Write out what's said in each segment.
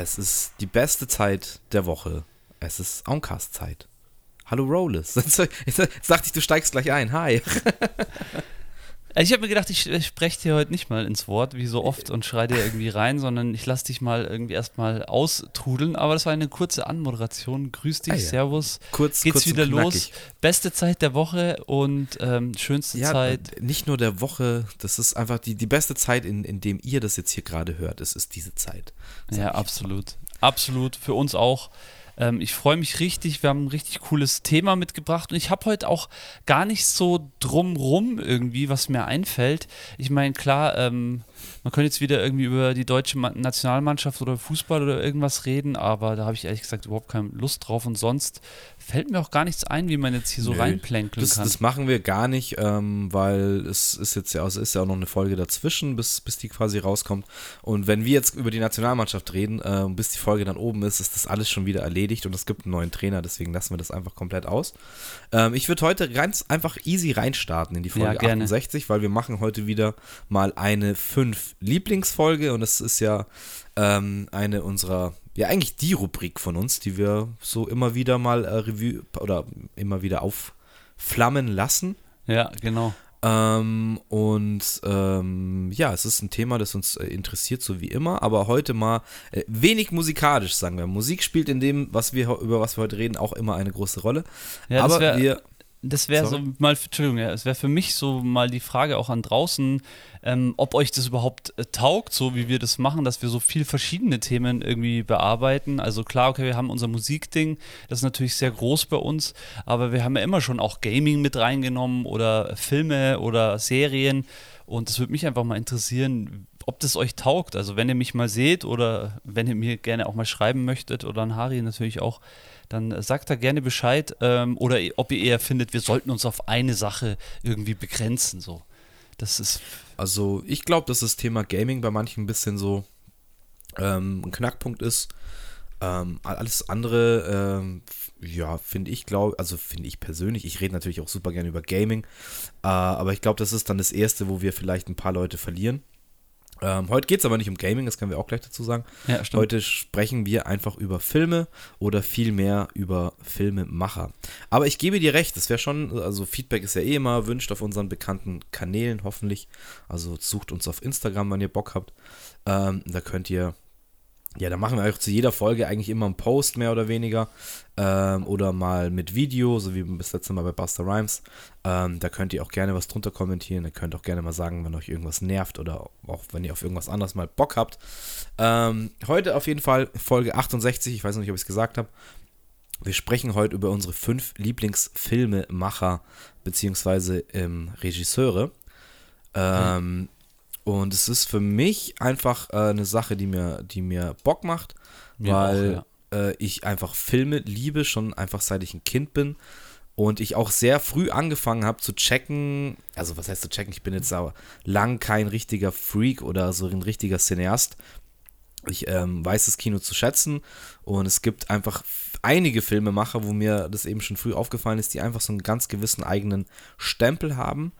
Es ist die beste Zeit der Woche. Es ist Oncast-Zeit. Hallo Rollis. Jetzt dachte du steigst gleich ein. Hi. Ich habe mir gedacht, ich, ich spreche dir heute nicht mal ins Wort, wie so oft, und schreie dir irgendwie rein, sondern ich lasse dich mal irgendwie erstmal austrudeln. Aber das war eine kurze Anmoderation. Grüß dich, ah, ja. Servus. Kurz, Geht's kurz wieder los. Beste Zeit der Woche und ähm, schönste ja, Zeit. Nicht nur der Woche, das ist einfach die, die beste Zeit, in, in dem ihr das jetzt hier gerade hört. Es ist diese Zeit. Ja, absolut. Absolut. Für uns auch. Ähm, ich freue mich richtig. Wir haben ein richtig cooles Thema mitgebracht und ich habe heute auch gar nicht so drumrum irgendwie, was mir einfällt. Ich meine, klar, ähm, man könnte jetzt wieder irgendwie über die deutsche Nationalmannschaft oder Fußball oder irgendwas reden, aber da habe ich ehrlich gesagt überhaupt keine Lust drauf und sonst fällt mir auch gar nichts ein, wie man jetzt hier so reinplänkeln das, kann. Das machen wir gar nicht, ähm, weil es ist jetzt ja, es ist ja auch noch eine Folge dazwischen, bis, bis die quasi rauskommt. Und wenn wir jetzt über die Nationalmannschaft reden, äh, bis die Folge dann oben ist, ist das alles schon wieder erledigt und es gibt einen neuen Trainer, deswegen lassen wir das einfach komplett aus. Ähm, ich würde heute ganz einfach easy reinstarten in die Folge ja, 68, weil wir machen heute wieder mal eine 5 Lieblingsfolge und es ist ja ähm, eine unserer ja eigentlich die Rubrik von uns, die wir so immer wieder mal äh, Revue oder immer wieder aufflammen lassen. Ja, genau. Ähm, und ähm, ja, es ist ein Thema, das uns äh, interessiert, so wie immer, aber heute mal äh, wenig musikalisch, sagen wir. Musik spielt in dem, was wir über was wir heute reden, auch immer eine große Rolle. Ja, aber wär, wir das wäre so mal, Entschuldigung, ja, es wäre für mich so mal die Frage auch an draußen, ähm, ob euch das überhaupt äh, taugt, so wie wir das machen, dass wir so viel verschiedene Themen irgendwie bearbeiten. Also klar, okay, wir haben unser Musikding, das ist natürlich sehr groß bei uns, aber wir haben ja immer schon auch Gaming mit reingenommen oder Filme oder Serien. Und das würde mich einfach mal interessieren, ob das euch taugt. Also wenn ihr mich mal seht oder wenn ihr mir gerne auch mal schreiben möchtet oder an Hari natürlich auch, dann sagt da gerne Bescheid ähm, oder ob ihr eher findet, wir sollten uns auf eine Sache irgendwie begrenzen. So. Das ist. Also ich glaube, dass das Thema Gaming bei manchen ein bisschen so ähm, ein Knackpunkt ist. Ähm, alles andere, ähm, ja, finde ich, glaube, also finde ich persönlich, ich rede natürlich auch super gerne über Gaming, äh, aber ich glaube, das ist dann das Erste, wo wir vielleicht ein paar Leute verlieren. Ähm, heute geht es aber nicht um Gaming, das können wir auch gleich dazu sagen. Ja, heute sprechen wir einfach über Filme oder vielmehr über Filmemacher. Aber ich gebe dir recht, das wäre schon, also Feedback ist ja eh immer erwünscht auf unseren bekannten Kanälen, hoffentlich. Also sucht uns auf Instagram, wenn ihr Bock habt. Ähm, da könnt ihr ja, da machen wir auch zu jeder Folge eigentlich immer einen Post, mehr oder weniger. Ähm, oder mal mit Video, so wie das letzte Mal bei Buster Rhymes. Ähm, da könnt ihr auch gerne was drunter kommentieren. Ihr könnt auch gerne mal sagen, wenn euch irgendwas nervt oder auch wenn ihr auf irgendwas anderes mal Bock habt. Ähm, heute auf jeden Fall Folge 68. Ich weiß noch nicht, ob ich es gesagt habe. Wir sprechen heute über unsere fünf Lieblingsfilmemacher bzw. Ähm, Regisseure. Ähm, und es ist für mich einfach äh, eine Sache, die mir, die mir Bock macht, mir weil auch, ja. äh, ich einfach Filme liebe, schon einfach seit ich ein Kind bin. Und ich auch sehr früh angefangen habe zu checken, also was heißt zu checken, ich bin jetzt aber lang kein richtiger Freak oder so ein richtiger Cineast. Ich ähm, weiß das Kino zu schätzen und es gibt einfach einige Filmemacher, wo mir das eben schon früh aufgefallen ist, die einfach so einen ganz gewissen eigenen Stempel haben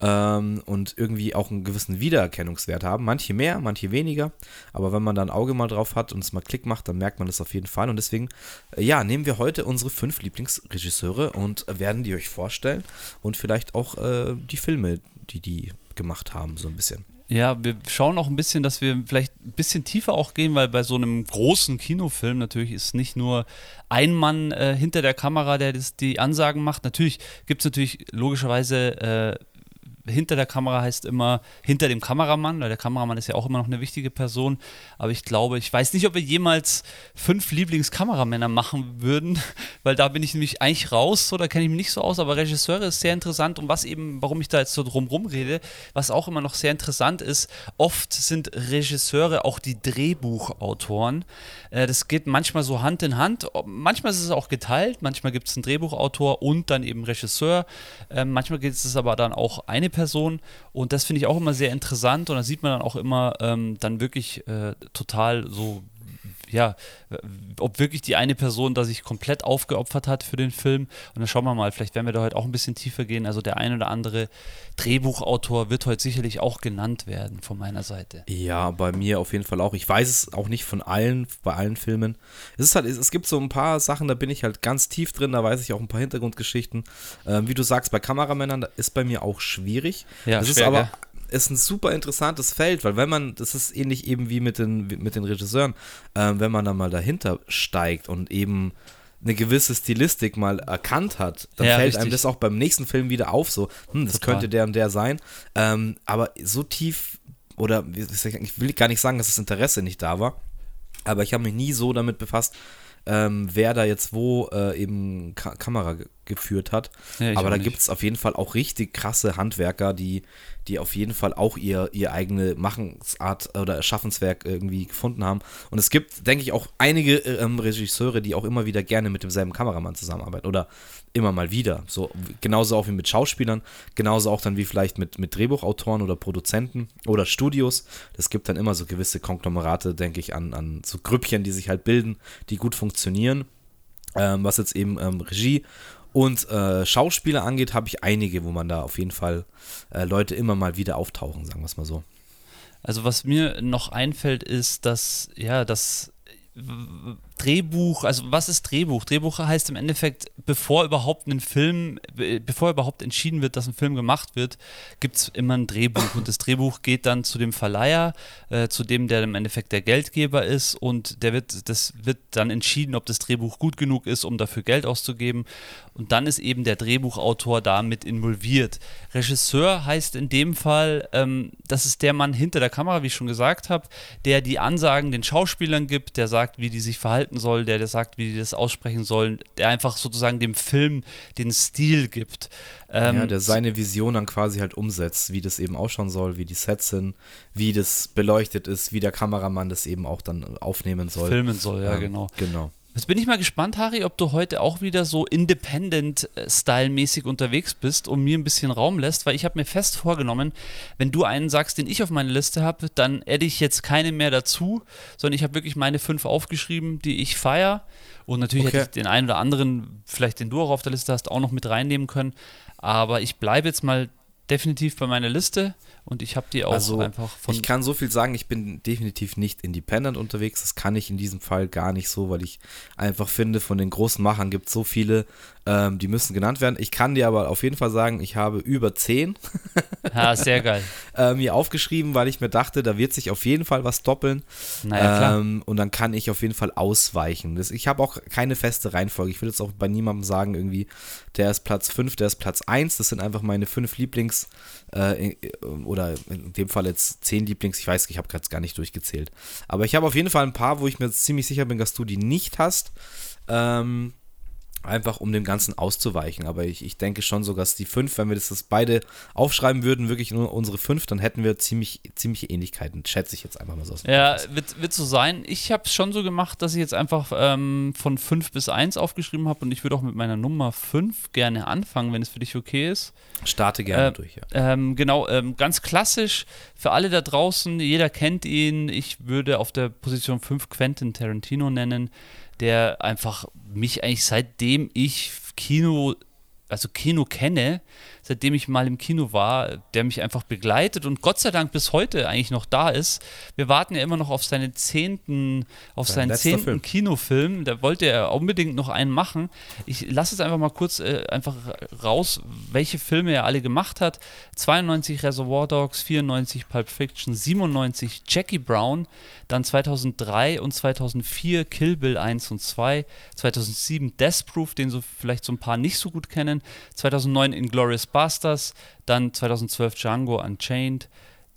ähm, und irgendwie auch einen gewissen Wiedererkennungswert haben. Manche mehr, manche weniger. Aber wenn man da ein Auge mal drauf hat und es mal Klick macht, dann merkt man das auf jeden Fall. Und deswegen, äh, ja, nehmen wir heute unsere fünf Lieblingsregisseure und werden die euch vorstellen und vielleicht auch äh, die Filme, die die gemacht haben, so ein bisschen. Ja, wir schauen auch ein bisschen, dass wir vielleicht ein bisschen tiefer auch gehen, weil bei so einem großen Kinofilm natürlich ist nicht nur ein Mann äh, hinter der Kamera, der das, die Ansagen macht. Natürlich gibt es natürlich logischerweise äh, hinter der Kamera heißt immer hinter dem Kameramann, weil der Kameramann ist ja auch immer noch eine wichtige Person. Aber ich glaube, ich weiß nicht, ob wir jemals fünf Lieblingskameramänner machen würden, weil da bin ich nämlich eigentlich raus, so da kenne ich mich nicht so aus. Aber Regisseure ist sehr interessant und was eben, warum ich da jetzt so drumrum rede, was auch immer noch sehr interessant ist, oft sind Regisseure auch die Drehbuchautoren. Äh, das geht manchmal so Hand in Hand. Manchmal ist es auch geteilt, manchmal gibt es einen Drehbuchautor und dann eben Regisseur. Ähm, manchmal geht es aber dann auch eine Person Person. Und das finde ich auch immer sehr interessant. Und da sieht man dann auch immer ähm, dann wirklich äh, total so, ja, ob wirklich die eine Person da sich komplett aufgeopfert hat für den Film. Und dann schauen wir mal, vielleicht werden wir da heute auch ein bisschen tiefer gehen. Also der ein oder andere Drehbuchautor wird heute sicherlich auch genannt werden von meiner Seite. Ja, bei mir auf jeden Fall auch. Ich weiß es auch nicht von allen, bei allen Filmen. Es ist halt, es gibt so ein paar Sachen, da bin ich halt ganz tief drin, da weiß ich auch ein paar Hintergrundgeschichten. Ähm, wie du sagst, bei Kameramännern ist bei mir auch schwierig. Ja, das schwer, ist aber gell? Ist ein super interessantes Feld, weil wenn man, das ist ähnlich eben wie mit den, mit den Regisseuren, ähm, wenn man da mal dahinter steigt und eben eine gewisse Stilistik mal erkannt hat, dann Ja, fällt richtig. einem das auch beim nächsten Film wieder auf, so, hm, das Total. könnte der und der sein. Ähm, aber so tief, oder ich will gar nicht sagen, dass das Interesse nicht da war, aber ich habe mich nie so damit befasst, ähm, wer da jetzt wo äh, eben Ka Kamera geführt hat. Ja, Aber da gibt es auf jeden Fall auch richtig krasse Handwerker, die, die auf jeden Fall auch ihr, ihr eigene Machensart oder Erschaffenswerk irgendwie gefunden haben. Und es gibt, denke ich, auch einige ähm, Regisseure, die auch immer wieder gerne mit demselben Kameramann zusammenarbeiten oder immer mal wieder. So genauso auch wie mit Schauspielern, genauso auch dann wie vielleicht mit, mit Drehbuchautoren oder Produzenten oder Studios. Das gibt dann immer so gewisse Konglomerate, denke ich, an, an so Grüppchen, die sich halt bilden, die gut funktionieren. Ähm, was jetzt eben ähm, Regie und äh, Schauspieler angeht, habe ich einige, wo man da auf jeden Fall äh, Leute immer mal wieder auftauchen, sagen wir es mal so. Also was mir noch einfällt, ist, dass, ja, das w- Drehbuch, also was ist Drehbuch? Drehbuch heißt im Endeffekt, bevor überhaupt ein Film, be- bevor überhaupt entschieden wird, dass ein Film gemacht wird, gibt es immer ein Drehbuch und das Drehbuch geht dann zu dem Verleiher, äh, zu dem, der im Endeffekt der Geldgeber ist und der wird, das wird dann entschieden, ob das Drehbuch gut genug ist, um dafür Geld auszugeben und dann ist eben der Drehbuchautor da mit involviert. Regisseur heißt in dem Fall, ähm, das ist der Mann hinter der Kamera, wie ich schon gesagt habe, der die Ansagen den Schauspielern gibt, der sagt, wie die sich verhalten sollen, der das sagt, wie die das aussprechen sollen, der einfach sozusagen dem Film den Stil gibt. Ähm, ja, der seine Vision dann quasi halt umsetzt, wie das eben ausschauen soll, wie die Sets sind, wie das beleuchtet ist, wie der Kameramann das eben auch dann aufnehmen soll. filmen soll, ja, Ähm, genau. Genau. Jetzt bin ich mal gespannt, Harry, ob du heute auch wieder so Independent-Style-mäßig unterwegs bist und mir ein bisschen Raum lässt, weil ich habe mir fest vorgenommen, wenn du einen sagst, den ich auf meiner Liste habe, dann adde ich jetzt keine mehr dazu, sondern ich habe wirklich meine fünf aufgeschrieben, die ich feiere. Und natürlich Okay. hätte ich den einen oder anderen, vielleicht den du auch auf der Liste hast, auch noch mit reinnehmen können. Aber ich bleibe jetzt mal definitiv bei meiner Liste und ich habe die auch Also, einfach von. ich kann so viel sagen, ich bin definitiv nicht independent unterwegs. Das kann ich in diesem Fall gar nicht so, weil ich einfach finde, von den großen Machern gibt es so viele, ähm, die müssen genannt werden. Ich kann dir aber auf jeden Fall sagen, ich habe über zehn ja, sehr geil. äh, mir aufgeschrieben, weil ich mir dachte, da wird sich auf jeden Fall was doppeln. Naja, klar. Ähm, und dann kann ich auf jeden Fall ausweichen. Das, ich habe auch keine feste Reihenfolge. Ich will jetzt auch bei niemandem sagen, irgendwie, der ist Platz 5, der ist Platz 1. Das sind einfach meine fünf Lieblings- äh, oder in dem Fall jetzt zehn Lieblings. Ich weiß, ich habe gerade gar nicht durchgezählt. Aber ich habe auf jeden Fall ein paar, wo ich mir ziemlich sicher bin, dass du die nicht hast. Ähm, einfach um dem Ganzen auszuweichen. Aber ich, ich denke schon so, dass die fünf, wenn wir das, das beide aufschreiben würden, wirklich nur unsere fünf, dann hätten wir ziemlich, ziemliche Ähnlichkeiten. Schätze ich jetzt einfach mal so aus. Ja, wird, wird so sein. Ich habe es schon so gemacht, dass ich jetzt einfach ähm, von 5 bis 1 aufgeschrieben habe und ich würde auch mit meiner Nummer 5 gerne anfangen, wenn es für dich okay ist. Starte gerne Äh, durch, ja. Ähm, genau, ähm, ganz klassisch für alle da draußen, jeder kennt ihn. Ich würde auf der Position 5 Quentin Tarantino nennen, der einfach mich eigentlich seitdem ich Kino, also Kino kenne, seitdem ich mal im Kino war, der mich einfach begleitet und Gott sei Dank bis heute eigentlich noch da ist. Wir warten ja immer noch auf seinen zehnten, auf Sein seinen zehnten Film. Kinofilm. Da wollte er unbedingt noch einen machen. Ich lasse es einfach mal kurz äh, einfach raus, welche Filme er alle gemacht hat. 92 Reservoir Dogs, 94 Pulp Fiction, 97 Jackie Brown, dann 2003 und 2004 Kill Bill 1 und 2, 2007 Death Proof, den so vielleicht so ein paar nicht so gut kennen, 2009 Inglourious Basterds, dann 2012 Django Unchained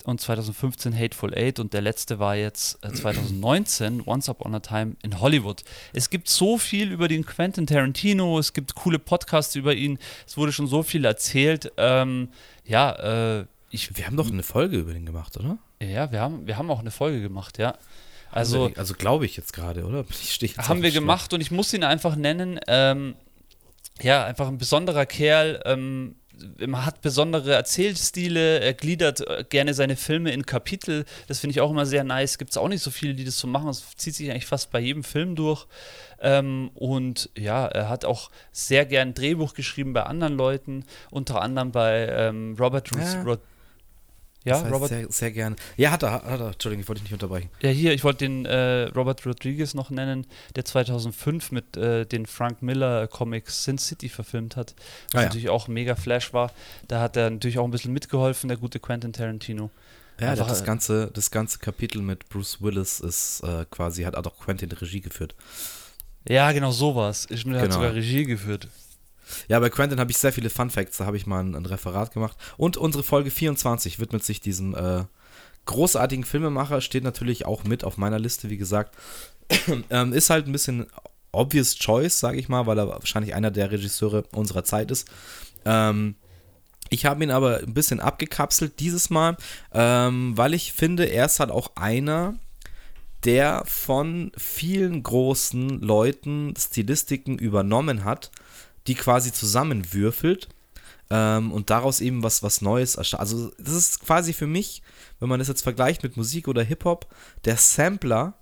und 2015 Hateful Eight und der letzte war jetzt äh, 2019 Once Upon a Time in Hollywood. Es gibt so viel über den Quentin Tarantino, es gibt coole Podcasts über ihn, es wurde schon so viel erzählt. Ähm, ja, äh, ich, Wir haben doch eine Folge über den gemacht, oder? ja, wir haben, wir haben auch eine Folge gemacht, ja. Also Also, also glaube ich jetzt gerade, oder? Haben wir gemacht und ich muss ihn einfach nennen. Ähm, ja, einfach ein besonderer Kerl. Ähm, man hat besondere Erzählstile, er gliedert äh, gerne seine Filme in Kapitel. Das finde ich auch immer sehr nice. Gibt es auch nicht so viele, die das so machen. Es zieht sich eigentlich fast bei jedem Film durch. Ähm, und ja, er hat auch sehr gern Drehbuch geschrieben bei anderen Leuten, unter anderem bei ähm, Robert Ja. Rod ja, das heißt Robert. Sehr, sehr gerne. Ja, hat er, hat er. Entschuldigung, ich wollte dich nicht unterbrechen. Ja, hier, ich wollte den äh, Robert Rodriguez noch nennen, der 2005 mit äh, den Frank Miller Comics Sin City verfilmt hat, was Ah, ja. natürlich auch mega Flash war. Da hat er natürlich auch ein bisschen mitgeholfen, der gute Quentin Tarantino. Ja, Einfach, das ganze, das ganze Kapitel mit Bruce Willis ist äh, quasi, hat auch Quentin Regie geführt. Ja, genau sowas. Ich bin, der hat Genau. sogar Regie geführt. Ja, bei Quentin habe ich sehr viele Fun Facts, da habe ich mal ein, ein Referat gemacht. Und unsere Folge 24 widmet sich diesem äh, großartigen Filmemacher, steht natürlich auch mit auf meiner Liste, wie gesagt. ähm, ist halt ein bisschen obvious choice, sage ich mal, weil er wahrscheinlich einer der Regisseure unserer Zeit ist. Ähm, ich habe ihn aber ein bisschen abgekapselt dieses Mal, ähm, weil ich finde, er ist halt auch einer, der von vielen großen Leuten Stilistiken übernommen hat, die quasi zusammenwürfelt ähm, und daraus eben was, was Neues erscheint. Also das ist quasi für mich, wenn man das jetzt vergleicht mit Musik oder Hip-Hop, der Sampler,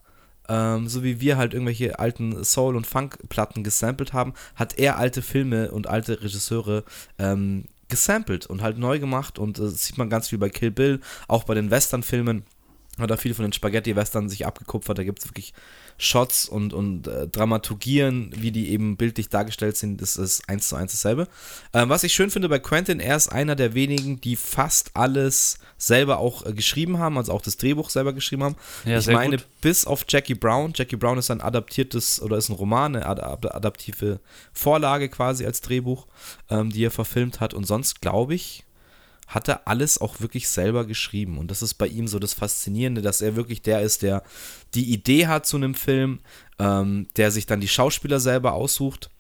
ähm, so wie wir halt irgendwelche alten Soul- und Funk-Platten gesampelt haben, hat er alte Filme und alte Regisseure ähm, gesampelt und halt neu gemacht und äh, das sieht man ganz viel bei Kill Bill, auch bei den Western-Filmen hat er viel von den Spaghetti-Western sich abgekupfert. Da gibt es wirklich Shots und, und äh, Dramaturgien, wie die eben bildlich dargestellt sind. Das ist eins zu eins dasselbe. Ähm, was ich schön finde bei Quentin, er ist einer der wenigen, die fast alles selber auch äh, geschrieben haben, also auch das Drehbuch selber geschrieben haben. Ja, ich meine, gut. bis auf Jackie Brown. Jackie Brown ist ein adaptiertes oder ist ein Roman, eine ad ad adaptive Vorlage quasi als Drehbuch, ähm, die er verfilmt hat. Und sonst glaube ich, hat er alles auch wirklich selber geschrieben. Und das ist bei ihm so das Faszinierende, dass er wirklich der ist, der die Idee hat zu einem Film, ähm, der sich dann die Schauspieler selber aussucht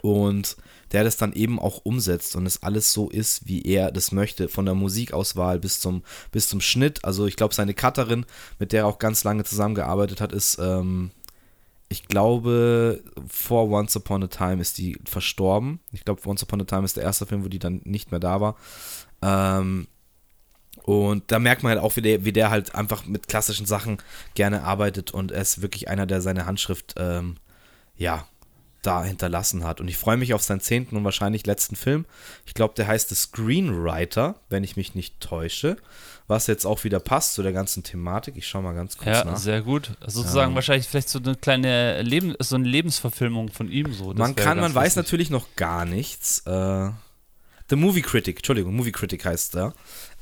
und der das dann eben auch umsetzt und es alles so ist, wie er das möchte, von der Musikauswahl bis zum, bis zum Schnitt. Also ich glaube, seine Cutterin, mit der er auch ganz lange zusammengearbeitet hat, ist, ähm, ich glaube, vor Once Upon a Time ist die verstorben. Ich glaube, Once Upon a Time ist der erste Film, wo die dann nicht mehr da war. Ähm, und da merkt man halt auch, wie der, wie der halt einfach mit klassischen Sachen gerne arbeitet und er ist wirklich einer, der seine Handschrift, ähm, ja, da hinterlassen hat. Und ich freue mich auf seinen zehnten und wahrscheinlich letzten Film. Ich glaube, der heißt The Screenwriter, wenn ich mich nicht täusche, was jetzt auch wieder passt zu der ganzen Thematik. Ich schaue mal ganz kurz Ja, nach. sehr gut. Also sozusagen Ja. wahrscheinlich vielleicht so eine kleine Leben, so eine Lebensverfilmung von ihm so. Das man kann, man weiß lustig. natürlich noch gar nichts. Äh, The Movie Critic, Entschuldigung, Movie Critic heißt er.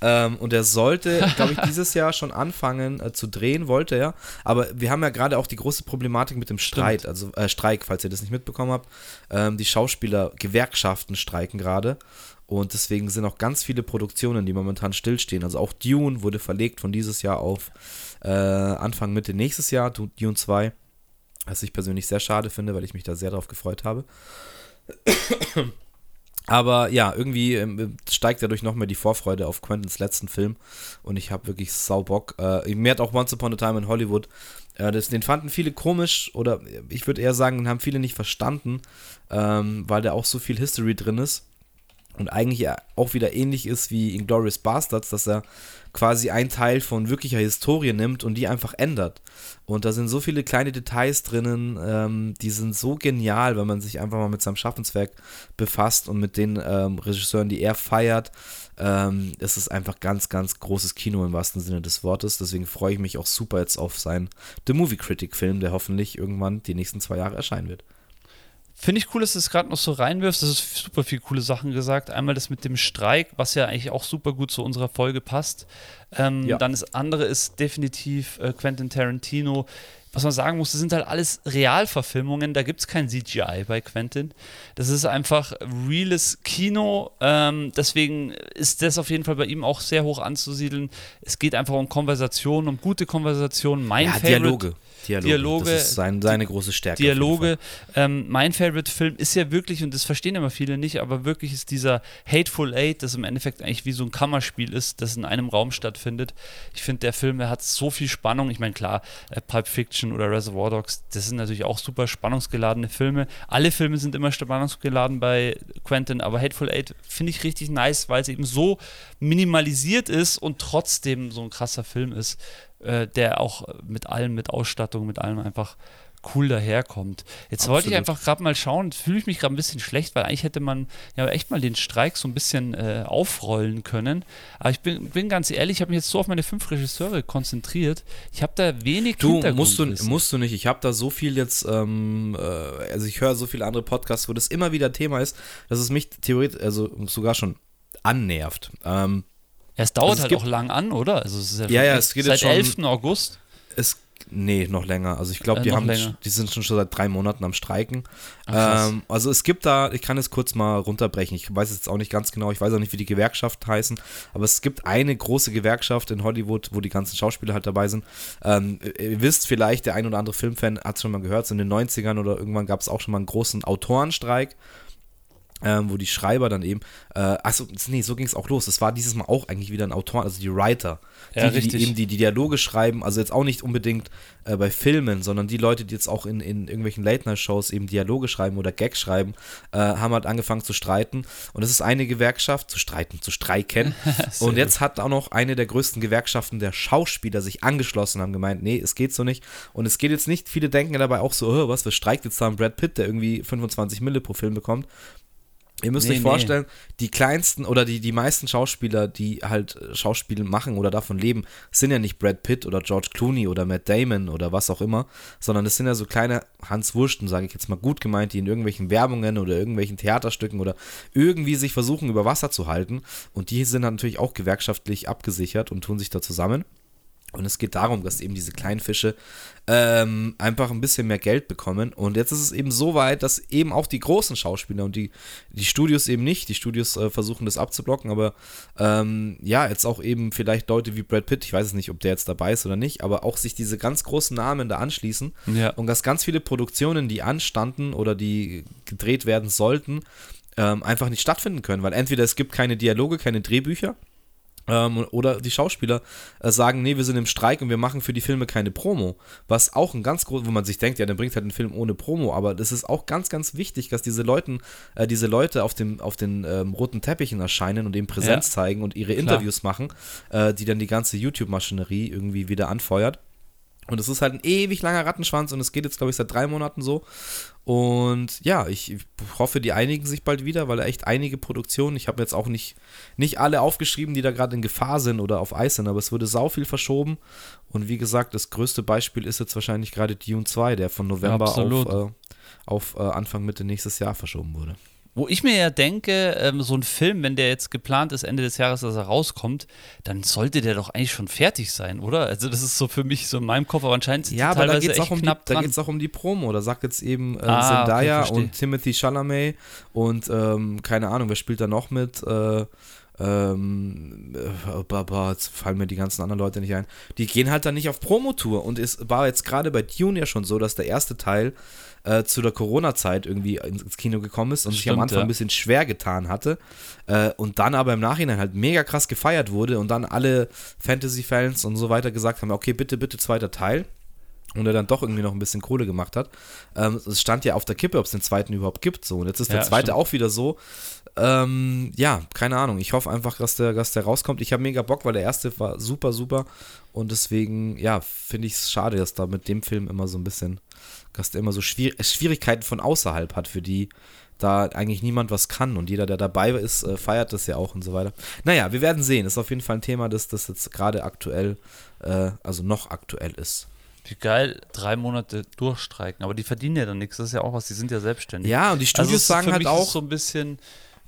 Ähm, und er sollte, glaube ich, dieses Jahr schon anfangen äh, zu drehen, wollte er. Aber wir haben ja gerade auch die große Problematik mit dem Streit, also äh, Streik, falls ihr das nicht mitbekommen habt. Ähm, die Schauspieler, Gewerkschaften streiken gerade. Und deswegen sind auch ganz viele Produktionen, die momentan stillstehen. Also auch Dune wurde verlegt von dieses Jahr auf äh, Anfang Mitte nächstes Jahr, Du- Dune 2. Was ich persönlich sehr schade finde, weil ich mich da sehr drauf gefreut habe. Aber ja, irgendwie ähm, steigt dadurch noch mehr die Vorfreude auf Quentins letzten Film. Und ich habe wirklich sau Bock. Äh, mir hat auch Once Upon a Time in Hollywood, äh, das, den fanden viele komisch oder ich würde eher sagen, den haben viele nicht verstanden, ähm, weil da auch so viel History drin ist. Und eigentlich auch wieder ähnlich ist wie Inglourious Bastards, dass er quasi einen Teil von wirklicher Historie nimmt und die einfach ändert. Und da sind so viele kleine Details drinnen, ähm, die sind so genial, wenn man sich einfach mal mit seinem Schaffenswerk befasst und mit den ähm, Regisseuren, die er feiert. Ähm, es ist einfach ganz, ganz großes Kino im wahrsten Sinne des Wortes. Deswegen freue ich mich auch super jetzt auf seinen The Movie Critic Film, der hoffentlich irgendwann die nächsten zwei Jahre erscheinen wird. Finde ich cool, dass du es gerade noch so reinwirfst. Das ist super viele coole Sachen gesagt. Einmal das mit dem Streik, was ja eigentlich auch super gut zu unserer Folge passt. Ähm, Ja. Dann das andere ist definitiv äh, Quentin Tarantino. Was man sagen muss, das sind halt alles Realverfilmungen. Da gibt es kein CGI bei Quentin. Das ist einfach reales Kino. Ähm, deswegen ist das auf jeden Fall bei ihm auch sehr hoch anzusiedeln. Es geht einfach um Konversation, um gute Konversation. Mein ja, Favorite, Dialoge. Dialoge. Dialoge, Das ist sein, seine große Stärke. Dialoge. Ähm, mein Favorite-Film ist ja wirklich, und das verstehen immer viele nicht, aber wirklich ist dieser Hateful Eight, das im Endeffekt eigentlich wie so ein Kammerspiel ist, das in einem Raum stattfindet. Ich finde, der Film, der hat so viel Spannung. Ich meine, klar, äh, Pulp Fiction Fiction oder Reservoir Dogs, das sind natürlich auch super spannungsgeladene Filme. Alle Filme sind immer spannungsgeladen bei Quentin, aber Hateful Eight finde ich richtig nice, weil es eben so minimalisiert ist und trotzdem so ein krasser Film ist, äh, der auch mit allem, mit Ausstattung, mit allem einfach cool daherkommt. Jetzt Absolut. wollte ich einfach gerade mal schauen, fühle ich mich gerade ein bisschen schlecht, weil eigentlich hätte man ja echt mal den Streik so ein bisschen äh, aufrollen können. Aber ich bin, bin ganz ehrlich, ich habe mich jetzt so auf meine fünf Regisseure konzentriert. Ich habe da wenig du, musst du musst du nicht. Ich habe da so viel jetzt, ähm, äh, also ich höre so viele andere Podcasts, wo das immer wieder Thema ist, dass es mich theoretisch, also sogar schon annervt. Ähm, ja, es dauert also es halt auch lang an, oder? Also es ist ja, ja, ja es geht seit schon, 11. August. Es Nee, noch länger. Also ich glaube, äh, die haben, die sind schon, schon seit drei Monaten am Streiken. Ach, ähm, also es gibt da, ich kann es kurz mal runterbrechen. Ich weiß jetzt auch nicht ganz genau, ich weiß auch nicht, wie die Gewerkschaften heißen, aber es gibt eine große Gewerkschaft in Hollywood, wo die ganzen Schauspieler halt dabei sind. Ähm, ihr wisst vielleicht, der ein oder andere Filmfan hat es schon mal gehört, so in den 90ern oder irgendwann gab es auch schon mal einen großen Autorenstreik ähm, wo die Schreiber dann eben, äh, achso, nee, so ging es auch los. Es war dieses Mal auch eigentlich wieder ein Autor, also die Writer, die, ja, die, eben die, die, Dialoge schreiben, also jetzt auch nicht unbedingt äh, bei Filmen, sondern die Leute, die jetzt auch in, in irgendwelchen Late-Night-Shows eben Dialoge schreiben oder Gags schreiben, äh, haben halt angefangen zu streiten. Und es ist eine Gewerkschaft, zu streiten, zu streiken. und jetzt hat auch noch eine der größten Gewerkschaften der Schauspieler sich angeschlossen, haben gemeint, nee, es geht so nicht. Und es geht jetzt nicht, viele denken dabei auch so, oh, was, was streikt jetzt da Brad Pitt, der irgendwie 25 Mille pro Film bekommt. Ihr müsst nee, euch vorstellen, nee. die kleinsten oder die, die meisten Schauspieler, die halt äh, Schauspiel machen oder davon leben, sind ja nicht Brad Pitt oder George Clooney oder Matt Damon oder was auch immer, sondern es sind ja so kleine Hans Wursten, sage ich jetzt mal gut gemeint, die in irgendwelchen Werbungen oder irgendwelchen Theaterstücken oder irgendwie sich versuchen, über Wasser zu halten. Und die sind dann natürlich auch gewerkschaftlich abgesichert und tun sich da zusammen. Und es geht darum, dass eben diese kleinen Fische ähm, einfach ein bisschen mehr Geld bekommen. Und jetzt ist es eben so weit, dass eben auch die großen Schauspieler und die, die Studios eben nicht, die Studios äh, versuchen das abzublocken, aber ähm, ja, jetzt auch eben vielleicht Leute wie Brad Pitt, ich weiß es nicht, ob der jetzt dabei ist oder nicht, aber auch sich diese ganz großen Namen da anschließen ja. und dass ganz viele Produktionen, die anstanden oder die gedreht werden sollten, ähm, einfach nicht stattfinden können, weil entweder es gibt keine Dialoge, keine Drehbücher ähm, oder die Schauspieler äh, sagen, nee, wir sind im Streik und wir machen für die Filme keine Promo. Was auch ein ganz groß, wo man sich denkt, ja, dann bringt halt einen Film ohne Promo, aber das ist auch ganz, ganz wichtig, dass diese Leuten, äh, diese Leute auf, dem, auf den ähm, roten Teppichen erscheinen und eben Präsenz ja. zeigen und ihre Klar. Interviews machen, äh, die dann die ganze YouTube-Maschinerie irgendwie wieder anfeuert. Und es ist halt ein ewig langer Rattenschwanz und es geht jetzt, glaube ich, seit drei Monaten so. Und ja, ich hoffe, die einigen sich bald wieder, weil echt einige Produktionen, ich habe jetzt auch nicht, nicht alle aufgeschrieben, die da gerade in Gefahr sind oder auf Eis sind, aber es wurde sau viel verschoben. Und wie gesagt, das größte Beispiel ist jetzt wahrscheinlich gerade Dune 2, der von November Absolut. auf, äh, auf äh, Anfang Mitte nächstes Jahr verschoben wurde. Wo ich mir ja denke, ähm, so ein Film, wenn der jetzt geplant ist, Ende des Jahres, dass er rauskommt, dann sollte der doch eigentlich schon fertig sein, oder? Also das ist so für mich so in meinem Kopf, aber anscheinend sind ja, aber da geht es auch, um die, da geht's auch um die Promo. Da sagt jetzt eben äh, ah, Zendaya okay, und Timothy Chalamet und ähm, keine Ahnung, wer spielt da noch mit? Äh, ähm, äh, jetzt fallen mir die ganzen anderen Leute nicht ein. Die gehen halt dann nicht auf Promotour und es war jetzt gerade bei Dune ja schon so, dass der erste Teil äh, zu der Corona-Zeit irgendwie ins Kino gekommen ist und Stimmt, sich am Anfang ja. ein bisschen schwer getan hatte äh, und dann aber im Nachhinein halt mega krass gefeiert wurde und dann alle Fantasy-Fans und so weiter gesagt haben, okay, bitte, bitte zweiter Teil und er dann doch irgendwie noch ein bisschen Kohle gemacht hat. Ähm, es stand ja auf der Kippe, ob es den zweiten überhaupt gibt. So. Und jetzt ist ja, der zweite stimmt. auch wieder so. Ähm, ja, keine Ahnung. Ich hoffe einfach, dass der, dass der rauskommt. Ich habe mega Bock, weil der erste war super, super. Und deswegen, ja, finde ich es schade, dass da mit dem Film immer so ein bisschen dass der immer so Schwier Schwierigkeiten von außerhalb hat, für die da eigentlich niemand was kann und jeder, der dabei ist, äh, feiert das ja auch und so weiter. Naja, wir werden sehen. Ist auf jeden Fall ein Thema, das, das jetzt gerade aktuell, äh, also noch aktuell ist. Wie geil, drei Monate durchstreiken, aber die verdienen ja dann nichts, das ist ja auch was, die sind ja selbstständig. Ja, und die Studios also sagen halt auch. so ein bisschen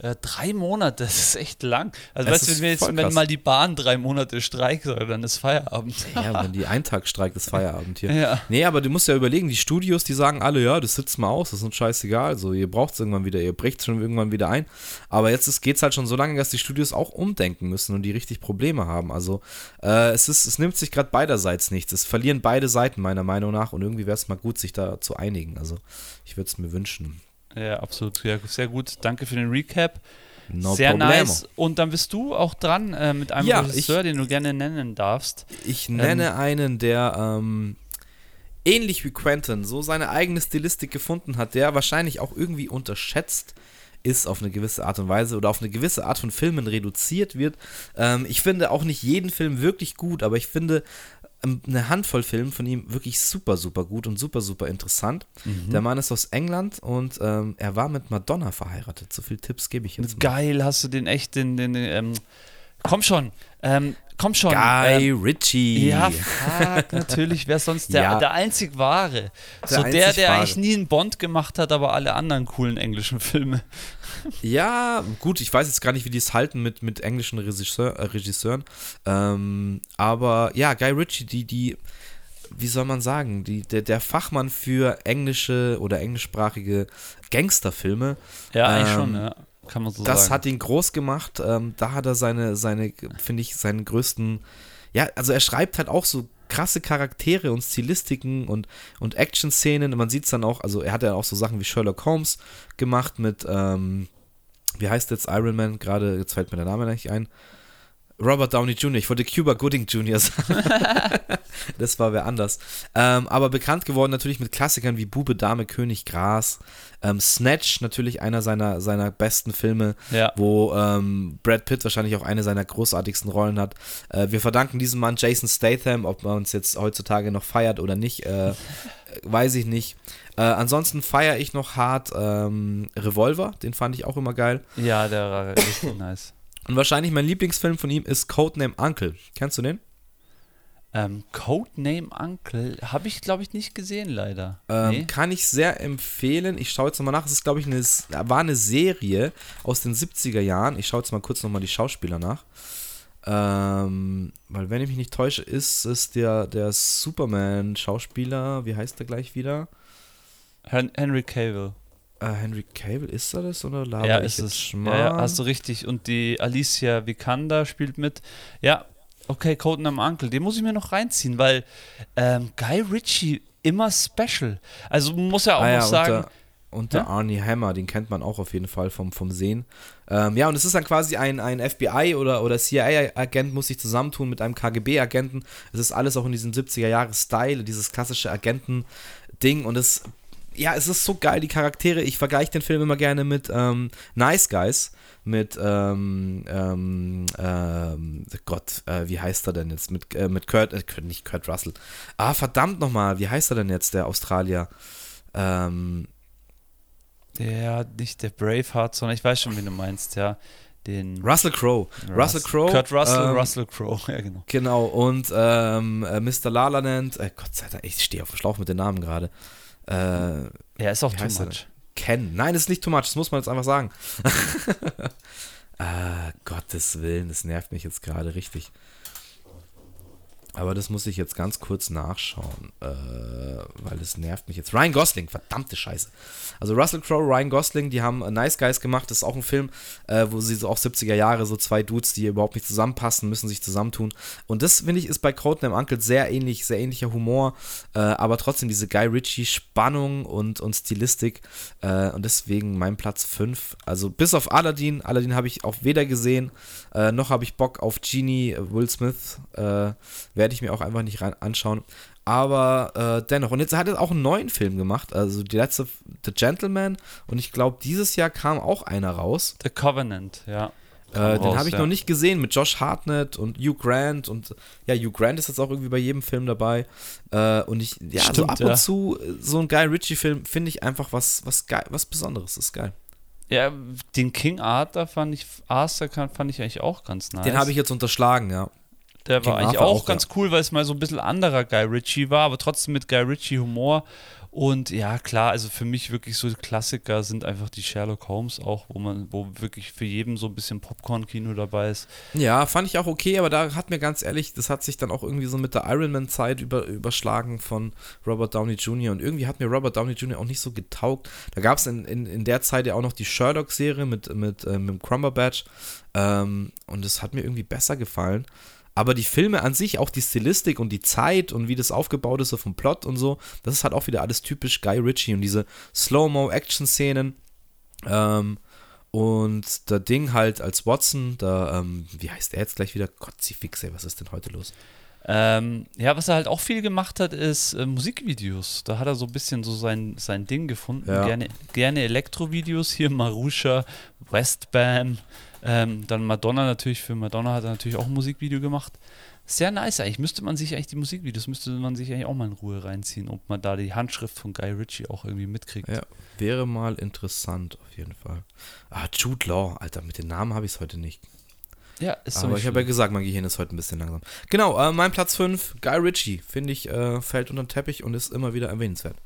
äh, drei Monate, das ist echt lang. Also, weißt du, wenn, jetzt, wenn mal die Bahn drei Monate streikt, dann ist Feierabend. Ja, wenn die einen Tag streikt, ist Feierabend hier. Ja. Nee, aber du musst ja überlegen, die Studios, die sagen alle, ja, das sitzt mal aus, das ist uns scheißegal. So, ihr braucht es irgendwann wieder, ihr brecht es schon irgendwann wieder ein. Aber jetzt geht es halt schon so lange, dass die Studios auch umdenken müssen und die richtig Probleme haben. Also, äh, es, ist, es nimmt sich gerade beiderseits nichts. Es verlieren beide Seiten, meiner Meinung nach. Und irgendwie wäre es mal gut, sich da zu einigen. Also, ich würde es mir wünschen. Ja, absolut. Ja, sehr gut. Danke für den Recap. No Sehr problemo. nice. Und dann bist du auch dran äh, mit einem ja, Regisseur, ich, den du gerne nennen darfst. Ich nenne ähm, einen, der, ähm, ähnlich wie Quentin so seine eigene Stilistik gefunden hat, der wahrscheinlich auch irgendwie unterschätzt ist auf eine gewisse Art und Weise oder auf eine gewisse Art von Filmen reduziert wird. Ähm, ich finde auch nicht jeden Film wirklich gut, aber ich finde eine Handvoll Filme von ihm wirklich super, super gut und super, super interessant. Mhm. Der Mann ist aus England und ähm, er war mit Madonna verheiratet. So viele Tipps gebe ich jetzt mal. Geil, hast du den echt, den, den, den ähm, komm schon, ähm, komm schon. Guy ähm, Ritchie. Ja, fuck, natürlich. Wer sonst der, ja. der einzig wahre. Der so der, der wahre. eigentlich nie einen Bond gemacht hat, aber alle anderen coolen englischen Filme. Ja, gut, ich weiß jetzt gar nicht, wie die es halten mit, mit englischen Regisseur, äh, Regisseuren. Ähm, aber ja, Guy Ritchie, die, die, wie soll man sagen, die, der, der Fachmann für englische oder englischsprachige Gangsterfilme. Ja, eigentlich ähm, schon, ja kann man so das sagen. hat ihn groß gemacht. Ähm, da hat er seine, seine finde ich, seinen größten. Ja, also er schreibt halt auch so krasse Charaktere und Stilistiken und, und Action-Szenen. Man sieht es dann auch, also er hat ja auch so Sachen wie Sherlock Holmes gemacht mit, ähm, wie heißt jetzt Iron Man gerade, jetzt fällt mir der Name nicht ein. Robert Downey Jr., ich wollte Cuba Gooding Jr. sagen. das war wer anders. Ähm, aber bekannt geworden natürlich mit Klassikern wie Bube, Dame, König, Gras. Ähm, Snatch, natürlich einer seiner, seiner besten Filme, ja. wo ähm, Brad Pitt wahrscheinlich auch eine seiner großartigsten Rollen hat. Äh, wir verdanken diesem Mann Jason Statham, ob man uns jetzt heutzutage noch feiert oder nicht, äh, weiß ich nicht. Äh, ansonsten feiere ich noch hart ähm, Revolver, den fand ich auch immer geil. Ja, der war richtig nice. Und wahrscheinlich mein Lieblingsfilm von ihm ist Codename Uncle. Kennst du den? Ähm, Codename Uncle habe ich, glaube ich, nicht gesehen, leider. Ähm, nee. Kann ich sehr empfehlen. Ich schaue jetzt nochmal nach. Es ist, glaube ich, eine, war eine Serie aus den 70er Jahren. Ich schaue jetzt mal kurz nochmal die Schauspieler nach. Ähm, weil, wenn ich mich nicht täusche, ist es der, der Superman-Schauspieler. Wie heißt der gleich wieder? Henry Cavill. Äh, Henry Cable, ist er das oder laber ja, ist es. Ja, ja, hast du richtig. Und die Alicia Vikander spielt mit. Ja, okay, Codename Uncle, den muss ich mir noch reinziehen, weil ähm, Guy Ritchie immer special. Also muss ja auch ah, noch sagen. Unter, unter ja? Arnie Hammer, den kennt man auch auf jeden Fall vom, vom Sehen. Ähm, ja, und es ist dann quasi ein, ein FBI- oder, oder CIA-Agent, muss sich zusammentun mit einem KGB-Agenten. Es ist alles auch in diesem 70er-Jahre-Style, dieses klassische Agenten-Ding und es ja, es ist so geil, die Charaktere. Ich vergleiche den Film immer gerne mit ähm, Nice Guys, mit, ähm, ähm, ähm Gott, äh, wie heißt er denn jetzt? Mit, äh, mit Kurt, äh, nicht Kurt Russell. Ah, verdammt nochmal, wie heißt er denn jetzt, der Australier? Ähm, der, nicht der Braveheart, sondern ich weiß schon, wie du meinst, ja. Den Russell Crowe. Russell Crowe. Kurt Russell, ähm, Russell Crowe, ja genau. Genau, und ähm, äh, Mr. La nennt, äh, Gott sei Dank, ich stehe auf dem Schlauch mit den Namen gerade. Äh, ja, ist auch too much. Ken. Nein, ist nicht too much, das muss man jetzt einfach sagen. ah, Gottes Willen, das nervt mich jetzt gerade richtig. Aber das muss ich jetzt ganz kurz nachschauen, äh, weil es nervt mich jetzt. Ryan Gosling, verdammte Scheiße. Also Russell Crowe, Ryan Gosling, die haben Nice Guys gemacht. Das ist auch ein Film, äh, wo sie so auch 70er Jahre, so zwei Dudes, die überhaupt nicht zusammenpassen, müssen sich zusammentun. Und das, finde ich, ist bei Codename Uncle sehr ähnlich, sehr ähnlicher Humor, äh, aber trotzdem diese Guy Ritchie-Spannung und, und Stilistik. Äh, und deswegen mein Platz 5. Also bis auf Aladdin. Aladdin habe ich auch weder gesehen, äh, noch habe ich Bock auf Genie, Will Smith. Äh, werde ich mir auch einfach nicht rein anschauen. Aber äh, dennoch, und jetzt hat er auch einen neuen Film gemacht, also die letzte, The Gentleman, und ich glaube, dieses Jahr kam auch einer raus. The Covenant, ja. Äh, den habe ich ja. noch nicht gesehen mit Josh Hartnett und Hugh Grant und ja, Hugh Grant ist jetzt auch irgendwie bei jedem Film dabei. Äh, und ich, ja, Stimmt, so ab ja. und zu, so ein Guy Ritchie-Film finde ich einfach was, was geil, was Besonderes, ist geil. Ja, den King Arthur fand ich, Arthur fand ich eigentlich auch ganz nice. Den habe ich jetzt unterschlagen, ja. Der war eigentlich auch, auch ganz ja. cool, weil es mal so ein bisschen anderer Guy Ritchie war, aber trotzdem mit Guy Ritchie Humor. Und ja, klar, also für mich wirklich so Klassiker sind einfach die Sherlock Holmes auch, wo man, wo wirklich für jeden so ein bisschen Popcorn-Kino dabei ist. Ja, fand ich auch okay, aber da hat mir ganz ehrlich, das hat sich dann auch irgendwie so mit der Iron Man-Zeit über, überschlagen von Robert Downey Jr. Und irgendwie hat mir Robert Downey Jr. auch nicht so getaugt. Da gab es in, in, in der Zeit ja auch noch die Sherlock-Serie mit, mit, äh, mit dem Crumberbatch. Ähm, und es hat mir irgendwie besser gefallen. Aber die Filme an sich, auch die Stilistik und die Zeit und wie das aufgebaut ist, so vom Plot und so, das ist halt auch wieder alles typisch Guy Ritchie und diese Slow-Mo-Action-Szenen. Ähm, und der Ding halt als Watson, da, ähm, wie heißt er jetzt gleich wieder? Gott, sie fix, ey, was ist denn heute los? Ähm, ja, was er halt auch viel gemacht hat, ist äh, Musikvideos. Da hat er so ein bisschen so sein, sein Ding gefunden. Ja. Gerne, gerne Elektrovideos. Hier Marusha, Westbam. Ähm, dann Madonna natürlich. Für Madonna hat er natürlich auch ein Musikvideo gemacht. Sehr nice eigentlich. Müsste man sich eigentlich die Musikvideos, müsste man sich eigentlich auch mal in Ruhe reinziehen, ob man da die Handschrift von Guy Ritchie auch irgendwie mitkriegt. Ja, wäre mal interessant auf jeden Fall. Ah, Jude Law, Alter, mit den Namen habe ich es heute nicht. Ja, ist doch Aber ich habe ja gesagt, mein Gehirn ist heute ein bisschen langsam. Genau, äh, mein Platz 5, Guy Ritchie, finde ich, äh, fällt unter den Teppich und ist immer wieder erwähnenswert.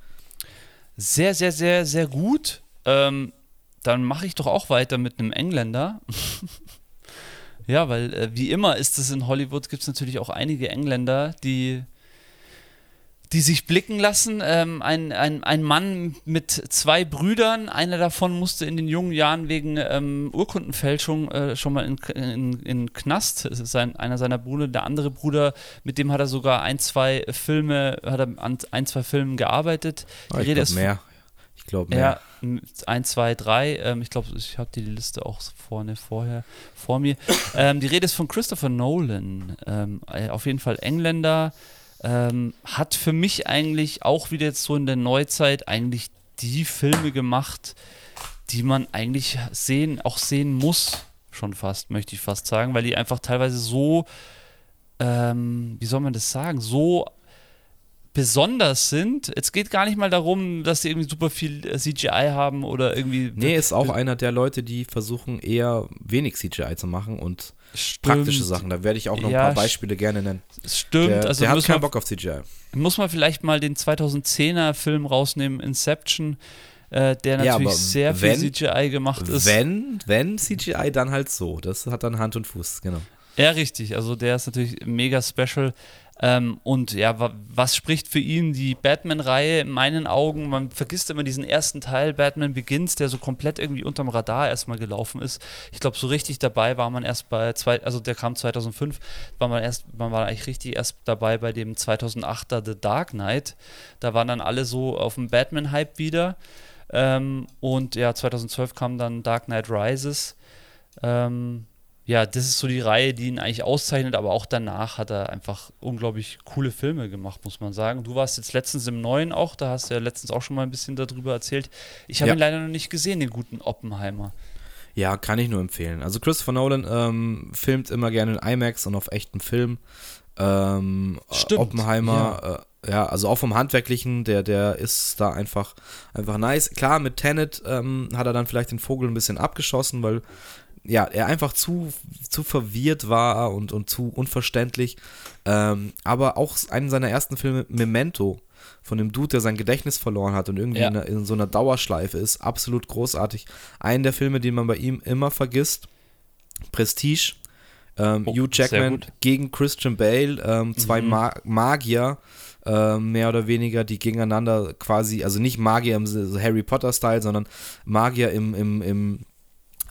Sehr, sehr, sehr, sehr gut. Ähm, dann mache ich doch auch weiter mit einem Engländer. ja, weil äh, wie immer ist es in Hollywood, gibt es natürlich auch einige Engländer, die, die sich blicken lassen. Ähm, ein, ein, ein Mann mit zwei Brüdern, einer davon musste in den jungen Jahren wegen ähm, Urkundenfälschung äh, schon mal in, in, in Knast. Es ist sein, einer seiner Brüder. Der andere Bruder, mit dem hat er sogar ein, zwei Filme, hat er an ein, zwei Filmen gearbeitet. Die Ah, ich Rede glaube ist mehr. Ich glaube mehr. ja, m- eins, zwei, drei. Ähm, ich glaube, ich habe die Liste auch vorne vorher vor mir. Ähm, die Rede ist von Christopher Nolan. Ähm, äh, auf jeden Fall Engländer. Ähm, hat für mich eigentlich auch wieder jetzt so in der Neuzeit eigentlich die Filme gemacht, die man eigentlich sehen, auch sehen muss. Schon fast, möchte ich fast sagen, weil die einfach teilweise so, ähm, wie soll man das sagen, so besonders sind. Es geht gar nicht mal darum, dass sie irgendwie super viel äh, CGI haben oder irgendwie. Nee, ist auch einer der Leute, die versuchen eher wenig CGI zu machen und Stimmt. praktische Sachen. Da werde ich auch noch Ja, ein paar Beispiele gerne nennen. Stimmt, Der, also der hat muss, keinen man, Bock auf CGI. muss man vielleicht mal den 2010er Film rausnehmen, Inception, äh, der Ja, natürlich aber sehr wenn- viel CGI gemacht ist. Wenn, wenn CGI, dann halt so. Das hat dann Hand und Fuß, genau. Ja, richtig. Also der ist natürlich mega special. Ähm, und ja, wa was spricht für ihn die Batman-Reihe in meinen Augen? Man vergisst immer diesen ersten Teil, Batman Begins, der so komplett irgendwie unterm Radar erstmal gelaufen ist. Ich glaube, so richtig dabei war man erst bei, zwei, also der kam 2005, war man erst, man war eigentlich richtig erst dabei bei dem 2008er The Dark Knight. Da waren dann alle so auf dem Batman-Hype wieder. Ähm, und ja, 2012 kam dann Dark Knight Rises. Ähm, ja, das ist so die Reihe, die ihn eigentlich auszeichnet, aber auch danach hat er einfach unglaublich coole Filme gemacht, muss man sagen. Du warst jetzt letztens im Neuen auch, da hast du ja letztens auch schon mal ein bisschen darüber erzählt. Ich habe Ja. ihn leider noch nicht gesehen, den guten Oppenheimer. Ja, kann ich nur empfehlen. Also Christopher Nolan ähm, filmt immer gerne in IMAX und auf echtem Film. Ähm, Stimmt, Oppenheimer, ja. Äh, ja, also auch vom Handwerklichen, der, der ist da einfach, einfach nice. Klar, mit Tenet ähm, hat er dann vielleicht den Vogel ein bisschen abgeschossen, weil ja, er einfach zu, zu verwirrt war und, und zu unverständlich. Ähm, aber auch einen seiner ersten Filme, Memento, von dem Dude, der sein Gedächtnis verloren hat und irgendwie Ja. in, in so einer Dauerschleife ist, absolut großartig. Einen der Filme, den man bei ihm immer vergisst, Prestige. Ähm, Oh, Hugh Jackman gegen Christian Bale, ähm, zwei Mhm. Ma Magier, äh, mehr oder weniger, die gegeneinander quasi, also nicht Magier im Harry Potter-Style, sondern Magier im, im, im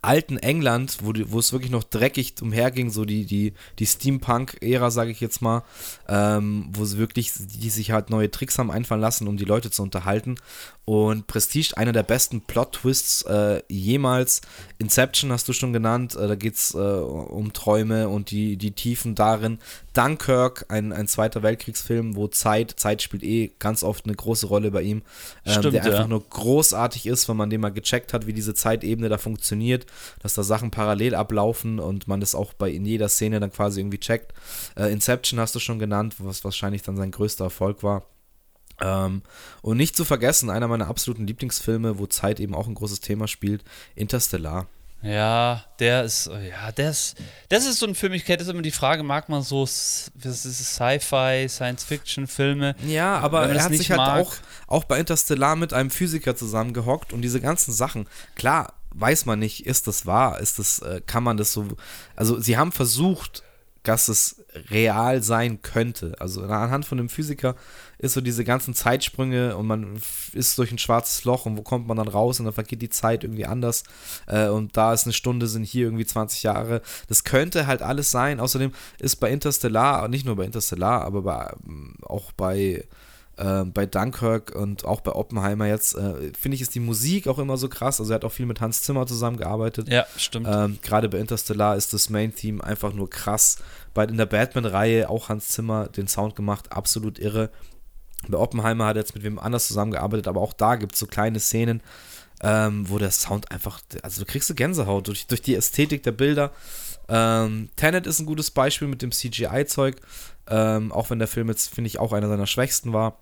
alten England, wo, wo es wirklich noch dreckig umherging, so die, die, die Steampunk-Ära, sage ich jetzt mal, ähm, wo sie wirklich, die sich halt neue Tricks haben einfallen lassen, um die Leute zu unterhalten. Und Prestige, einer der besten Plot-Twists äh, jemals. Inception hast du schon genannt, äh, da geht es äh, um Träume und die, die Tiefen darin. Dunkirk, ein, ein Zweiter Weltkriegsfilm, wo Zeit, Zeit spielt eh ganz oft eine große Rolle bei ihm, ähm, Stimmt, der einfach ja. nur großartig ist, wenn man den mal gecheckt hat, wie diese Zeitebene da funktioniert, dass da Sachen parallel ablaufen und man das auch bei in jeder Szene dann quasi irgendwie checkt. Äh, Inception hast du schon genannt, was wahrscheinlich dann sein größter Erfolg war. Ähm, und nicht zu vergessen, einer meiner absoluten Lieblingsfilme, wo Zeit eben auch ein großes Thema spielt, Interstellar. Ja, der ist, oh ja, der ist, das ist so ein Film, ich kenne das immer die Frage, mag man so Sci-Fi, Science-Fiction-Filme? Ja, aber er hat sich halt mag. auch, auch bei Interstellar mit einem Physiker zusammengehockt und diese ganzen Sachen, klar, weiß man nicht, ist das wahr, ist das, äh, kann man das so, also sie haben versucht, dass es real sein könnte. Also anhand von dem Physiker ist so diese ganzen Zeitsprünge und man ist durch ein schwarzes Loch und wo kommt man dann raus und dann vergeht die Zeit irgendwie anders äh, und da ist eine Stunde, sind hier irgendwie 20 Jahre. Das könnte halt alles sein. Außerdem ist bei Interstellar, nicht nur bei Interstellar, aber bei, auch bei äh, bei Dunkirk und auch bei Oppenheimer jetzt, äh, finde ich, ist die Musik auch immer so krass. Also er hat auch viel mit Hans Zimmer zusammengearbeitet. Ja, stimmt. Ähm, Gerade bei Interstellar ist das Main-Theme einfach nur krass. Bei, in der Batman-Reihe auch Hans Zimmer den Sound gemacht, absolut irre. Bei Oppenheimer hat er jetzt mit wem anders zusammengearbeitet, aber auch da gibt es so kleine Szenen, ähm, wo der Sound einfach, also du kriegst du Gänsehaut durch, durch die Ästhetik der Bilder. Ähm, Tenet ist ein gutes Beispiel mit dem CGI-Zeug, ähm, auch wenn der Film jetzt, finde ich, auch einer seiner schwächsten war.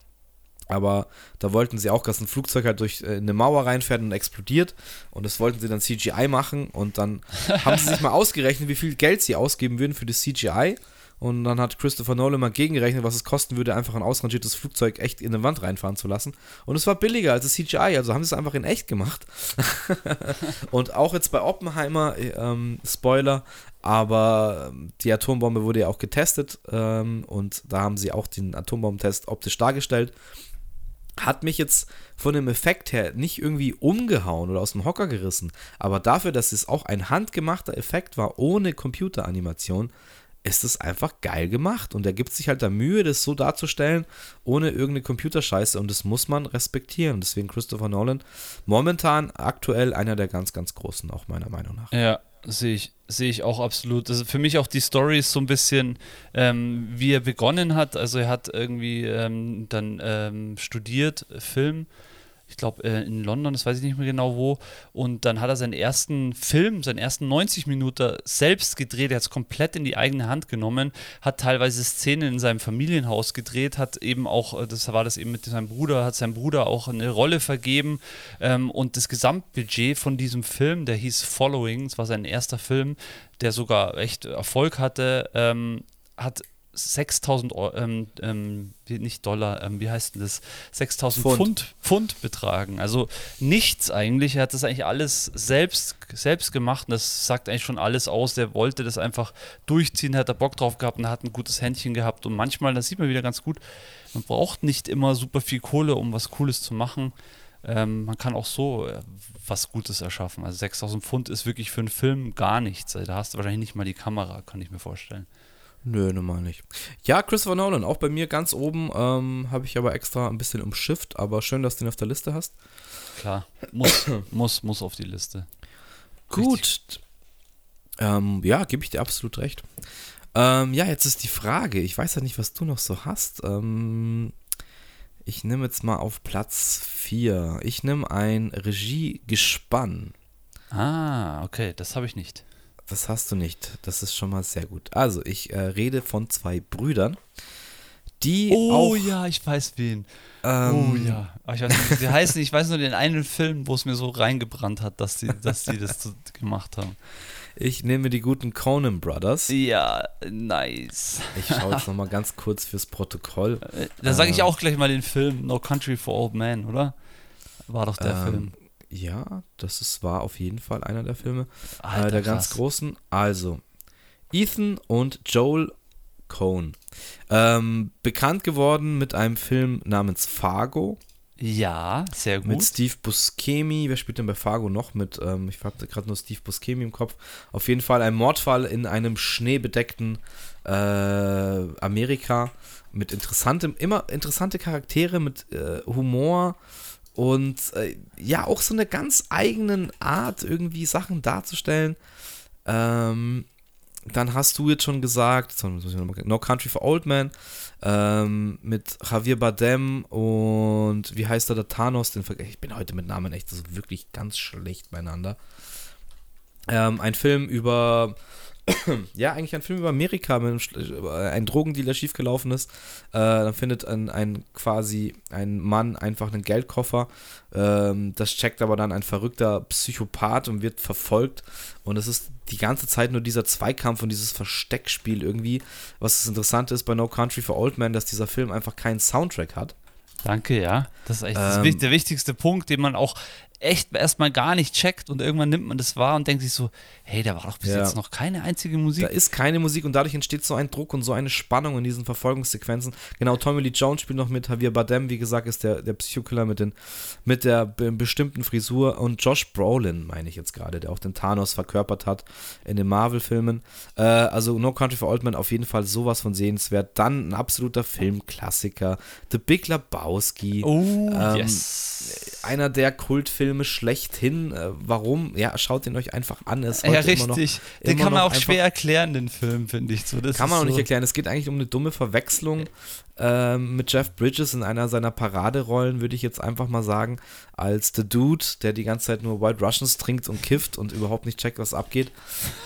Aber da wollten sie auch, dass ein Flugzeug halt durch äh, eine Mauer reinfährt und explodiert. Und das wollten sie dann CGI machen. Und dann haben sie sich mal ausgerechnet, wie viel Geld sie ausgeben würden für das CGI. Und dann hat Christopher Nolan mal gegengerechnet, was es kosten würde, einfach ein ausrangiertes Flugzeug echt in eine Wand reinfahren zu lassen. Und es war billiger als das CGI, also haben sie es einfach in echt gemacht. und auch jetzt bei Oppenheimer, ähm, Spoiler, aber ähm, die Atombombe wurde ja auch getestet ähm, und da haben sie auch den Atombombentest optisch dargestellt. Hat mich jetzt von dem Effekt her nicht irgendwie umgehauen oder aus dem Hocker gerissen, aber dafür, dass es auch ein handgemachter Effekt war, ohne Computeranimation, ist es einfach geil gemacht. Und er gibt sich halt da Mühe, das so darzustellen, ohne irgendeine Computerscheiße. Und das muss man respektieren. Deswegen Christopher Nolan momentan aktuell einer der ganz, ganz großen, auch meiner Meinung nach. Ja, sehe ich, sehe ich auch absolut. Also für mich auch die Story ist so ein bisschen, ähm, wie er begonnen hat. Also er hat irgendwie ähm, dann ähm, studiert, Film ich glaube äh, in London, das weiß ich nicht mehr genau wo. Und dann hat er seinen ersten Film, seinen ersten 90 Minuten selbst gedreht. Er hat es komplett in die eigene Hand genommen, hat teilweise Szenen in seinem Familienhaus gedreht, hat eben auch, äh, das war das eben mit seinem Bruder, hat seinem Bruder auch eine Rolle vergeben. Ähm, und das Gesamtbudget von diesem Film, der hieß Following, das war sein erster Film, der sogar echt Erfolg hatte, ähm, hat 6000 ähm, ähm, nicht Dollar, ähm, wie heißt denn das? 6000 Pfund. Pfund. Pfund betragen. Also nichts eigentlich. Er hat das eigentlich alles selbst, selbst gemacht und das sagt eigentlich schon alles aus. Der wollte das einfach durchziehen, hat er Bock drauf gehabt und hat ein gutes Händchen gehabt. Und manchmal, das sieht man wieder ganz gut, man braucht nicht immer super viel Kohle, um was Cooles zu machen. Ähm, man kann auch so äh, was Gutes erschaffen. Also 6000 Pfund ist wirklich für einen Film gar nichts. Da hast du wahrscheinlich nicht mal die Kamera, kann ich mir vorstellen. Nö, normal nicht. Ja, Christopher Nolan, auch bei mir ganz oben, ähm, habe ich aber extra ein bisschen umschifft, aber schön, dass du ihn auf der Liste hast. Klar, muss, muss, muss auf die Liste. Gut. Ähm, ja, gebe ich dir absolut recht. Ähm, ja, jetzt ist die Frage, ich weiß ja nicht, was du noch so hast. Ähm, ich nehme jetzt mal auf Platz 4. Ich nehme ein Regiegespann. Ah, okay, das habe ich nicht. Das hast du nicht. Das ist schon mal sehr gut. Also, ich äh, rede von zwei Brüdern, die oh, auch. ja, ich weiß wen. Ähm, oh ja. Aber ich weiß nicht, sie heißen, ich weiß nur den einen Film, wo es mir so reingebrannt hat, dass die, dass die das so gemacht haben. Ich nehme die guten Conan Brothers. Ja, nice. Ich schaue jetzt nochmal ganz kurz fürs Protokoll. Da sage ich ähm, auch gleich mal den Film No Country for Old Men, oder? War doch der ähm, Film. Ja, das ist, war auf jeden Fall einer der Filme. Alter, äh, der ganz großen. Also, Ethan und Joel Cohn. Ähm, bekannt geworden mit einem Film namens Fargo. Ja, sehr gut. Mit Steve Buscemi. Wer spielt denn bei Fargo noch mit? Ähm, ich habe gerade nur Steve Buscemi im Kopf. Auf jeden Fall ein Mordfall in einem schneebedeckten äh, Amerika mit interessantem, immer interessante Charaktere, mit äh, Humor und äh, ja, auch so eine ganz eigenen Art, irgendwie Sachen darzustellen. Ähm, dann hast du jetzt schon gesagt, No Country for Old Men ähm, mit Javier Bardem und wie heißt der, der Thanos? Den ich bin heute mit Namen echt so wirklich ganz schlecht beieinander. Ähm, ein Film über ja, eigentlich ein Film über Amerika, mit einem, ein Drogendealer schiefgelaufen ist. Äh, dann findet ein, ein, quasi ein Mann einfach einen Geldkoffer. Ähm, das checkt aber dann ein verrückter Psychopath und wird verfolgt. Und es ist die ganze Zeit nur dieser Zweikampf und dieses Versteckspiel irgendwie. Was das Interessante ist bei No Country for Old Men, dass dieser Film einfach keinen Soundtrack hat. Danke, ja. Das ist echt ähm, der wichtigste Punkt, den man auch echt erstmal gar nicht checkt und irgendwann nimmt man das wahr und denkt sich so, hey, da war doch bis Ja. jetzt noch keine einzige Musik. Da ist keine Musik und dadurch entsteht so ein Druck und so eine Spannung in diesen Verfolgungssequenzen. Genau, Tommy Lee Jones spielt noch mit, Javier Bardem, wie gesagt, ist der, der Psychokiller mit, den, mit der be bestimmten Frisur und Josh Brolin, meine ich jetzt gerade, der auch den Thanos verkörpert hat in den Marvel-Filmen. Äh, also No Country for Old Men auf jeden Fall sowas von sehenswert. Dann ein absoluter Filmklassiker, The Big Lebowski. oh, Ähm, yes. Einer der Kultfilme schlechthin. Äh, warum? Ja, schaut ihn euch einfach an. Ist Ja, heute immer noch- richtig. Den immer kann man auch schwer erklären, den Film, finde ich. So, das Kann man auch so, nicht erklären. Es geht eigentlich um eine dumme Verwechslung ähm, mit Jeff Bridges in einer seiner Paraderollen, würde ich jetzt einfach mal sagen, als The Dude, der die ganze Zeit nur White Russians trinkt und kifft und überhaupt nicht checkt, was abgeht.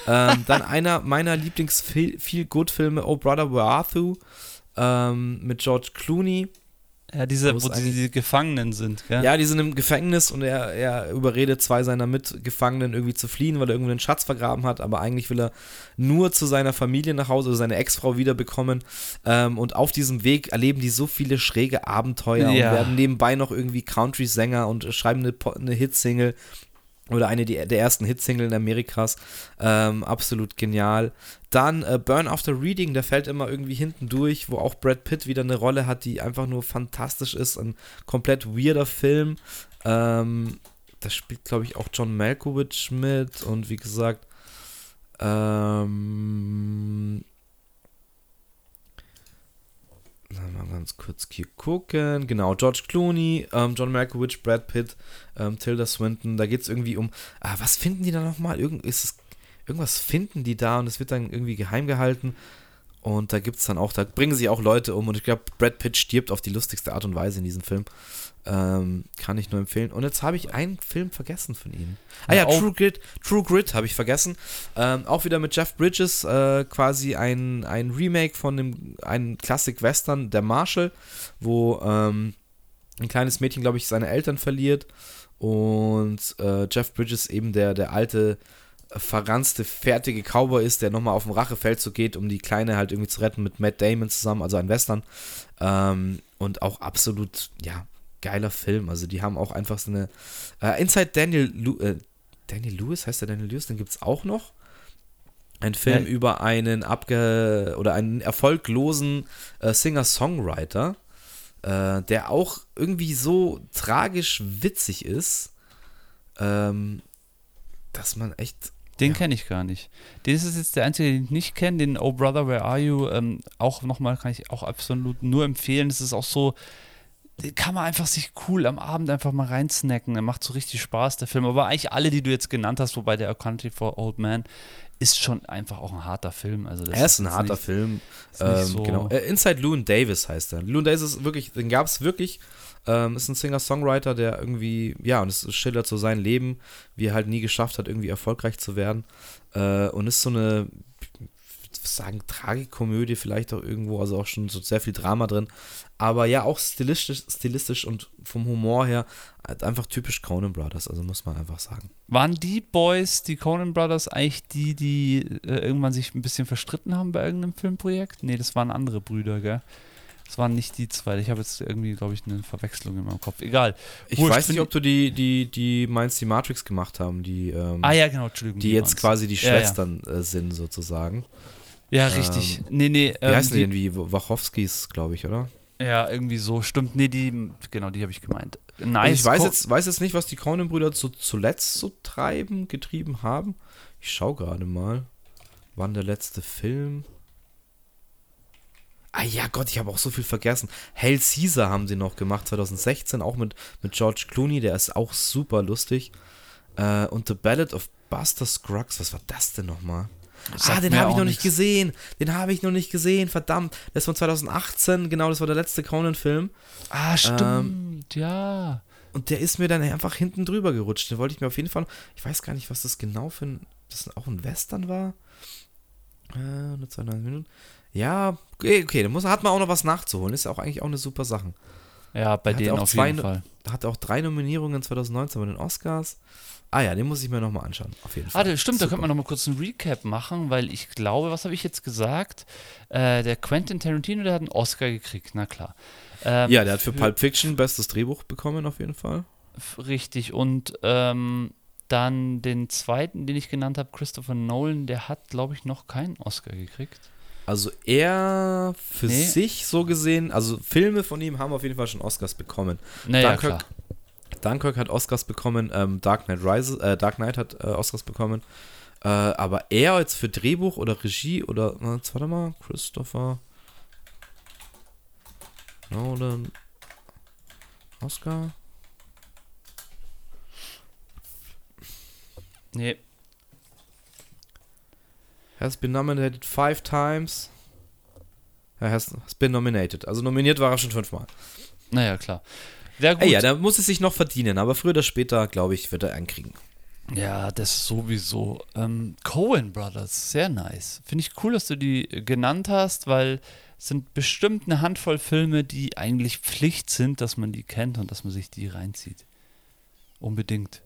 ähm, dann einer meiner Lieblings-Feel-Good-Filme, Oh Brother, Where Art Thou? Ähm, mit George Clooney. Ja, diese, Wo die, Gefangenen sind, gell? Ja, die sind im Gefängnis und er, er überredet zwei seiner Mitgefangenen irgendwie zu fliehen, weil er irgendwie einen Schatz vergraben hat, aber eigentlich will er nur zu seiner Familie nach Hause oder seine Ex-Frau wiederbekommen. Ähm, und auf diesem Weg erleben die so viele schräge Abenteuer Ja. und werden nebenbei noch irgendwie Country-Sänger und schreiben eine, eine Hitsingle. Oder eine der ersten Hitsingle in Amerikas. Ähm, absolut genial. Dann äh, Burn After Reading, der fällt immer irgendwie hinten durch, wo auch Brad Pitt wieder eine Rolle hat, die einfach nur fantastisch ist. Ein komplett weirder Film. Ähm, da spielt, glaube ich, auch John Malkovich mit. Und wie gesagt, ähm, na, mal ganz kurz hier gucken. Genau, George Clooney, ähm, John Malkovich, Brad Pitt, ähm, Tilda Swinton. Da geht es irgendwie um, ah, was finden die da nochmal? Irgend, ist es, irgendwas finden die da und es wird dann irgendwie geheim gehalten. Und da gibt es dann auch, da bringen sie auch Leute um. Und ich glaube, Brad Pitt stirbt auf die lustigste Art und Weise in diesem Film. Ähm, kann ich nur empfehlen. Und jetzt habe ich einen Film vergessen von ihnen. Ah ja, True Grit, True Grit habe ich vergessen. Ähm, auch wieder mit Jeff Bridges, äh, quasi ein, ein Remake von dem einen Klassik-Western, der Marshall, wo ähm, ein kleines Mädchen, glaube ich, seine Eltern verliert und äh, Jeff Bridges eben der, der alte, verranzte, fertige Cowboy ist, der nochmal auf den Rachefeldzug geht, um die Kleine halt irgendwie zu retten mit Matt Damon zusammen, also ein Western. Ähm, und auch absolut, ja, geiler Film. Also die haben auch einfach so eine. Äh, Inside Daniel, Lu äh, Daniel Lewis, heißt der Daniel Lewis, den gibt es auch noch. Ein Film Ja. über einen abge oder einen erfolglosen äh, Singer-Songwriter, äh, der auch irgendwie so tragisch witzig ist, ähm, dass man echt. Den Ja. kenne ich gar nicht. Das ist jetzt der einzige, den ich nicht kenne. Den Oh Brother, Where Are You? Ähm, auch nochmal kann ich auch absolut nur empfehlen. Es ist auch so, den kann man einfach sich cool am Abend einfach mal reinsnacken. Der macht so richtig Spaß, der Film. Aber eigentlich alle, die du jetzt genannt hast, wobei der A Country for Old Man ist schon einfach auch ein harter Film. Also das Er ist ein harter nicht, Film. Ähm, so- genau. Äh, Inside Loon Davis heißt er. Loon Davis ist wirklich, den gab es wirklich. Ähm, ist ein Singer-Songwriter, der irgendwie, ja, und es schildert so sein Leben, wie er halt nie geschafft hat, irgendwie erfolgreich zu werden. Äh, und ist so eine, ich würd sagen, Tragikomödie vielleicht auch irgendwo, also auch schon so sehr viel Drama drin. Aber ja, auch stilistisch, stilistisch und vom Humor her halt einfach typisch Conan Brothers, also muss man einfach sagen. Waren die Boys, die Conan Brothers, eigentlich die, die äh, irgendwann sich ein bisschen verstritten haben bei irgendeinem Filmprojekt? Nee, das waren andere Brüder, gell? Das waren nicht die zwei. Ich habe jetzt irgendwie, glaube ich, eine Verwechslung in meinem Kopf. Egal. Ich Wurscht, weiß nicht, ob du die, die, die meinst, die Matrix gemacht haben, die, ähm, Ah ja, genau, Entschuldigung. die jetzt waren's. quasi die Ja, ja. Schwestern Äh, sind, sozusagen. Ja, richtig. nee, nee. Wie ähm, heißen die die, denn? Wie Wachowskis, glaube ich, oder? Ja, irgendwie so. Stimmt. Nee, die, genau, die habe ich gemeint. Also Nice. ich weiß jetzt, weiß jetzt nicht, was die Conan-Brüder zu, zuletzt so treiben, getrieben haben. Ich schaue gerade mal. Wann der letzte Film? Ah ja, Gott, ich habe auch so viel vergessen. Hail Caesar haben sie noch gemacht, 2016, auch mit, mit George Clooney, der ist auch super lustig. Äh, und The Ballad of Buster Scruggs, was war das denn nochmal? Ah, den habe ich noch nicht gesehen. Den habe ich noch nicht gesehen, verdammt. Der ist von 2018, genau, das war der letzte Conan-Film. Ah, stimmt. Ähm, ja. Und der ist mir dann einfach hinten drüber gerutscht. Den wollte ich mir auf jeden Fall. Ich weiß gar nicht, was das genau für ein. Das auch ein Western war. Äh, nur 92 Minuten. Ja, okay, okay, da muss, hat man auch noch was nachzuholen. Ist ja auch eigentlich auch eine super Sache. Ja, bei Hat denen auch auf zwei jeden Fall. Da hat er auch drei Nominierungen 2019 bei den Oscars. Ah ja, den muss ich mir nochmal anschauen. Auf jeden Fall. Ah, das stimmt, da Super. könnte man noch mal kurz einen Recap machen, weil ich glaube, was habe ich jetzt gesagt? Äh, der Quentin Tarantino, der hat einen Oscar gekriegt, na klar. Ähm, Ja, der hat für Pulp Fiction bestes Drehbuch bekommen, auf jeden Fall. Richtig. Und ähm, dann den zweiten, den ich genannt habe, Christopher Nolan, der hat, glaube ich, noch keinen Oscar gekriegt. Also er für Nee. sich so gesehen, also Filme von ihm haben auf jeden Fall schon Oscars bekommen. Naja, Dunkirk, klar. Dunkirk hat Oscars bekommen, ähm, Dark Knight Rises, äh, Dark Knight hat äh, Oscars bekommen. Äh, aber er jetzt für Drehbuch oder Regie oder, na, jetzt warte mal, Christopher Nolan Oscar? Nee. Has been nominated five times. Er has, has been nominated. Also nominiert war er schon fünfmal. Naja, klar. Ja, gut. Ey, ja, da muss es sich noch verdienen, aber früher oder später, glaube ich, wird er einen kriegen. Ja, das sowieso. Ähm, Cohen Brothers, sehr nice. Finde ich cool, dass du die genannt hast, weil es sind bestimmt eine Handvoll Filme, die eigentlich Pflicht sind, dass man die kennt und dass man sich die reinzieht. Unbedingt.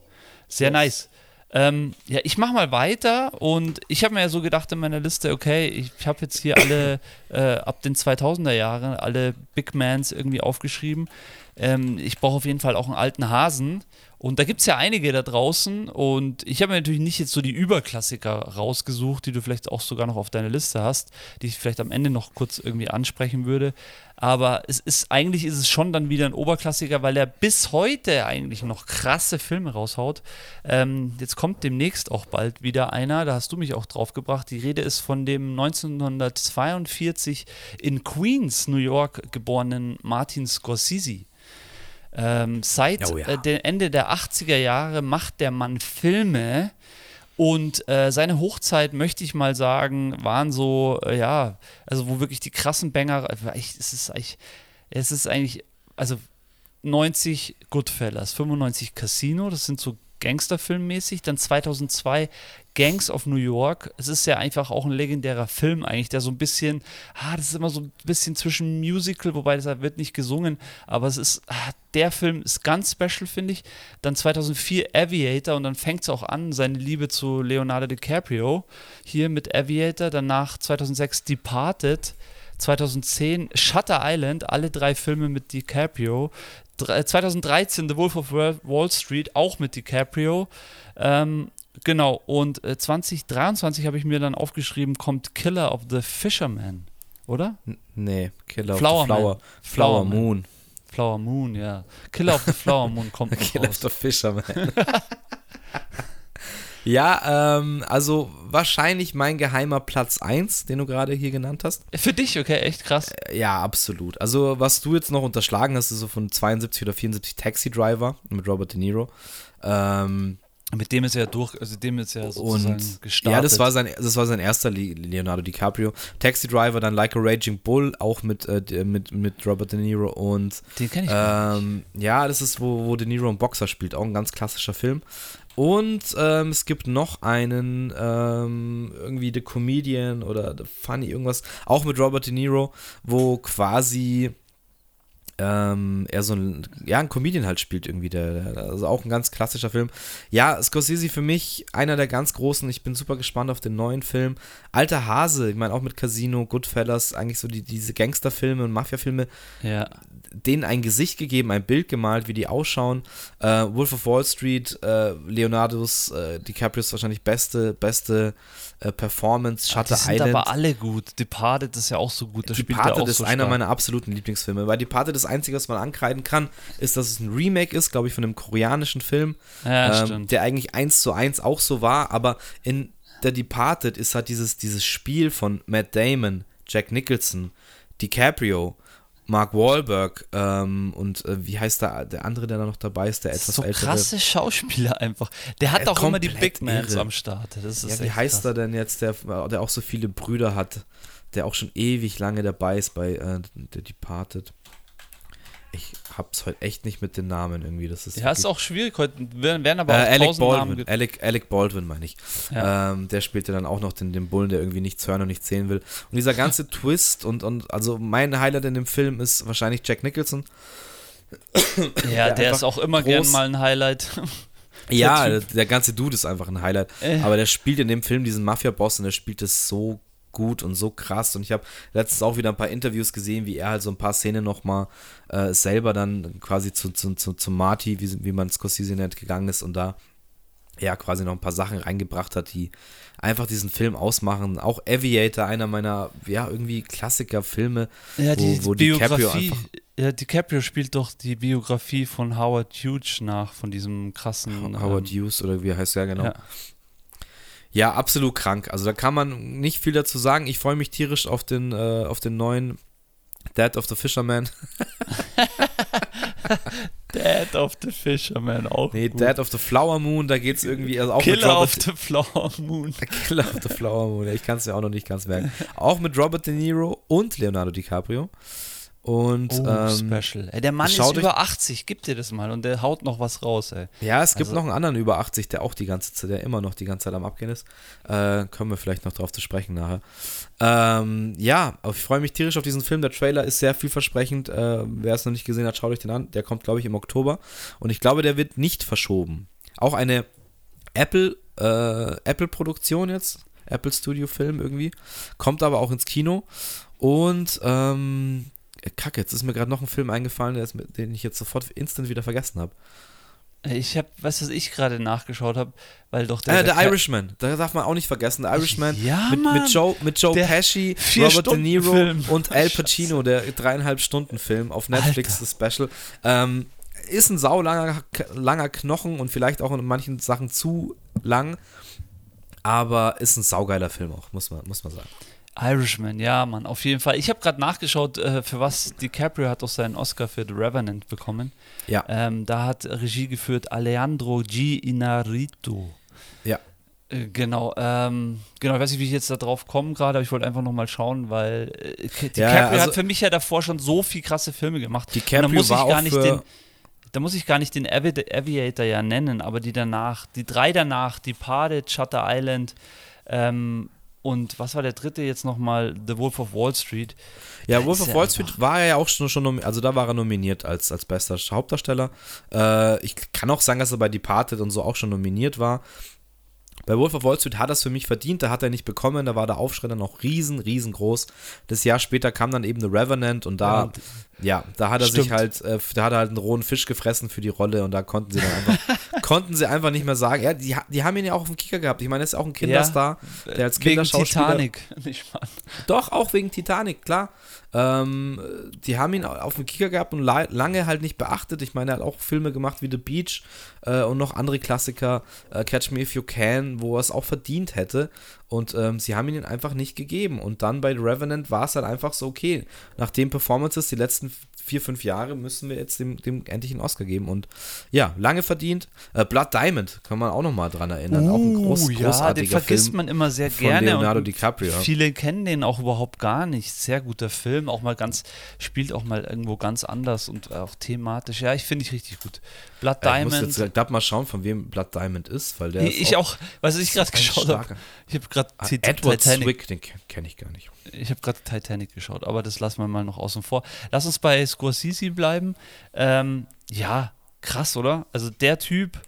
Sehr nice. Ähm, ja, ich mache mal weiter und ich habe mir ja so gedacht in meiner Liste, okay, ich habe jetzt hier alle äh, ab den 2000er Jahren alle Big Mans irgendwie aufgeschrieben. Ähm, ich brauche auf jeden Fall auch einen alten Hasen. Und da gibt es ja einige da draußen. Und ich habe mir natürlich nicht jetzt so die Überklassiker rausgesucht, die du vielleicht auch sogar noch auf deiner Liste hast, die ich vielleicht am Ende noch kurz irgendwie ansprechen würde. Aber es ist, eigentlich ist es schon dann wieder ein Oberklassiker, weil er bis heute eigentlich noch krasse Filme raushaut. Ähm, jetzt kommt demnächst auch bald wieder einer, da hast du mich auch drauf gebracht. Die Rede ist von dem 1942 in Queens, New York geborenen Martin Scorsese. Ähm, seit Oh ja. äh, dem Ende der 80er Jahre macht der Mann Filme und äh, seine Hochzeit, möchte ich mal sagen, waren so, äh, ja, also wo wirklich die krassen Banger, äh, ich, es ist eigentlich, es ist eigentlich, also 90 Goodfellas, 95 Casino, das sind so Gangsterfilmmäßig, dann 2002 Gangs of New York. Es ist ja einfach auch ein legendärer Film eigentlich, der so ein bisschen, ah, das ist immer so ein bisschen zwischen Musical, wobei das wird nicht gesungen, aber es ist, ah, der Film ist ganz special, finde ich. Dann 2004 Aviator und dann fängt es auch an, seine Liebe zu Leonardo DiCaprio hier mit Aviator, danach 2006 Departed, 2010 Shutter Island, alle drei Filme mit DiCaprio. Dre- 2013 The Wolf of Wall Street, auch mit DiCaprio. Ähm, genau, und äh, 2023 habe ich mir dann aufgeschrieben, kommt Killer of the Fisherman, oder? N nee, Killer Flower of the Flower. Flower Flower Man. Moon. Flower Moon, ja. Killer of the Flower Moon kommt Killer of raus. the Fisherman. ja, ähm, also wahrscheinlich mein geheimer Platz 1, den du gerade hier genannt hast. Für dich, okay, echt krass. Ja, absolut. Also, was du jetzt noch unterschlagen hast, ist so von 72 oder 74 Taxi Driver mit Robert De Niro. Ähm, Mit dem ist er durch, also dem ist er sozusagen und gestartet. ja, das war sein, das war sein erster Le- Leonardo DiCaprio. Taxi Driver, dann Like a Raging Bull, auch mit, äh, mit, mit Robert De Niro und Den kenne ich ähm, ja, das ist, wo, wo De Niro einen Boxer spielt, auch ein ganz klassischer Film. Und ähm, es gibt noch einen, ähm, irgendwie The Comedian oder The Funny, irgendwas, auch mit Robert De Niro, wo quasi ähm, er so ein, ja, ein Comedian halt spielt irgendwie, der, der, also auch ein ganz klassischer Film. Ja, Scorsese für mich einer der ganz großen, ich bin super gespannt auf den neuen Film. Alter Hase, ich meine auch mit Casino, Goodfellas, eigentlich so die, diese Gangsterfilme und Mafiafilme, Ja. Denen ein Gesicht gegeben, ein Bild gemalt, wie die ausschauen. Äh, Wolf of Wall Street, äh, Leonardos, äh, DiCaprios wahrscheinlich beste, beste äh, Performance, Shutter die sind Island. aber alle gut. Departed ist ja auch so gut. Das Departed ist so einer stark. meiner absoluten Lieblingsfilme, weil Departed das Einzige, was man ankreiden kann, ist, dass es ein Remake ist, glaube ich, von einem koreanischen Film, Ja, ähm, der eigentlich eins zu eins auch so war, aber in der Departed ist halt dieses, dieses Spiel von Matt Damon, Jack Nicholson, DiCaprio, Mark Wahlberg ähm, und äh, wie heißt der, der andere, der da noch dabei ist, der etwas so ältere. krasse Schauspieler einfach. Der hat auch immer die Big Mans am Start. Das ist Ja, wie heißt er denn jetzt, der, der auch so viele Brüder hat, der auch schon ewig lange dabei ist bei äh, The Departed? Ich hab's heute echt nicht mit den Namen irgendwie. Das ist Ja, ist auch schwierig. Heute werden werden aber äh, auch Alec tausend Namen Baldwin, Alec, Alec Baldwin meine ich. Ja. Ähm, der spielte dann auch noch den, den Bullen, der irgendwie nichts hören und nichts sehen will. Und dieser ganze Twist und, und also mein Highlight in dem Film ist wahrscheinlich Jack Nicholson. Ja, der der ist auch immer gern mal ein Highlight. Ja, Der Typ. der ganze Dude ist einfach ein Highlight. Äh. Aber der spielt in dem Film diesen Mafia-Boss und der spielt es so gut und so krass. Und ich habe letztens auch wieder ein paar Interviews gesehen, wie er halt so ein paar Szenen nochmal äh, selber dann quasi zu, zu, zu, zu Marty, wie, wie man Scorsese nennt, gegangen ist und da ja quasi noch ein paar Sachen reingebracht hat, die einfach diesen Film ausmachen. Auch Aviator, einer meiner, ja, irgendwie Klassiker-Filme, Ja, die wo, wo Biografie. DiCaprio einfach. ja, DiCaprio spielt doch die Biografie von Howard Hughes nach, von diesem krassen. Howard ähm, Hughes oder wie heißt der genau? Ja. Ja, absolut krank. Also da kann man nicht viel dazu sagen. Ich freue mich tierisch auf den, äh, auf den neuen Dead of the Fisherman. Dead of the Fisherman auch. Nee, gut. Dead of the Flower Moon, da geht es irgendwie, also auch mit Killer Robert, of the Flower Moon. Killer of the Flower Moon, ich kann es ja auch noch nicht ganz merken. Auch mit Robert De Niro und Leonardo DiCaprio. Und Oh, ähm, Special. Ey, der Mann ist über 80, gib dir das mal und der haut noch was raus, ey. ja, es gibt Also- noch einen anderen über 80, der auch die ganze Zeit, der immer noch die ganze Zeit am Abgehen ist. Äh, kommen wir vielleicht noch drauf zu sprechen nachher. Ähm, ja, aber ich freue mich tierisch auf diesen Film. Der Trailer ist sehr vielversprechend. Äh, wer es noch nicht gesehen hat, schaut euch den an. Der kommt, glaube ich, im Oktober. Und ich glaube, der wird nicht verschoben. Auch eine Apple, äh, Apple-Produktion jetzt. Apple Studio Film irgendwie. Kommt aber auch ins Kino. Und, ähm, Kacke, jetzt ist mir gerade noch ein Film eingefallen, der den ich jetzt sofort instant wieder vergessen habe. Ich habe, weißt du, was ich gerade nachgeschaut habe, weil doch Der, äh, der Ka- Irishman, da darf man auch nicht vergessen. Der Irishman Ja, mit, Mann. mit Joe, mit Joe Der Pesci, Robert De Stunden Niro Film. und Al Scheiße. Pacino, der dreieinhalb Stunden Film auf Netflix, Alter. das Special. Ähm, ist ein saulanger langer Knochen und vielleicht auch in manchen Sachen zu lang, aber ist ein saugeiler Film auch, muss man, muss man sagen. Irishman, ja, Mann, auf jeden Fall. Ich habe gerade nachgeschaut, äh, für was DiCaprio hat doch seinen Oscar für The Revenant bekommen. Ja, Ähm, da hat Regie geführt Alejandro G. Inarritu. ja. Äh, Genau, ähm, genau, ich weiß nicht, wie ich jetzt da drauf komme gerade, aber ich wollte einfach nochmal schauen, weil äh, DiCaprio Ja, also- hat für mich ja davor schon so viel krasse Filme gemacht. DiCaprio Und da muss war ich gar auch nicht für- den, da muss ich gar nicht den Avi Aviator ja nennen, aber die danach, die drei danach, Departed, Shutter Island ähm, und was war der dritte jetzt nochmal? The Wolf of Wall Street. Ja, Da Wolf of Wall Street war er ja auch schon, schon also da war er nominiert als, als bester Hauptdarsteller. Äh, ich kann auch sagen, dass er bei Departed und so auch schon nominiert war. Bei Wolf of Wall Street hat er es für mich verdient, da hat er nicht bekommen, da war der Aufschrei dann noch riesen, riesengroß. Das Jahr später kam dann eben The Revenant und da, und- ja, da hat er sich Stimmt. halt, äh, da hat er halt einen rohen Fisch gefressen für die Rolle und da konnten sie dann einfach, konnten sie einfach nicht mehr sagen. Ja, die, die haben ihn ja auch auf dem Kicker gehabt. Ich meine, er ist ja auch ein Kinderstar, der als Wegen Kinderschauspieler Titanic. Nicht wahr? doch, auch wegen Titanic, klar. Ähm, die haben ihn auf dem Kicker gehabt und la lange halt nicht beachtet. Ich meine, er hat auch Filme gemacht wie The Beach äh, und noch andere Klassiker, äh, Catch Me If You Can, wo er es auch verdient hätte. Und ähm, sie haben ihn einfach nicht gegeben. Und dann bei The Revenant war es halt einfach so, okay, nach den Performances die letzten vier, fünf Jahre müssen wir jetzt dem, dem endlich einen Oscar geben. Und ja, lange verdient. Äh, Blood Diamond, kann man auch noch mal dran erinnern. auch ein groß, Uh, ja, den großartiger vergisst Film man immer sehr von gerne. Leonardo und DiCaprio. Viele kennen den auch überhaupt gar nicht. Sehr guter Film, auch mal ganz, spielt auch mal irgendwo ganz anders und auch thematisch. Ja, ich finde ich richtig gut. Blood Ja, ich muss Diamond. jetzt grad mal schauen, von wem Blood Diamond ist, weil der ich ist auch, was ich gerade geschaut habe. Ich habe gerade Ah, Edward Titanic. Zwick, den kenne ich gar nicht. Ich habe gerade Titanic geschaut, aber das lassen wir mal noch außen vor. Lass uns bei Scorsese bleiben. Ähm, ja, krass, oder? Also der Typ,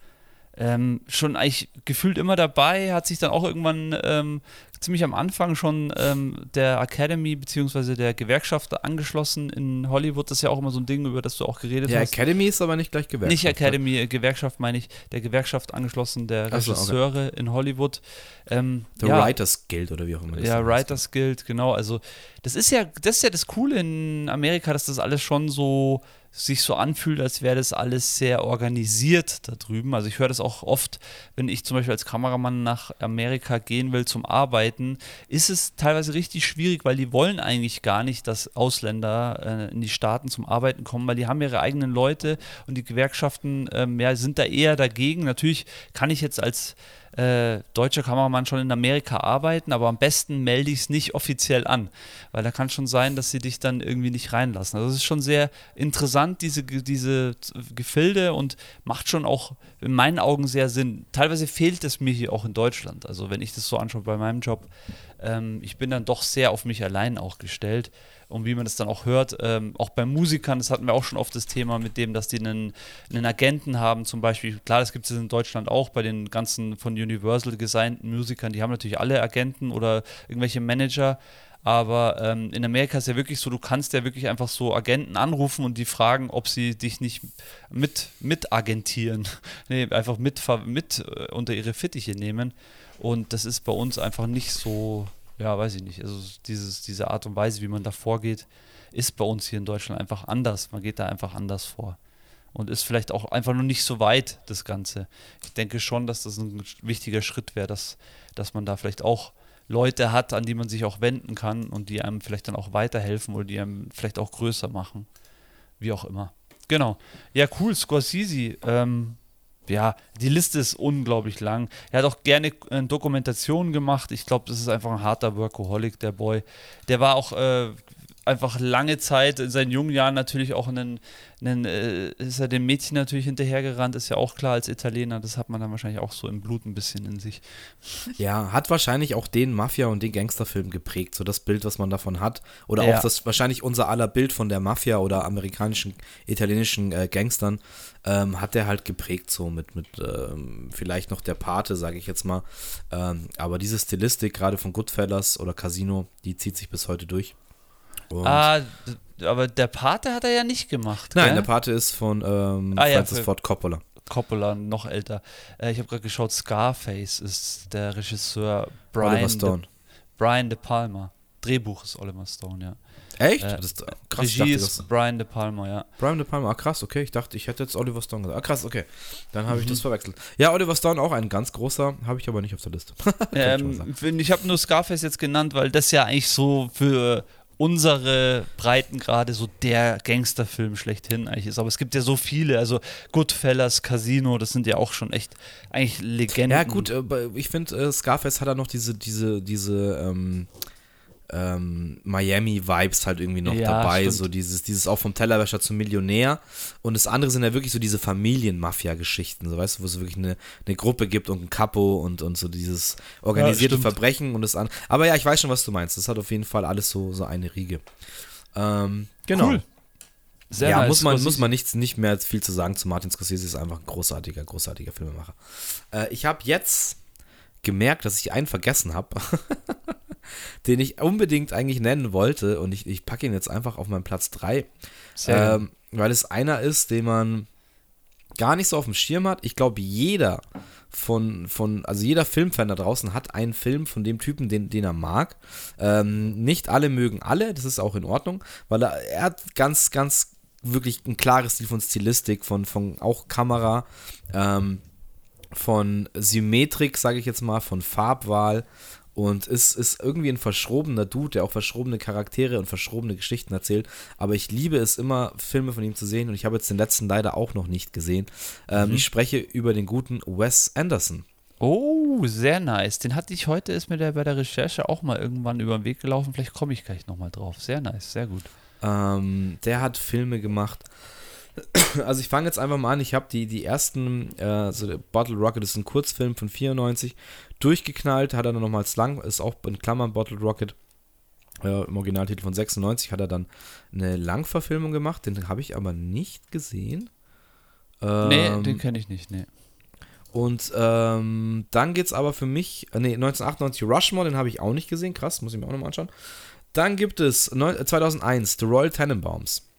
ähm, schon eigentlich gefühlt immer dabei, hat sich dann auch irgendwann ähm, ziemlich am Anfang schon ähm, der Academy bzw. der Gewerkschaft angeschlossen in Hollywood. Das ist ja auch immer so ein Ding, über das du auch geredet Ja, hast. Academy ist aber nicht gleich Gewerkschaft. Nicht ne? Academy, äh, Gewerkschaft meine ich, der Gewerkschaft angeschlossen, der Ach so, okay. Regisseure in Hollywood. Ähm, The ja, Writers Guild oder wie auch immer das ja. Writers Guild, genau. Also, das ist ja, das ist ja das Coole in Amerika, dass das alles schon so sich so anfühlt, als wäre das alles sehr organisiert da drüben. Also ich höre das auch oft, wenn ich zum Beispiel als Kameramann nach Amerika gehen will zum Arbeiten, ist es teilweise richtig schwierig, weil die wollen eigentlich gar nicht, dass Ausländer äh, in die Staaten zum Arbeiten kommen, weil die haben ihre eigenen Leute und die Gewerkschaften ähm, ja, sind da eher dagegen. Natürlich kann ich jetzt als äh, deutscher Kameramann schon in Amerika arbeiten, aber am besten melde ich es nicht offiziell an, weil da kann schon sein, dass sie dich dann irgendwie nicht reinlassen. Also es ist schon sehr interessant, diese, diese Gefilde und macht schon auch in meinen Augen sehr Sinn. Teilweise fehlt es mir hier auch in Deutschland. Also wenn ich das so anschaue bei meinem Job, ähm, ich bin dann doch sehr auf mich allein auch gestellt. Und wie man das dann auch hört. Ähm, auch bei Musikern, das hatten wir auch schon oft das Thema mit dem, dass die einen, einen Agenten haben, zum Beispiel. Klar, das gibt es in Deutschland auch bei den ganzen von Universal gesignten Musikern. Die haben natürlich alle Agenten oder irgendwelche Manager. Aber ähm, in Amerika ist ja wirklich so, du kannst ja wirklich einfach so Agenten anrufen und die fragen, ob sie dich nicht mit, mit agentieren. nee, einfach mit, mit äh, unter ihre Fittiche nehmen. Und das ist bei uns einfach nicht so, ja, weiß ich nicht. Also dieses, diese Art und Weise, wie man da vorgeht, ist bei uns hier in Deutschland einfach anders. Man geht da einfach anders vor. Und ist vielleicht auch einfach noch nicht so weit, das Ganze. Ich denke schon, dass das ein wichtiger Schritt wäre, dass, dass man da vielleicht auch Leute hat, an die man sich auch wenden kann und die einem vielleicht dann auch weiterhelfen oder die einem vielleicht auch größer machen. Wie auch immer. Genau. Ja, cool, Scorsese. Ähm, ja, die Liste ist unglaublich lang. Er hat auch gerne äh, Dokumentationen gemacht. Ich glaube, das ist einfach ein harter Workaholic, der Boy. Der war auch äh, einfach lange Zeit in seinen jungen Jahren natürlich auch einen, einen äh, ist er dem Mädchen natürlich hinterhergerannt, ist ja auch klar als Italiener, das hat man dann wahrscheinlich auch so im Blut ein bisschen in sich. Ja, hat wahrscheinlich auch den Mafia- und den Gangsterfilm geprägt, so das Bild, was man davon hat. Oder ja. auch das wahrscheinlich unser aller Bild von der Mafia oder amerikanischen, italienischen äh, Gangstern ähm, hat der halt geprägt, so mit, mit ähm, vielleicht noch der Pate, sage ich jetzt mal. Ähm, aber diese Stilistik, gerade von Goodfellas oder Casino, die zieht sich bis heute durch. Und ah, aber der Pate hat er ja nicht gemacht. Nein, gell? der Pate ist von ähm, ah, Francis ja, Ford Coppola. Coppola, noch älter. Äh, ich habe gerade geschaut, Scarface ist der Regisseur Brian Oliver Stone. De, Brian De Palma. Drehbuch ist Oliver Stone, ja. Echt? Äh, das ist krass. Regie ist das, Brian De Palma, ja. Brian De Palma, ah krass, okay. Ich dachte, ich hätte jetzt Oliver Stone gesagt. Ah krass, okay. Dann habe mhm. ich das verwechselt. Ja, Oliver Stone auch ein ganz großer, habe ich aber nicht auf der Liste. ähm, ich habe nur Scarface jetzt genannt, weil das ja eigentlich so für unsere Breitengrade so der Gangsterfilm schlechthin eigentlich ist. Aber es gibt ja so viele, also Goodfellas, Casino, das sind ja auch schon echt eigentlich Legenden. Ja gut, äh, ich finde, äh, Scarface hat da noch diese, diese, diese, ähm, ähm, Miami-Vibes halt irgendwie noch ja, dabei. Stimmt. So dieses, dieses auch vom Tellerwäscher zum Millionär. Und das andere sind ja wirklich so diese Familien-Mafia-Geschichten, so weißt du, wo es wirklich eine, eine Gruppe gibt und ein Capo und, und so dieses organisierte ja, Verbrechen und das andere. Aber ja, ich weiß schon, was du meinst. Das hat auf jeden Fall alles so, so eine Riege. Ähm, genau. Cool. Sehr ja, nice. muss man, muss man nichts, nicht mehr viel zu sagen zu Martin Scorsese, ist einfach ein großartiger, großartiger Filmemacher. Äh, ich habe jetzt gemerkt, dass ich einen vergessen habe. den ich unbedingt eigentlich nennen wollte. Und ich, ich packe ihn jetzt einfach auf meinen Platz 3. Ähm, weil es einer ist, den man gar nicht so auf dem Schirm hat. Ich glaube, jeder von, von, also jeder Filmfan da draußen hat einen Film von dem Typen, den, den er mag. Ähm, nicht alle mögen alle, das ist auch in Ordnung, weil er, er hat ganz, ganz wirklich ein klares Stil von Stilistik, von, von auch Kamera, ähm, von Symmetrik, sage ich jetzt mal, von Farbwahl und ist, ist irgendwie ein verschrobener Dude, der auch verschrobene Charaktere und verschrobene Geschichten erzählt. Aber ich liebe es immer, Filme von ihm zu sehen. Und ich habe jetzt den letzten leider auch noch nicht gesehen. Ähm, mhm. Ich spreche über den guten Wes Anderson. Oh, sehr nice. Den hatte ich heute, ist mir der bei der Recherche auch mal irgendwann über den Weg gelaufen. Vielleicht komme ich gleich nochmal drauf. Sehr nice, sehr gut. Ähm, der hat Filme gemacht. Also ich fange jetzt einfach mal an. Ich habe die, die ersten, äh, also Bottle Rocket ist ein Kurzfilm von 94 durchgeknallt, hat er dann nochmals lang, ist auch in Klammern Bottle Rocket. Äh, Im Originaltitel von 96 hat er dann eine Langverfilmung gemacht, den habe ich aber nicht gesehen. Ähm, nee, den kenne ich nicht, nee. Und ähm, dann es aber für mich, äh, nee, 1998 Rushmore, den habe ich auch nicht gesehen, krass, muss ich mir auch nochmal anschauen. Dann gibt es 2001 The Royal Tenenbaums.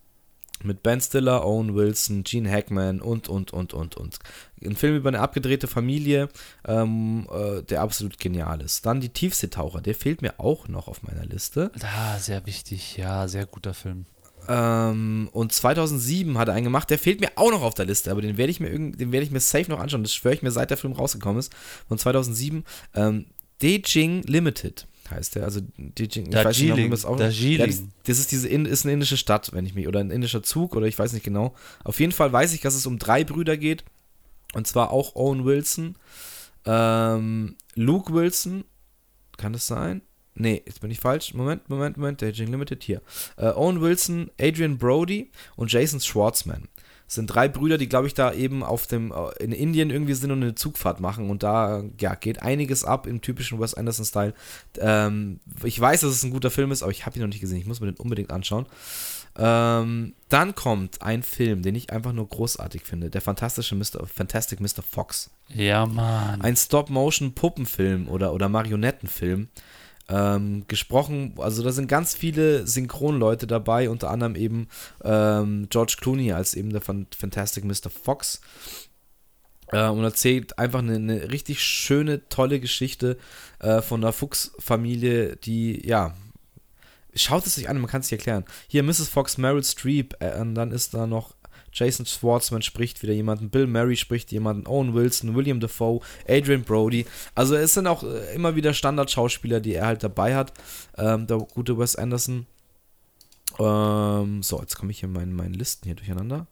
Mit Ben Stiller, Owen Wilson, Gene Hackman und, und, und, und, und. Ein Film über eine abgedrehte Familie, ähm, äh, der absolut genial ist. Dann die Tiefseetaucher, der fehlt mir auch noch auf meiner Liste. Ah, sehr wichtig, ja, sehr guter Film. Ähm, und 2007 hat er einen gemacht, der fehlt mir auch noch auf der Liste, aber den werde ich mir den werde ich mir safe noch anschauen. Das schwöre ich mir, seit der Film rausgekommen ist. Von 2007. Ähm, Dejing Limited heißt der. Also Dejing, ich weiß nicht, das auch. Ja, das, das, ist diese ist eine indische Stadt, wenn ich mich oder ein indischer Zug oder ich weiß nicht genau. Auf jeden Fall weiß ich, dass es um drei Brüder geht und zwar auch Owen Wilson, ähm, Luke Wilson, kann das sein? Nee, jetzt bin ich falsch. Moment, Moment, Moment. Daging Limited hier. Äh, Owen Wilson, Adrian Brody und Jason Schwartzman. Es sind drei Brüder, die, glaube ich, da eben auf dem, äh, in Indien irgendwie sind und eine Zugfahrt machen. Und da ja, geht einiges ab im typischen Wes Anderson-Style. Ähm, ich weiß, dass es ein guter Film ist, aber ich habe ihn noch nicht gesehen. Ich muss mir den unbedingt anschauen. Ähm, dann kommt ein Film, den ich einfach nur großartig finde: Der fantastische Mr. Fantastic Mr. Fox. Ja, Mann. Ein Stop-Motion-Puppenfilm oder, oder Marionettenfilm. Ähm, gesprochen, also da sind ganz viele Synchronleute dabei, unter anderem eben ähm, George Clooney als eben der Fantastic Mr. Fox. Äh, und erzählt einfach eine, eine, richtig schöne, tolle Geschichte äh, von einer Fuchsfamilie, die, ja, schaut es sich an, man kann es sich erklären. Hier Mrs. Fox, Meryl Streep, äh, und dann ist da noch Jason Schwartzman spricht wieder jemanden, Bill Murray spricht jemanden, Owen Wilson, William Defoe, Adrian Brody. Also es sind auch äh, immer wieder Standardschauspieler, die er halt dabei hat. Ähm, der gute Wes Anderson. Ähm, so, jetzt komme ich hier in meinen, meinen Listen hier durcheinander.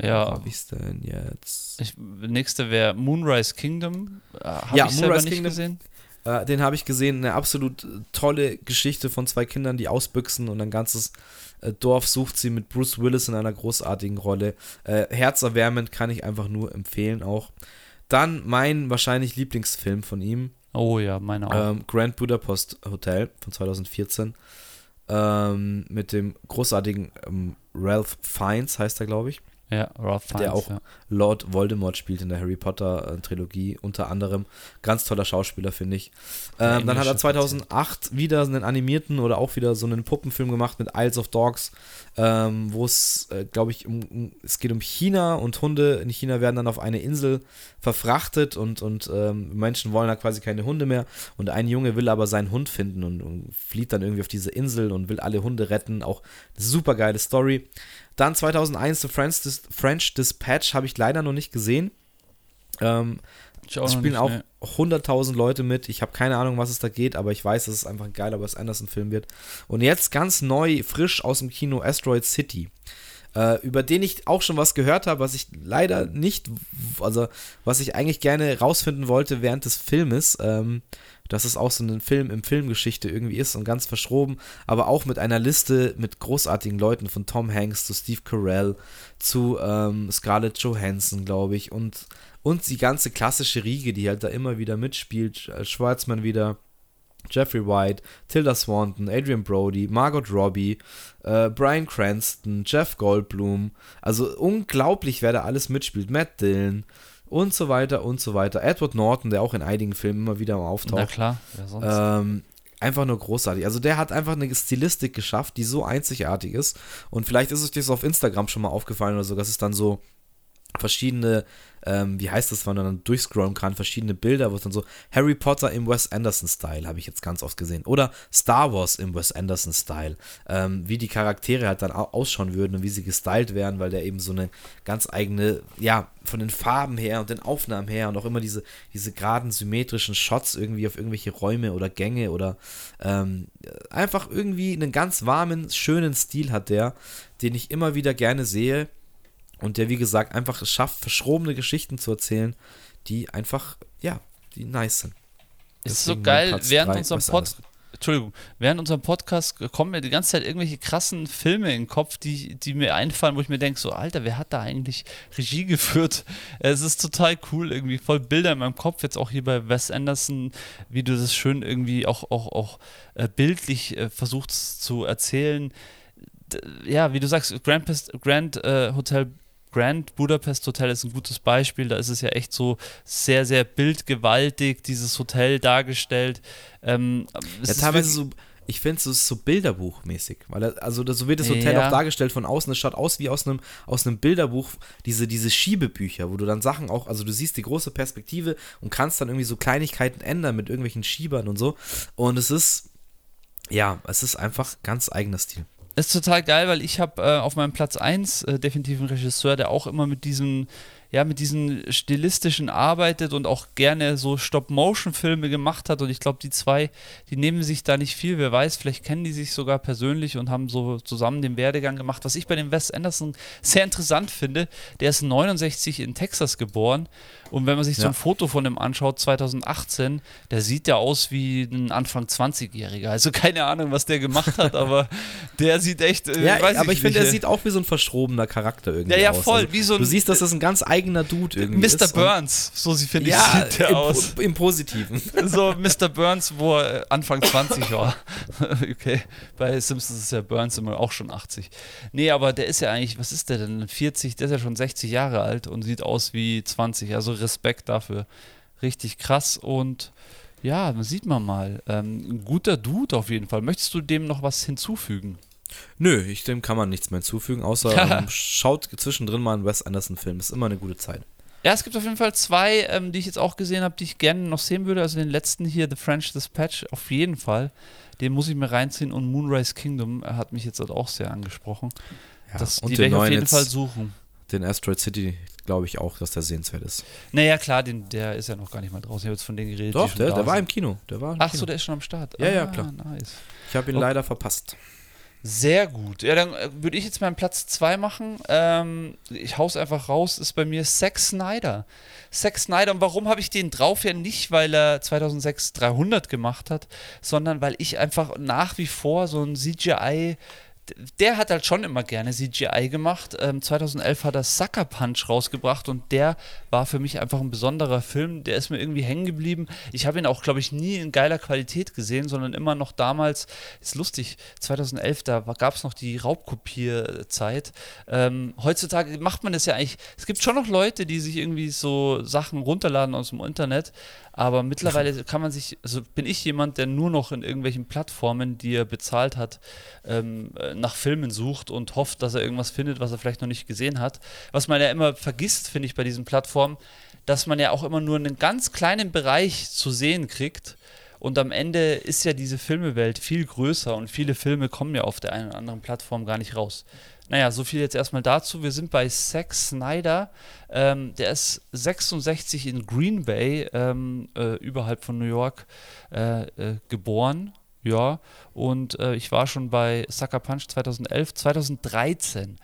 Ja. Wo habe ich denn jetzt? Ich, nächste wäre Moonrise Kingdom. Äh, ja, ich Moonrise Kingdom. Gesehen. Äh, den habe ich gesehen. Eine absolut tolle Geschichte von zwei Kindern, die ausbüchsen und ein ganzes äh, Dorf sucht sie mit Bruce Willis in einer großartigen Rolle. Äh, herzerwärmend kann ich einfach nur empfehlen auch. Dann mein wahrscheinlich Lieblingsfilm von ihm. Oh ja, meine auch. Ähm, Grand Budapest Hotel von 2014. Ähm, mit dem großartigen ähm, Ralph Fiennes heißt er, glaube ich. Ja, Ralph Fiennes, der auch ja. Lord Voldemort spielt in der Harry Potter äh, Trilogie unter anderem. Ganz toller Schauspieler, finde ich. Ähm, dann hat er 2008 wieder einen animierten oder auch wieder so einen Puppenfilm gemacht mit Isles of Dogs, ähm, wo es, äh, glaube ich, um, um, es geht um China und Hunde in China werden dann auf eine Insel verfrachtet und, und ähm, Menschen wollen da quasi keine Hunde mehr und ein Junge will aber seinen Hund finden und, und flieht dann irgendwie auf diese Insel und will alle Hunde retten. Auch super geile Story. Dann 2001 The French, Dis French Dispatch habe ich leider noch nicht gesehen. Ähm, es spielen auch nee. 100.000 Leute mit. Ich habe keine Ahnung, was es da geht, aber ich weiß, dass es einfach ein geiler Wes Anderson-Film wird. Und jetzt ganz neu, frisch aus dem Kino Asteroid City. Äh, über den ich auch schon was gehört habe, was ich leider nicht, also was ich eigentlich gerne rausfinden wollte während des Filmes. Ähm, dass es auch so ein Film im Filmgeschichte irgendwie ist und ganz verschroben, aber auch mit einer Liste mit großartigen Leuten von Tom Hanks zu Steve Carell zu ähm, Scarlett Johansson, glaube ich, und, und die ganze klassische Riege, die halt da immer wieder mitspielt. Schwarzmann wieder. Jeffrey White, Tilda Swanton, Adrian Brody, Margot Robbie, äh, Brian Cranston, Jeff Goldblum. Also unglaublich, wer da alles mitspielt. Matt Dillon und so weiter und so weiter. Edward Norton, der auch in einigen Filmen immer wieder auftaucht. Na klar, ja, sonst. Ähm, einfach nur großartig. Also der hat einfach eine Stilistik geschafft, die so einzigartig ist. Und vielleicht ist es dir so auf Instagram schon mal aufgefallen oder so, dass es dann so verschiedene, ähm, wie heißt das, wenn man dann durchscrollen kann, verschiedene Bilder, wo es dann so Harry Potter im Wes Anderson-Style habe ich jetzt ganz oft gesehen. Oder Star Wars im Wes Anderson-Style. Ähm, wie die Charaktere halt dann ausschauen würden und wie sie gestylt werden, weil der eben so eine ganz eigene, ja, von den Farben her und den Aufnahmen her und auch immer diese, diese geraden symmetrischen Shots irgendwie auf irgendwelche Räume oder Gänge oder ähm, einfach irgendwie einen ganz warmen, schönen Stil hat der, den ich immer wieder gerne sehe und der, wie gesagt, einfach es schafft, verschrobene Geschichten zu erzählen, die einfach, ja, die nice sind. ist so geil, während unserem Pod Entschuldigung, während unserem Podcast kommen mir die ganze Zeit irgendwelche krassen Filme in den Kopf, die, die mir einfallen, wo ich mir denke, so, Alter, wer hat da eigentlich Regie geführt? Es ist total cool, irgendwie voll Bilder in meinem Kopf, jetzt auch hier bei Wes Anderson, wie du das schön irgendwie auch, auch, auch äh, bildlich äh, versuchst zu erzählen. Ja, wie du sagst, Grand, Grand äh, Hotel Grand Budapest Hotel ist ein gutes Beispiel. Da ist es ja echt so sehr, sehr bildgewaltig, dieses Hotel dargestellt. Ähm, ja, teilweise so, ich finde es ist so Bilderbuchmäßig. Weil also so wird das Hotel ja. auch dargestellt von außen. Es schaut aus wie aus einem, aus einem Bilderbuch, diese, diese Schiebebücher, wo du dann Sachen auch, also du siehst die große Perspektive und kannst dann irgendwie so Kleinigkeiten ändern mit irgendwelchen Schiebern und so. Und es ist, ja, es ist einfach ganz eigener Stil. Ist total geil, weil ich habe äh, auf meinem Platz 1 äh, definitiv einen Regisseur, der auch immer mit diesem, ja, mit diesen stilistischen arbeitet und auch gerne so Stop-Motion-Filme gemacht hat. Und ich glaube, die zwei, die nehmen sich da nicht viel. Wer weiß, vielleicht kennen die sich sogar persönlich und haben so zusammen den Werdegang gemacht. Was ich bei dem Wes Anderson sehr interessant finde, der ist 69 in Texas geboren. Und wenn man sich ja. so ein Foto von ihm anschaut, 2018, der sieht ja aus wie ein Anfang 20-Jähriger. Also keine Ahnung, was der gemacht hat, aber der sieht echt. Äh, ja, aber ich finde, er sieht auch wie so ein verschrobener Charakter irgendwie ja, ja, aus. voll. Also, wie so ein, du siehst, dass das ein ganz eigener Dude irgendwie Mr. ist. Mr. Burns, so finde ich, ja, sieht der im, aus. Im Positiven. So Mr. Burns, wo er Anfang 20 war. okay, bei Simpsons ist ja Burns immer auch schon 80. Nee, aber der ist ja eigentlich, was ist der denn? 40, der ist ja schon 60 Jahre alt und sieht aus wie 20. Also Respekt dafür. Richtig krass und ja, sieht man mal. Ähm, ein guter Dude auf jeden Fall. Möchtest du dem noch was hinzufügen? Nö, ich, dem kann man nichts mehr hinzufügen, außer ähm, schaut zwischendrin mal einen Wes Anderson-Film. Ist immer eine gute Zeit. Ja, es gibt auf jeden Fall zwei, ähm, die ich jetzt auch gesehen habe, die ich gerne noch sehen würde. Also den letzten hier, The French Dispatch, auf jeden Fall. Den muss ich mir reinziehen. Und Moonrise Kingdom hat mich jetzt auch sehr angesprochen. Ja, das, und die werde ich auf jeden Fall suchen. Den Asteroid City glaube ich auch, dass der sehenswert ist. Naja, klar, den, der ist ja noch gar nicht mal draußen. Ich habe jetzt von denen geredet. Doch, der, der war im Kino. Der war im Ach Kino. so, der ist schon am Start. Ja, ah, ja, klar. Nice. Ich habe ihn okay. leider verpasst. Sehr gut. Ja, dann äh, würde ich jetzt meinen Platz 2 machen. Ähm, ich hau's einfach raus, ist bei mir Zack Snyder. Zack Snyder. Und warum habe ich den drauf? Ja nicht, weil er 2006 300 gemacht hat, sondern weil ich einfach nach wie vor so ein CGI der hat halt schon immer gerne CGI gemacht. Ähm, 2011 hat er Sucker Punch rausgebracht und der war für mich einfach ein besonderer Film. Der ist mir irgendwie hängen geblieben. Ich habe ihn auch, glaube ich, nie in geiler Qualität gesehen, sondern immer noch damals, ist lustig, 2011, da gab es noch die Raubkopierzeit. Ähm, heutzutage macht man das ja eigentlich, es gibt schon noch Leute, die sich irgendwie so Sachen runterladen aus dem Internet, aber mittlerweile kann man sich, also bin ich jemand, der nur noch in irgendwelchen Plattformen, die er bezahlt hat, ähm, äh, nach Filmen sucht und hofft, dass er irgendwas findet, was er vielleicht noch nicht gesehen hat. Was man ja immer vergisst, finde ich, bei diesen Plattformen, dass man ja auch immer nur einen ganz kleinen Bereich zu sehen kriegt. Und am Ende ist ja diese Filmewelt viel größer und viele Filme kommen ja auf der einen oder anderen Plattform gar nicht raus. Naja, so viel jetzt erstmal dazu. Wir sind bei Zack Snyder. Ähm, der ist 66 in Green Bay, ähm, äh, überhalb von New York, äh, äh, geboren. Ja, und äh, ich war schon bei Sucker Punch 2011, 2013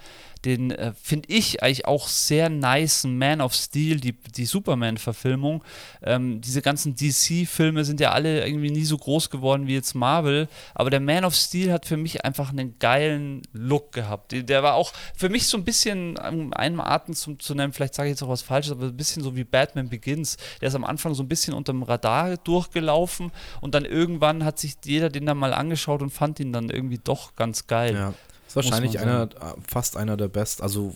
den äh, finde ich eigentlich auch sehr nice. Man of Steel, die, die Superman-Verfilmung. Ähm, diese ganzen DC-Filme sind ja alle irgendwie nie so groß geworden wie jetzt Marvel. Aber der Man of Steel hat für mich einfach einen geilen Look gehabt. Der, war auch für mich so ein bisschen an einem Atem zu, zu nennen, vielleicht sage ich jetzt auch was Falsches, aber ein bisschen so wie Batman Begins. Der ist am Anfang so ein bisschen unter dem Radar durchgelaufen und dann irgendwann hat sich jeder den dann mal angeschaut und fand ihn dann irgendwie doch ganz geil. Ja. Ist wahrscheinlich einer, fast einer der besten, also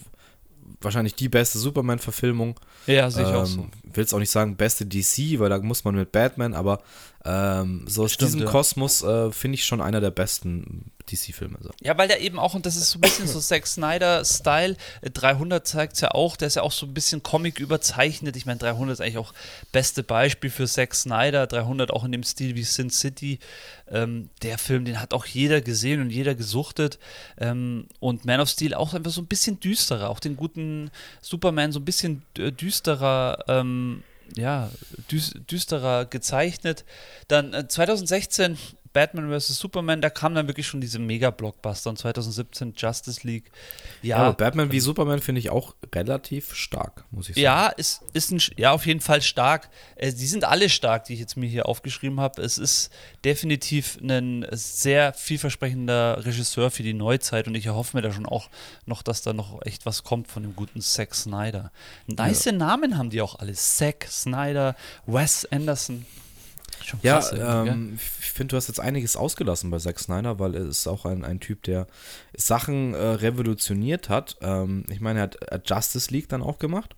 wahrscheinlich die beste Superman-Verfilmung. Ja, sehe ich ähm, auch so. Will es auch nicht sagen beste DC, weil da muss man mit Batman, aber ähm, so aus Stimmt, diesem ja. Kosmos äh, finde ich schon einer der besten DC-Filme. So. Ja, weil der eben auch, und das ist so ein bisschen so Zack Snyder-Style, 300 zeigt es ja auch, der ist ja auch so ein bisschen Comic überzeichnet. Ich meine, 300 ist eigentlich auch beste Beispiel für Zack Snyder, 300 auch in dem Stil wie Sin City. Ähm, der Film, den hat auch jeder gesehen und jeder gesuchtet. Ähm, und Man of Steel auch einfach so ein bisschen düsterer, auch den guten Superman so ein bisschen düsterer. Ähm, ja, düsterer gezeichnet. Dann äh, 2016 Batman vs. Superman, da kam dann wirklich schon diese Mega-Blockbuster und 2017 Justice League. Ja, ja Batman wie Superman finde ich auch relativ stark, muss ich sagen. Ja, ist, ist ein, ja auf jeden Fall stark. Äh, die sind alle stark, die ich jetzt mir hier aufgeschrieben habe. Es ist definitiv ein sehr vielversprechender Regisseur für die Neuzeit und ich erhoffe mir da schon auch noch, dass da noch echt was kommt von dem guten Zack Snyder. Nice ja. Namen haben die auch alle. Zack Snyder, Wes Anderson. Schon krass, ja, ähm, ich finde, du hast jetzt einiges ausgelassen bei Zack Snyder, weil er ist auch ein, ein Typ, der Sachen äh, revolutioniert hat. Ähm, ich meine, er hat, Justice League dann auch gemacht.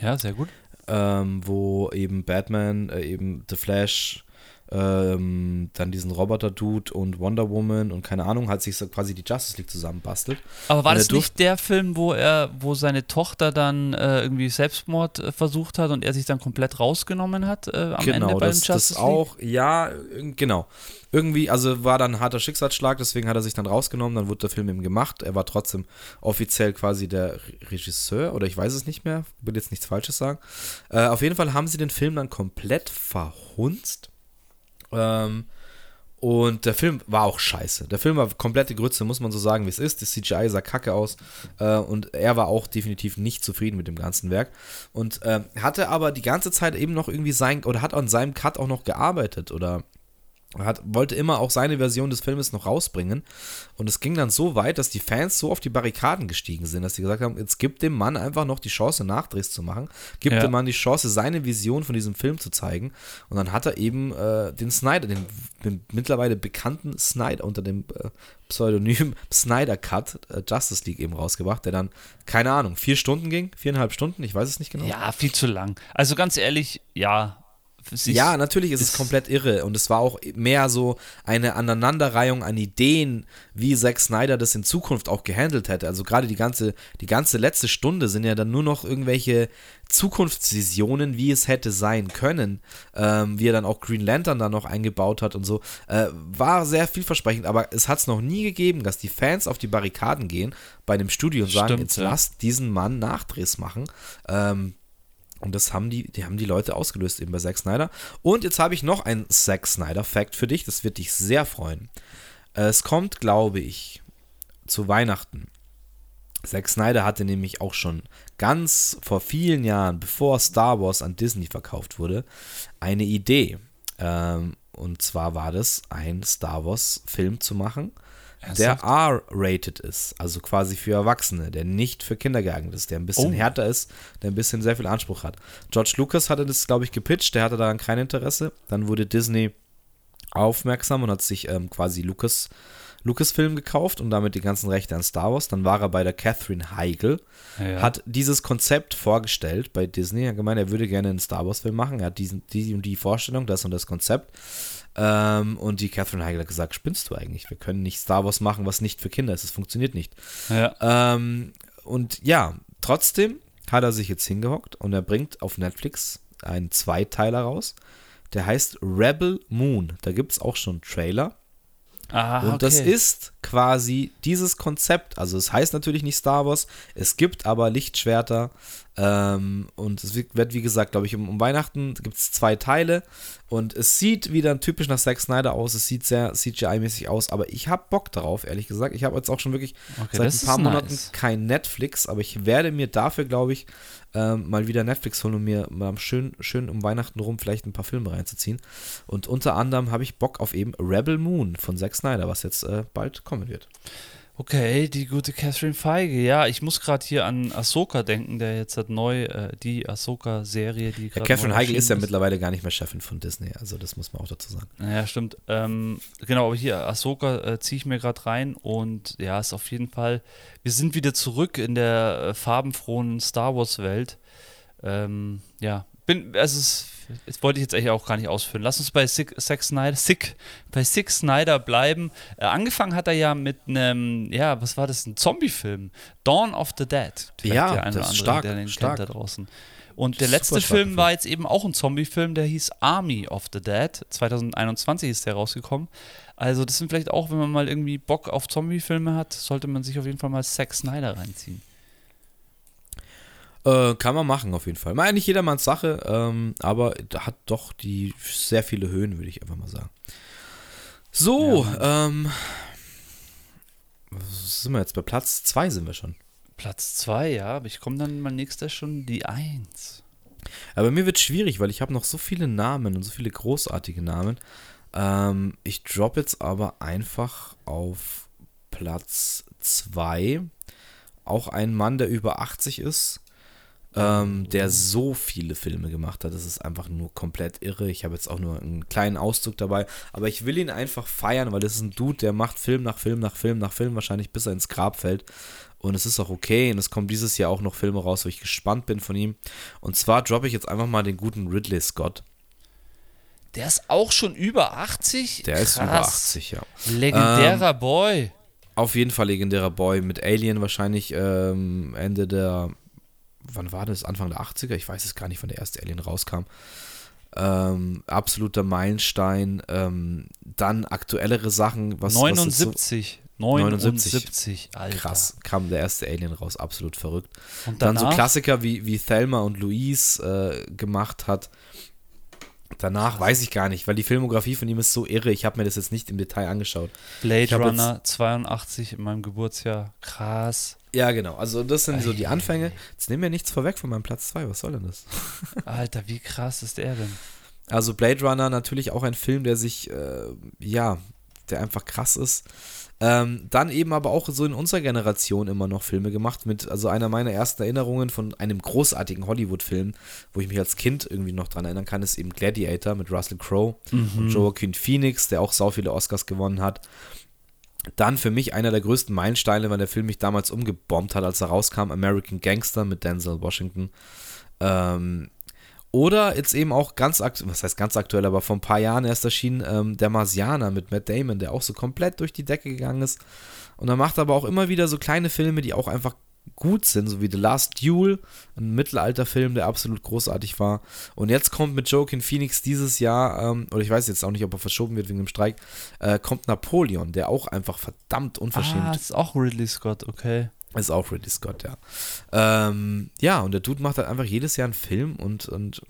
Ja, sehr gut. Ähm, wo eben Batman, äh, eben The Flash, ähm, dann diesen Roboter-Dude und Wonder Woman und keine Ahnung, hat sich so quasi die Justice League zusammenbastelt. Aber war das nicht der Film, wo er, wo seine Tochter dann äh, irgendwie Selbstmord äh, versucht hat und er sich dann komplett rausgenommen hat äh, am Ende genau, bei das, den Justice das auch, ja, genau. Irgendwie, also war dann ein harter Schicksalsschlag, deswegen hat er sich dann rausgenommen, dann wurde der Film eben gemacht. Er war trotzdem offiziell quasi der Re- Regisseur oder ich weiß es nicht mehr, will jetzt nichts Falsches sagen. Äh, auf jeden Fall haben sie den Film dann komplett verhunzt. Ähm, und der Film war auch scheiße. Der Film war komplette Grütze, muss man so sagen, wie es ist. Das CGI sah kacke aus. Äh, und er war auch definitiv nicht zufrieden mit dem ganzen Werk. Und ähm, hatte aber die ganze Zeit eben noch irgendwie sein, oder hat an seinem Cut auch noch gearbeitet oder hat, wollte immer auch seine Version des Filmes noch rausbringen. Und es ging dann so weit, dass die Fans so auf die Barrikaden gestiegen sind, dass sie gesagt haben, jetzt gibt dem Mann einfach noch die Chance, Nachdrehs zu machen. Gibt Ja. dem Mann die Chance, seine Vision von diesem Film zu zeigen. Und dann hat er eben äh, den Snyder, den, den mittlerweile bekannten Snyder unter dem äh, Pseudonym Snyder Cut äh, Justice League eben rausgebracht, der dann, keine Ahnung, vier Stunden ging, viereinhalb Stunden, ich weiß es nicht genau. Ja, viel zu lang. Also ganz ehrlich, ja. Es ist- Ja, natürlich ist es ist- komplett irre und es war auch mehr so eine Aneinanderreihung an Ideen, wie Zack Snyder das in Zukunft auch gehandelt hätte. Also gerade die ganze, die ganze letzte Stunde sind ja dann nur noch irgendwelche Zukunftsvisionen, wie es hätte sein können, ähm, wie er dann auch Green Lantern da noch eingebaut hat und so. Äh, war sehr vielversprechend, aber es hat es noch nie gegeben, dass die Fans auf die Barrikaden gehen bei einem Studio und sagen, Stimmt, jetzt ja. lasst diesen Mann Nachdrehs machen. Ähm, und das haben die, die haben die Leute ausgelöst eben bei Zack Snyder. Und jetzt habe ich noch ein Zack Snyder-Fact für dich, das wird dich sehr freuen. Es kommt, glaube ich, zu Weihnachten. Zack Snyder hatte nämlich auch schon ganz vor vielen Jahren, bevor Star Wars an Disney verkauft wurde, eine Idee. Ähm, und zwar war das, ein Star Wars-Film zu machen, der? R-rated ist, also quasi für Erwachsene, der nicht für Kinder geeignet ist, der ein bisschen Oh. härter ist, der ein bisschen sehr viel Anspruch hat. George Lucas hatte das, glaube ich, gepitcht, der hatte daran kein Interesse. Dann wurde Disney aufmerksam und hat sich ähm, quasi Lucas, Lucasfilm gekauft und damit die ganzen Rechte an Star Wars. Dann war er bei der Catherine Heigl, Ja. hat dieses Konzept vorgestellt bei Disney. Er hat gemeint, er würde gerne einen Star Wars-Film machen. Er hat diesen, die und die Vorstellung, das und das Konzept. Ähm, und die Catherine Heigl hat gesagt: Spinnst du eigentlich? Wir können nicht Star Wars machen, was nicht für Kinder ist. Es funktioniert nicht. ja. Ähm, und ja, trotzdem hat er sich jetzt hingehockt und er bringt auf Netflix einen Zweiteiler raus. Der heißt Rebel Moon. Da gibt es auch schon einen Trailer. Ah, Und das okay. ist quasi dieses Konzept. Also es heißt natürlich nicht Star Wars, es gibt aber Lichtschwerter. Ähm, und es wird, wie gesagt, glaube ich, um, um Weihnachten gibt es zwei Teile. Und es sieht wieder typisch nach Zack Snyder aus. Es sieht sehr CGI-mäßig aus. Aber ich habe Bock darauf, ehrlich gesagt. Ich habe jetzt auch schon wirklich Okay, seit das ein paar ist Monaten nice. kein Netflix. Aber ich werde mir dafür, glaube ich, ähm, mal wieder Netflix holen, um mir mal schön, schön um Weihnachten rum vielleicht ein paar Filme reinzuziehen. Und unter anderem habe ich Bock auf eben Rebel Moon von Zack Snyder, was jetzt äh, bald kommen wird. Okay, die gute Catherine Feige. Ja, ich muss gerade hier an Ahsoka denken, der jetzt hat neu äh, die Ahsoka-Serie, die Ja, gerade Catherine neu Heigl ist ja mittlerweile gar nicht mehr Chefin von Disney, also das muss man auch dazu sagen. Ja, stimmt. Ähm, genau, aber hier, Ahsoka äh, ziehe ich mir gerade rein und ja, ist auf jeden Fall, wir sind wieder zurück in der äh, farbenfrohen Star Wars-Welt. Ähm, ja, bin, also es, das wollte ich jetzt eigentlich auch gar nicht ausführen. Lass uns bei Sick, Zack Snyder, Sick, bei Sick Snyder bleiben. Äh, angefangen hat er ja mit einem, ja, was war das, ein Zombie-Film, Dawn of the Dead. Vielleicht Ja, der eine das oder ist andere, stark, der den stark. da draußen. Und der letzte Film Film. war jetzt eben auch ein Zombie-Film, der hieß Army of the Dead. 2021 ist der rausgekommen. Also, das sind vielleicht auch, wenn man mal irgendwie Bock auf Zombie-Filme hat, sollte man sich auf jeden Fall mal Zack Snyder reinziehen. Äh, kann man machen auf jeden Fall. Mal nicht jedermanns Sache, ähm, aber hat doch die sehr viele Höhen, würde ich einfach mal sagen. So, ähm, was sind wir jetzt? Bei Platz 2 sind wir schon. Platz 2, ja, aber ich komme dann mal nächster schon die 1. Aber mir wird schwierig, weil ich habe noch so viele Namen und so viele großartige Namen. Ähm, ich drop jetzt aber einfach auf Platz 2 auch ein Mann, der über 80 ist, ähm, der so viele Filme gemacht hat. Das ist einfach nur komplett irre. Ich habe jetzt auch nur einen kleinen Auszug dabei, aber ich will ihn einfach feiern, weil das ist ein Dude, der macht Film nach Film nach Film nach Film, wahrscheinlich bis er ins Grab fällt. Und es ist auch okay. Und es kommen dieses Jahr auch noch Filme raus, wo ich gespannt bin von ihm. Und zwar droppe ich jetzt einfach mal den guten Ridley Scott. Der ist auch schon über 80? Der ist über 80, ja. Legendärer ähm, Boy. Auf jeden Fall legendärer Boy. Mit Alien wahrscheinlich ähm, Ende der. Wann war das? Anfang der 80er? Ich weiß es gar nicht, wann der erste Alien rauskam. Ähm, absoluter Meilenstein. Ähm, dann aktuellere Sachen. Was, 79. Was 79. 79, Alter. Krass, kam der erste Alien raus, absolut verrückt. Und dann so Klassiker wie, wie Thelma und Louise äh, gemacht hat. Danach weiß ich gar nicht, weil die Filmografie von ihm ist so irre. Ich habe mir das jetzt nicht im Detail angeschaut. Blade Runner 82 in meinem Geburtsjahr. Krass. Ja, genau. Also das sind so die Anfänge. Jetzt nehmen wir nichts vorweg von meinem Platz 2. Was soll denn das? Alter, wie krass ist der denn? Also Blade Runner natürlich auch ein Film, der sich, äh, ja, der einfach krass ist. Ähm, dann eben aber auch so in unserer Generation immer noch Filme gemacht mit, also einer meiner ersten Erinnerungen von einem großartigen Hollywood-Film, wo ich mich als Kind irgendwie noch dran erinnern kann, ist eben Gladiator mit Russell Crowe mhm. und Joaquin Phoenix, der auch sau viele Oscars gewonnen hat. Dann für mich einer der größten Meilensteine, weil der Film mich damals umgebombt hat, als er rauskam, American Gangster mit Denzel Washington. Ähm, oder jetzt eben auch ganz aktuell, was heißt ganz aktuell, aber vor ein paar Jahren erst erschienen, ähm, Der Marsianer mit Matt Damon, der auch so komplett durch die Decke gegangen ist. Und er macht aber auch immer wieder so kleine Filme, die auch einfach gut sind, so wie The Last Duel, ein Mittelalterfilm, der absolut großartig war. Und jetzt kommt mit Joaquin Phoenix dieses Jahr, ähm, oder ich weiß jetzt auch nicht, ob er verschoben wird wegen dem Streik, äh, kommt Napoleon, der auch einfach verdammt unverschämt. Ah, ist auch Ridley Scott, okay. Ist auch Ridley Scott, ja. Ähm, ja, und der Dude macht halt einfach jedes Jahr einen Film und, und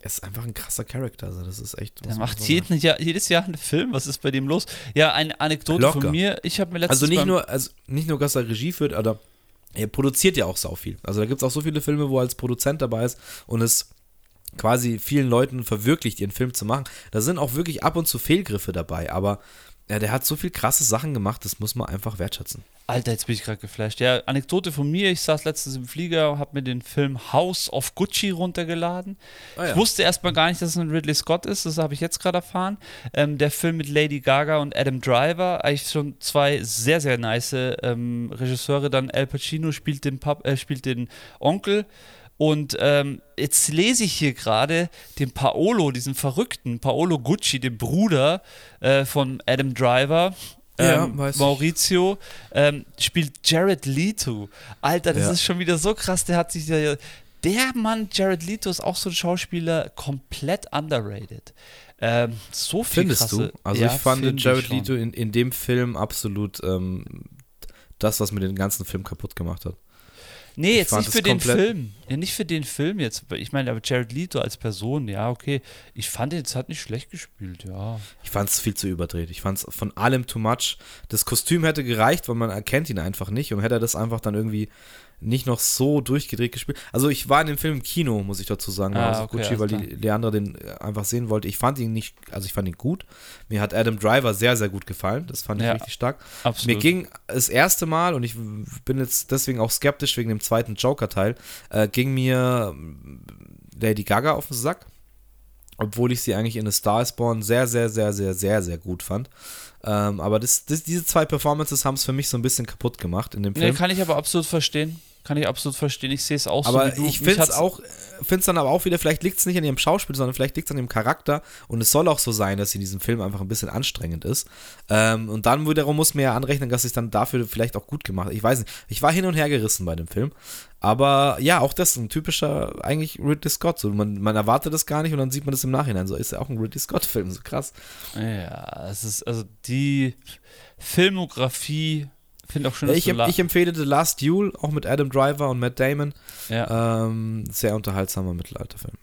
er ist einfach ein krasser Charakter. Also, das ist echt. Der macht jeden Jahr, jedes Jahr einen Film. Was ist bei dem los? Ja, eine Anekdote Locker. von mir. Ich habe mir letztens. Also nicht nur, also nicht nur, dass er Regie führt, aber er produziert ja auch sau viel. Also da gibt es auch so viele Filme, wo er als Produzent dabei ist und es quasi vielen Leuten verwirklicht, ihren Film zu machen. Da sind auch wirklich ab und zu Fehlgriffe dabei, aber ja, der hat so viel krasse Sachen gemacht, das muss man einfach wertschätzen. Alter, jetzt bin ich gerade geflasht. Ja, Anekdote von mir, ich saß letztens im Flieger, habe mir den Film House of Gucci runtergeladen. Ah, ja. Ich wusste erstmal gar nicht, dass es ein Ridley Scott ist, das habe ich jetzt gerade erfahren. Ähm, der Film mit Lady Gaga und Adam Driver, eigentlich schon zwei sehr, sehr nice ähm, Regisseure. Dann Al Pacino spielt den, Pap äh, spielt den Onkel. Und ähm, jetzt lese ich hier gerade den Paolo, diesen verrückten Paolo Gucci, den Bruder äh, von Adam Driver. Ähm, ja, Maurizio ähm, spielt Jared Leto. Alter, das ja. ist schon wieder so krass. Der hat sich ja. Der Mann, Jared Leto, ist auch so ein Schauspieler, komplett underrated. Ähm, so viel Findest krasse, du? Also ja, ich fand Jared Leto in, in dem Film absolut ähm, das, was mir den ganzen Film kaputt gemacht hat. Nee, jetzt nicht für den Film. Ja, nicht für den Film jetzt. Ich meine, aber Jared Leto als Person, ja, okay. Ich fand, jetzt hat nicht schlecht gespielt, ja. Ich fand es viel zu überdreht. Ich fand es von allem too much. Das Kostüm hätte gereicht, weil man erkennt ihn einfach nicht. Und hätte er das einfach dann irgendwie nicht noch so durchgedreht gespielt. Also ich war in dem Film im Kino, muss ich dazu sagen, ah, also okay, Gucci, weil die Leandra den einfach sehen wollte. Ich fand ihn nicht, also ich fand ihn gut. Mir hat Adam Driver sehr, sehr gut gefallen. Das fand ich ja, richtig stark. Absolut. Mir ging das erste Mal, und ich bin jetzt deswegen auch skeptisch wegen dem zweiten Joker-Teil, äh, ging mir Lady Gaga auf den Sack. Obwohl ich sie eigentlich in A Star is Born sehr, sehr, sehr, sehr, sehr, sehr gut fand. Ähm, aber das, das, diese zwei Performances haben es für mich so ein bisschen kaputt gemacht in dem Film. Nee, kann ich aber absolut verstehen. Kann ich absolut verstehen. Ich sehe es auch aber so. Aber ich finde es auch, finde es dann aber auch wieder, vielleicht liegt es nicht an ihrem Schauspiel, sondern vielleicht liegt es an ihrem Charakter. Und es soll auch so sein, dass sie in diesem Film einfach ein bisschen anstrengend ist. Ähm, und dann wiederum muss man ja anrechnen, dass es dann dafür vielleicht auch gut gemacht Ich weiß nicht. Ich war hin und her gerissen bei dem Film. Aber ja, auch das ist ein typischer, eigentlich Ridley Scott. So, man, man erwartet das gar nicht und dann sieht man das im Nachhinein. So ist ja auch ein Ridley Scott-Film, so krass. Ja, es ist also die Filmografie finde auch schön, dass ich, ich empfehle The Last Duel, auch mit Adam Driver und Matt Damon. Ja. Ähm, sehr unterhaltsamer Mittelalterfilm.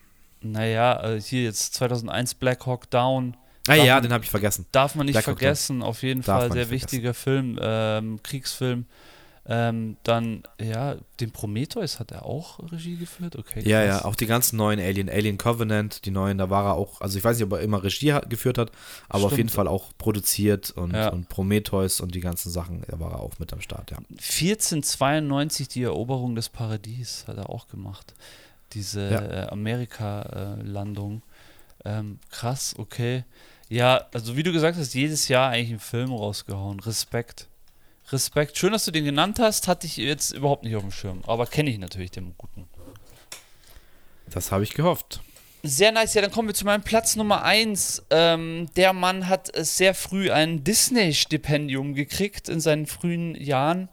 Naja, äh, hier jetzt 2001 Black Hawk Down. Ah ja, man, den habe ich vergessen. Darf man nicht Black vergessen, auf jeden Fall sehr wichtiger Film, ähm, Kriegsfilm. Ähm, dann, ja, den Prometheus hat er auch Regie geführt, okay. Krass. Ja, ja, auch die ganzen neuen Alien, Alien Covenant, die neuen, da war er auch, also ich weiß nicht, ob er immer Regie hat, geführt hat, aber Stimmt. auf jeden Fall auch produziert und, ja. und Prometheus und die ganzen Sachen, da war er auch mit am Start, ja. 1492 die Eroberung des Paradies hat er auch gemacht. Diese ja. äh, Amerika-Landung. Äh, ähm, krass, okay. Ja, also wie du gesagt hast, jedes Jahr eigentlich einen Film rausgehauen. Respekt. Respekt. Schön, dass du den genannt hast. Hatte ich jetzt überhaupt nicht auf dem Schirm. Aber kenne ich natürlich den guten. Das habe ich gehofft. Sehr nice. Ja, dann kommen wir zu meinem Platz Nummer 1. Ähm, der Mann hat sehr früh ein Disney-Stipendium gekriegt in seinen frühen Jahren.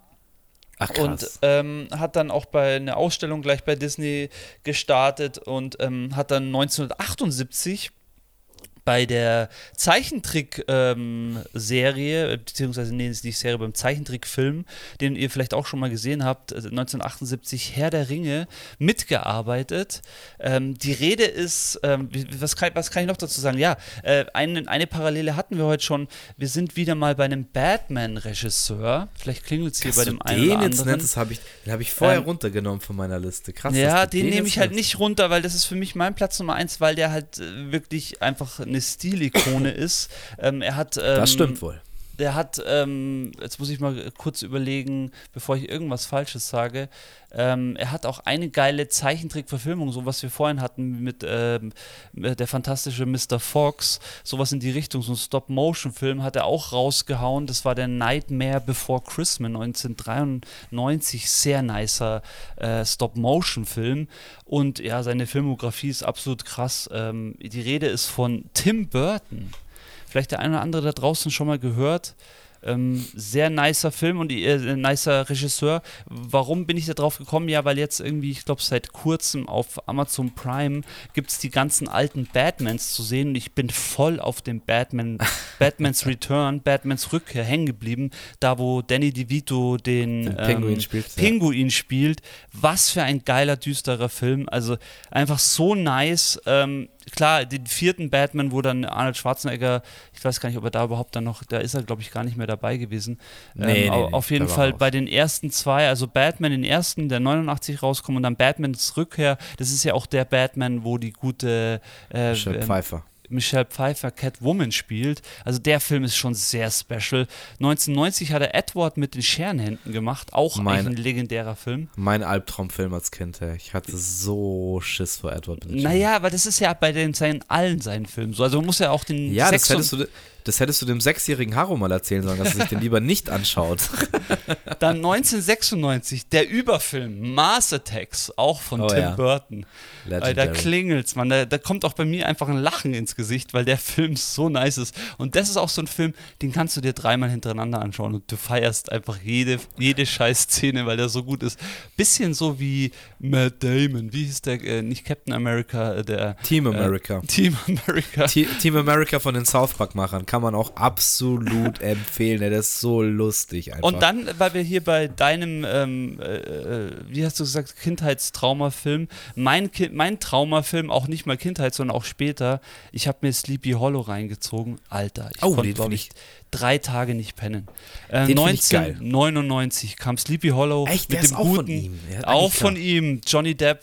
Ach, Und ähm, hat dann auch bei einer Ausstellung gleich bei Disney gestartet und ähm, hat dann 1978 bei der Zeichentrick-Serie, ähm, beziehungsweise nee, ist nicht Serie, beim Zeichentrickfilm, den ihr vielleicht auch schon mal gesehen habt, 1978 äh, Herr der Ringe, mitgearbeitet. Ähm, die Rede ist, ähm, was, kann, was kann ich noch dazu sagen? Ja, äh, eine, eine Parallele hatten wir heute schon. Wir sind wieder mal bei einem Batman-Regisseur. Vielleicht klingelt es hier bei dem einen den oder jetzt anderen. nennst, das habe ich, den habe ich vorher Ähm, runtergenommen von meiner Liste. Krass. Ja, du den nehme jetzt ich halt nicht runter, weil das ist für mich mein Platz Nummer eins, weil der halt äh, wirklich einfach eine Stilikone ist. Ähm, er hat. Ähm, Das stimmt wohl. Der hat, ähm, jetzt muss ich mal kurz überlegen, bevor ich irgendwas Falsches sage. Ähm, er hat auch eine geile Zeichentrickverfilmung, so was wir vorhin hatten mit ähm, der fantastische Mr. Fox, sowas in die Richtung, so ein Stop-Motion-Film hat er auch rausgehauen. Das war der Nightmare Before Christmas 1993, sehr nicer äh, Stop-Motion-Film. Und ja, seine Filmografie ist absolut krass. Ähm, die Rede ist von Tim Burton vielleicht der eine oder andere da draußen schon mal gehört. Ähm, sehr nicer Film und äh, nicer Regisseur. Warum bin ich da drauf gekommen? Ja, weil jetzt irgendwie, ich glaube, seit kurzem auf Amazon Prime gibt es die ganzen alten Batmans zu sehen und ich bin voll auf dem Batman, Batmans Return, Batmans Rückkehr hängen geblieben. Da, wo Danny DeVito den, Den Pinguin spielt, ja. Pinguin spielt. Was für ein geiler, düsterer Film. Also einfach so nice. Ähm, klar, den vierten Batman, wo dann Arnold Schwarzenegger, ich weiß gar nicht, ob er da überhaupt dann noch, da ist er, glaube ich, gar nicht mehr dabei gewesen. Nee, au- nee, auf jeden Fall bei den ersten zwei, also Batman den ersten, der 89 rauskommt und dann Batmans Rückkehr, das ist ja auch der Batman, wo die gute äh, Michelle ähm, Pfeiffer. Michelle Pfeiffer Catwoman spielt. Also der Film ist schon sehr special. 1990 hat er Edward mit den Scherenhänden gemacht, auch Meine- ein legendärer Film. Mein Albtraumfilm als Kind, ey. Ich hatte so Schiss vor Edward. Bridges. Naja, aber das ist ja bei den seinen, allen seinen Filmen so. Also man muss ja auch den Ja, das Sex hättest, du, das hättest du dem sechsjährigen Haro mal erzählen sollen, dass er sich den lieber nicht anschaut. Dann 1996, der Überfilm Mars Attacks, auch von Oh Tim ja. Burton. Weil da Legendary. klingelt's, man. Da, da kommt auch bei mir einfach ein Lachen ins Gesicht, weil der Film so nice ist. Und das ist auch so ein Film, den kannst du dir dreimal hintereinander anschauen und du feierst einfach jede, jede scheiß Szene, weil der so gut ist. Bisschen so wie Matt Damon. Wie hieß der? Äh, nicht Captain America, äh, der. Team America. Äh, Team America. Te- Team America von den South Park-Machern kann man auch absolut empfehlen. Der ist so lustig einfach. Und dann, weil wir hier bei deinem, ähm, äh, äh, wie hast du gesagt, Kindheitstraumafilm, mein, Ki mein Traumafilm, auch nicht mal Kindheit, sondern auch später, ich habe mir Sleepy Hollow reingezogen. Alter, ich Oh, konnte, glaube ich, drei Tage nicht pennen. Äh, Den find ich geil. 1999 kam Sleepy Hollow Echt? mit dem auch von guten, ihm. Ja, auch von ihm, Johnny Depp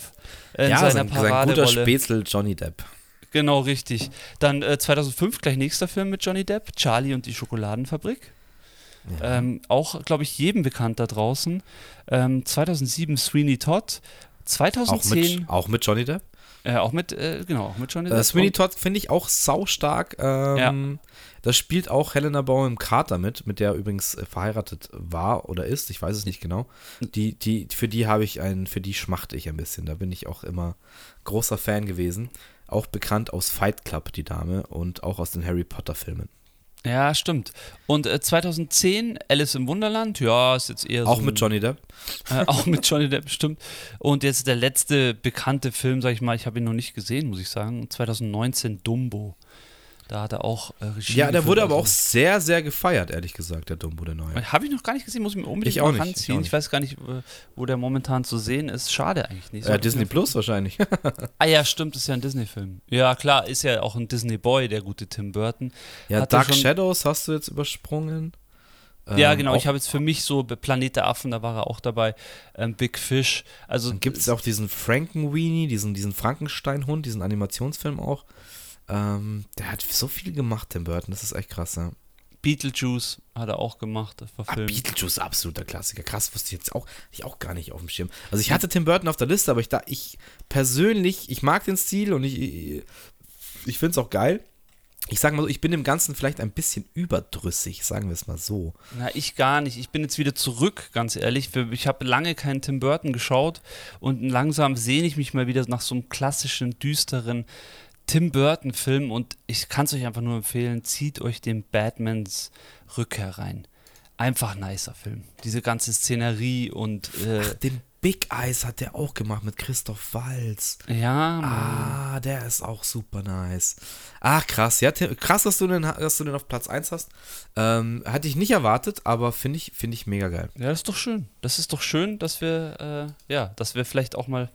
äh, in ja, seiner sein, sein guter. Spätzle Johnny Depp. Genau, richtig. Dann äh, 2005 gleich nächster Film mit Johnny Depp, Charlie und die Schokoladenfabrik. Ähm, auch, glaube ich, jedem bekannt da draußen. Ähm, 2007 Sweeney Todd. Auch 2010 mit, auch mit Johnny Depp. äh, auch mit, äh, genau, auch mit Johnny Depp. Äh, Sweeney Und- Todd finde ich auch saustark. Ähm, Da spielt auch Helena Bonham Carter mit, mit der er übrigens äh, verheiratet war oder ist. Ich weiß es nicht genau. Die, die, für die habe ich einen, für die schmachte ich ein bisschen. Da bin ich auch immer großer Fan gewesen. Auch bekannt aus Fight Club, die Dame, und auch aus den Harry Potter-Filmen. Ja, stimmt. Und äh, 2010 Alice im Wunderland, ja, ist jetzt eher Auch so. ein- mit Johnny Depp. Äh, auch mit Johnny Depp, stimmt. Und jetzt der letzte bekannte Film, sag ich mal, ich habe ihn noch nicht gesehen, muss ich sagen. 2019 Dumbo. Da hat er auch äh, Regie Ja, der wurde aber also- auch sehr, sehr gefeiert, ehrlich gesagt, der Dumbo, der neue. Habe ich noch gar nicht gesehen, muss ich mir unbedingt Ich auch nicht, ich ranziehen. auch Ich, nicht. weiß gar nicht, äh, wo der momentan zu sehen ist. Schade eigentlich nicht. Ja, Sollte ich Disney Plus wahrscheinlich. Ah ja, stimmt, ist ja ein Disney-Film. Ja, klar, ist ja auch ein Disney-Boy, der gute Tim Burton. ja, Hat Dark Shadows hast du jetzt übersprungen. ja, Ähm, genau, auch- ich habe jetzt für mich so Planet der Affen, da war er auch dabei. Ähm, Big Fish. Also gibt es auch diesen Frankenweenie, diesen, diesen Frankenstein-Hund, diesen Animationsfilm auch. Ähm, der hat so viel gemacht, Tim Burton, das ist echt krass, ja. Beetlejuice hat er auch gemacht, Ah, verfilmt. Beetlejuice, absoluter Klassiker. Krass, wusste ich jetzt auch, ich auch gar nicht auf dem Schirm. Also ich hatte Tim Burton auf der Liste, aber ich da, ich persönlich, ich mag den Stil und ich, ich, ich finde es auch geil. ich sage mal so, ich bin dem Ganzen vielleicht ein bisschen überdrüssig, sagen wir es mal so. Na, ich gar nicht. Ich bin jetzt wieder zurück, ganz ehrlich. Ich habe lange keinen Tim Burton geschaut und langsam sehne ich mich mal wieder nach so einem klassischen, düsteren Tim Burton-Film und ich kann es euch einfach nur empfehlen, zieht euch den Batmans Rückkehr rein. Einfach nicer Film. Diese ganze Szenerie und. Äh, Ach, den Big Eyes hat der auch gemacht mit Christoph Walz. Ja, Mann. Ah, der ist auch super nice. Ach, krass. Ja, krass, dass du den, dass du den auf Platz 1 hast. Ähm, hatte ich nicht erwartet, aber finde ich, find ich mega geil. Ja, das ist doch schön. Das ist doch schön, dass wir, äh, ja, dass wir vielleicht auch mal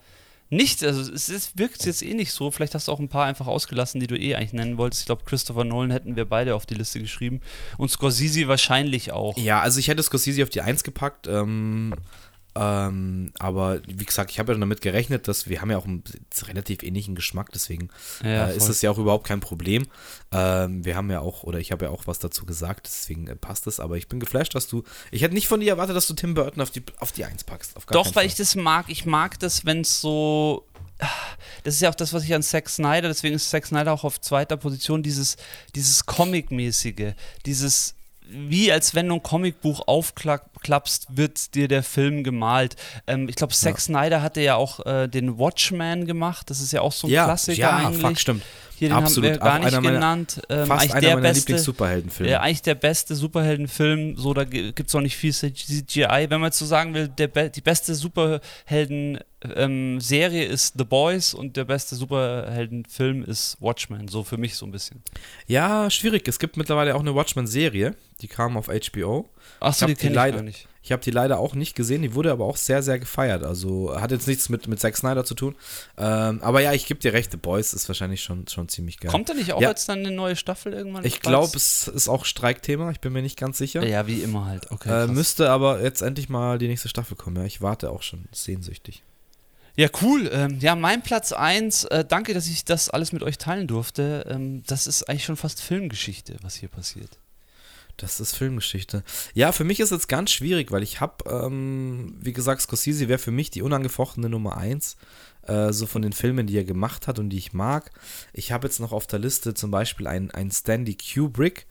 nicht, also es ist, wirkt jetzt eh nicht so. Vielleicht hast du auch ein paar einfach ausgelassen, die du eh eigentlich nennen wolltest. Ich glaube, Christopher Nolan hätten wir beide auf die Liste geschrieben. Und Scorsese wahrscheinlich auch. Ja, also ich hätte Scorsese auf die 1 gepackt. Ähm, ähm, aber wie gesagt, ich habe ja damit gerechnet, dass wir haben ja auch einen relativ ähnlichen Geschmack, deswegen Ja, äh, ist das ja auch überhaupt kein Problem. Ähm, wir haben ja auch, oder ich habe ja auch was dazu gesagt, deswegen äh, passt es, aber ich bin geflasht, dass du, ich hätte nicht von dir erwartet, dass du Tim Burton auf die, auf die 1 packst. Doch, weil ich das mag. Ich mag das, wenn es so. Das ist ja auch das, was ich an Zack Snyder, deswegen ist Zack Snyder auch auf zweiter Position, dieses, dieses Comic-mäßige, dieses, wie als wenn du ein Comicbuch aufklappst, wird dir der Film gemalt. Ähm, ich glaube, Zack Ja. Snyder hatte ja auch äh, den Watchman gemacht, das ist ja auch so ein ja, Klassiker ja, eigentlich. fuck, stimmt. Hier, den Absolut, haben wir gar nicht einer meiner- genannt. Ähm, Fast einer der meiner beste, Lieblings-Superheldenfilme. ja, eigentlich der beste Superheldenfilm, so da gibt es auch nicht viel CGI. Wenn man jetzt so sagen will, der die beste Superhelden-Serie ist The Boys und der beste Superheldenfilm ist Watchmen, so für mich so ein bisschen. Ja, schwierig. Es gibt mittlerweile auch eine Watchmen-Serie, die kam auf HBO. Achso, die kenne ich gar nicht. Ich habe die leider auch nicht gesehen, die wurde aber auch sehr, sehr gefeiert. Also hat jetzt nichts mit, mit Zack Snyder zu tun. Ähm, aber ja, ich gebe dir recht, The Boys ist wahrscheinlich schon, schon ziemlich geil. Kommt da nicht auch Ja. jetzt dann eine neue Staffel irgendwann? ich glaube, es ist auch Streikthema, ich bin mir nicht ganz sicher. Ja, wie immer halt. Okay. äh, müsste aber jetzt endlich mal die nächste Staffel kommen. Ja, ich warte auch schon sehnsüchtig. Ja, cool. Ähm, ja, mein Platz 1, äh, danke, dass ich das alles mit euch teilen durfte. Ähm, das ist eigentlich schon fast Filmgeschichte, was hier passiert. Das ist Filmgeschichte. Ja, für mich ist es ganz schwierig, weil ich habe, ähm, wie gesagt, Scorsese wäre für mich die unangefochtene Nummer eins, äh, so von den Filmen, die er gemacht hat und die ich mag. Ich habe jetzt noch auf der Liste zum Beispiel einen, einen Stanley Kubrick,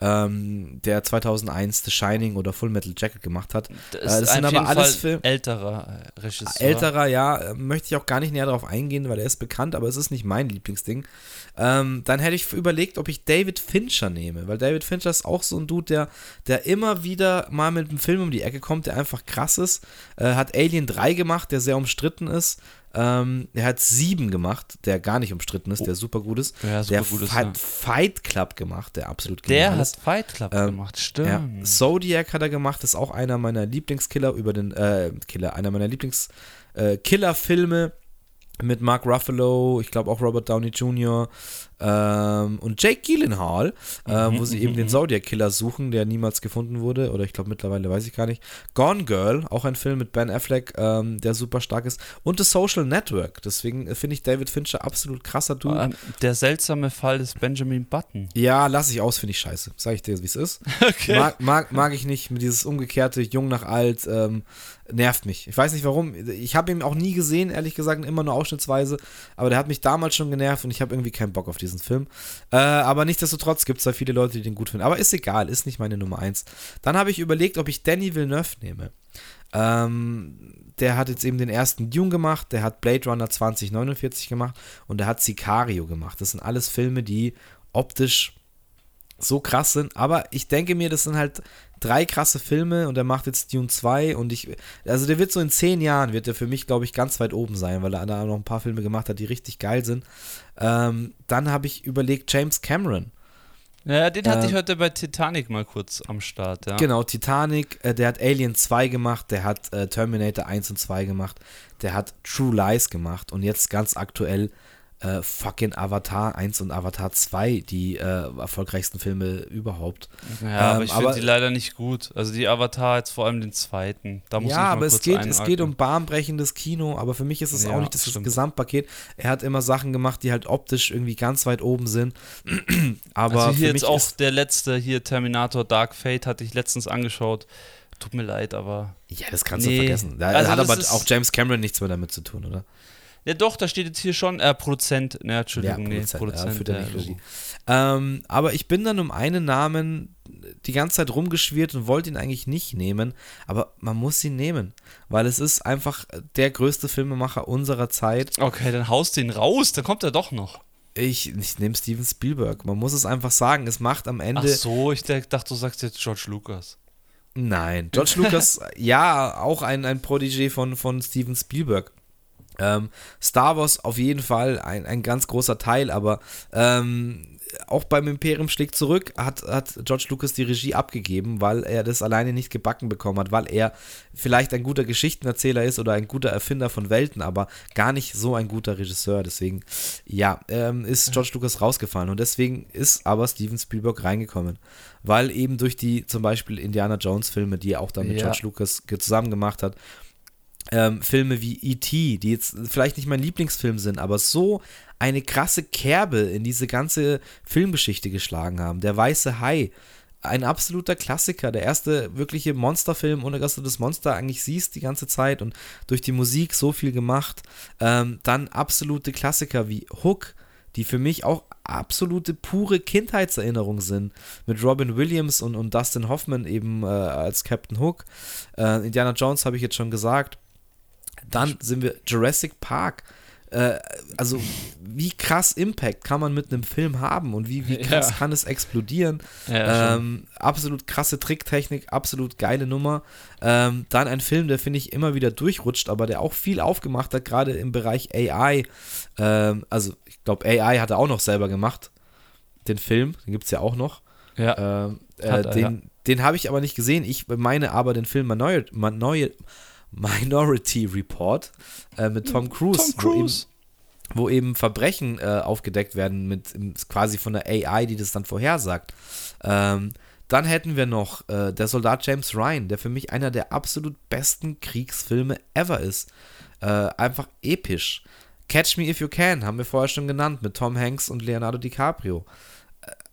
ähm, der 2001 The Shining oder Full Metal Jacket gemacht hat. Das, Äh, das ist sind aber alles Fall Film- älterer äh, Regisseur. Älterer, ja, äh, möchte ich auch gar nicht näher darauf eingehen, weil er ist bekannt, aber es ist nicht mein Lieblingsding. Ähm, dann hätte ich überlegt, ob ich David Fincher nehme, weil David Fincher ist auch so ein Dude, der, der immer wieder mal mit einem Film um die Ecke kommt, der einfach krass ist. Äh, hat Alien 3 gemacht, der sehr umstritten ist. Ähm, er hat 7 gemacht, der gar nicht umstritten ist, der super gut ist. Oh. Ja, super der gut ist, Fight, ja. Fight Club gemacht, der absolut Der genial hat ist. Fight Club Ähm, gemacht, stimmt. Ja, Zodiac hat er gemacht, ist auch einer meiner Lieblingskiller über den, äh, Killer, einer meiner Lieblings äh, mit Mark Ruffalo, ich glaube auch Robert Downey Jr. Ähm, und Jake Gyllenhaal, äh, Mhm, wo sie eben den Zodiac Killer suchen, der niemals gefunden wurde, oder ich glaube mittlerweile weiß ich gar nicht. Gone Girl, auch ein Film mit Ben Affleck, ähm, der super stark ist. Und The Social Network, deswegen äh, finde ich David Fincher absolut krasser Dude. Ähm, der seltsame Fall des Benjamin Button. Ja, lass ich aus, finde ich scheiße. Sag ich dir, wie es ist. Okay. Mag, mag, mag ich nicht, mit dieses umgekehrte Jung nach alt, ähm, nervt mich. Ich weiß nicht warum. Ich habe ihn auch nie gesehen, ehrlich gesagt, immer nur ausschnittsweise. Aber der hat mich damals schon genervt und ich habe irgendwie keinen Bock auf diesen Film. Äh, aber nichtsdestotrotz gibt es da viele Leute, die den gut finden. Aber ist egal, ist nicht meine Nummer eins. Dann habe ich überlegt, ob ich Danny Villeneuve nehme. Ähm, der hat jetzt eben den ersten Dune gemacht, der hat Blade Runner 2049 gemacht und der hat Sicario gemacht. Das sind alles Filme, die optisch so krass sind, aber ich denke mir, das sind halt drei krasse Filme und er macht jetzt Dune 2 und ich, also der wird so in zehn Jahren, wird er für mich, glaube ich, ganz weit oben sein, weil er da noch ein paar Filme gemacht hat, die richtig geil sind. Ähm, dann habe ich überlegt, James Cameron. Ja, den hatte Ähm, ich heute bei Titanic mal kurz am Start, ja. Genau, Titanic, äh, der hat Alien 2 gemacht, der hat äh, Terminator 1 und 2 gemacht, der hat True Lies gemacht und jetzt ganz aktuell äh, fucking Avatar 1 und Avatar 2, die äh, erfolgreichsten Filme überhaupt. Ja, aber Ähm, ich finde aber- die leider nicht gut. Also die Avatar jetzt vor allem den zweiten. Da muss ich ja, aber es geht, es geht um bahnbrechendes Kino, aber für mich ist es Ja, auch nicht das stimmt. Gesamtpaket. Er hat immer Sachen gemacht, die halt optisch irgendwie ganz weit oben sind. aber also hier für mich jetzt auch der letzte, hier Terminator Dark Fate, hatte ich letztens angeschaut. Tut mir leid, aber ja, das kannst Nee, du vergessen. Da also hat aber auch James Cameron nichts mehr damit zu tun, oder? Ja, doch, da steht jetzt hier schon äh, Produzent. Ne, Entschuldigung, ja, nee, Produzent, Produzent. ja, führt er ja, nicht Regie. Ähm, aber ich bin dann um einen Namen die ganze Zeit rumgeschwirrt und wollte ihn eigentlich nicht nehmen, aber man muss ihn nehmen, weil es ist einfach der größte Filmemacher unserer Zeit. Okay, dann haust ihn raus, dann kommt er doch noch. Ich, ich nehme Steven Spielberg. Man muss es einfach sagen, es macht am Ende. Ach so, ich dachte, du sagst jetzt George Lucas. Nein, George Lucas, ja, auch ein, ein Protégé von, von Steven Spielberg. Ähm, Star Wars auf jeden Fall ein, ein ganz großer Teil, aber ähm, auch beim Imperium schlägt zurück hat, hat George Lucas die Regie abgegeben, weil er das alleine nicht gebacken bekommen hat, weil er vielleicht ein guter Geschichtenerzähler ist oder ein guter Erfinder von Welten, aber gar nicht so ein guter Regisseur. Deswegen, ja, ähm, ist George Lucas rausgefallen und deswegen ist aber Steven Spielberg reingekommen, weil eben durch die zum Beispiel Indiana Jones Filme, die er auch dann mit Ja. George Lucas zusammen gemacht hat, ähm, Filme wie E.T., die jetzt vielleicht nicht mein Lieblingsfilm sind, aber so eine krasse Kerbe in diese ganze Filmgeschichte geschlagen haben. Der Weiße Hai, ein absoluter Klassiker, der erste wirkliche Monsterfilm, ohne dass du das Monster eigentlich siehst die ganze Zeit und durch die Musik so viel gemacht. Ähm, dann absolute Klassiker wie Hook, die für mich auch absolute pure Kindheitserinnerungen sind. Mit Robin Williams und, und Dustin Hoffman eben äh, als Captain Hook. Äh, Indiana Jones habe ich jetzt schon gesagt. Dann sind wir Jurassic Park. Äh, also, wie krass Impact kann man mit einem Film haben und wie, wie krass Ja. kann es explodieren? Ja, ähm, absolut krasse Tricktechnik, absolut geile Nummer. Ähm, dann ein Film, der finde ich immer wieder durchrutscht, aber der auch viel aufgemacht hat, gerade im Bereich AI. Ähm, also, ich glaube, AI hat er auch noch selber gemacht. Den Film, den gibt es ja auch noch. ja. Ähm, äh, Hat den den habe ich aber nicht gesehen. Ich meine aber den Film Minor Minor Minority Report äh, mit Tom Cruise, Tom Wo, eben, Cruise. wo eben Verbrechen äh, aufgedeckt werden mit quasi von der AI, die das dann vorhersagt. Ähm, dann hätten wir noch äh, der Soldat James Ryan, der für mich einer der absolut besten Kriegsfilme ever ist. Äh, einfach episch. Catch Me If You Can, haben wir vorher schon genannt, mit Tom Hanks und Leonardo DiCaprio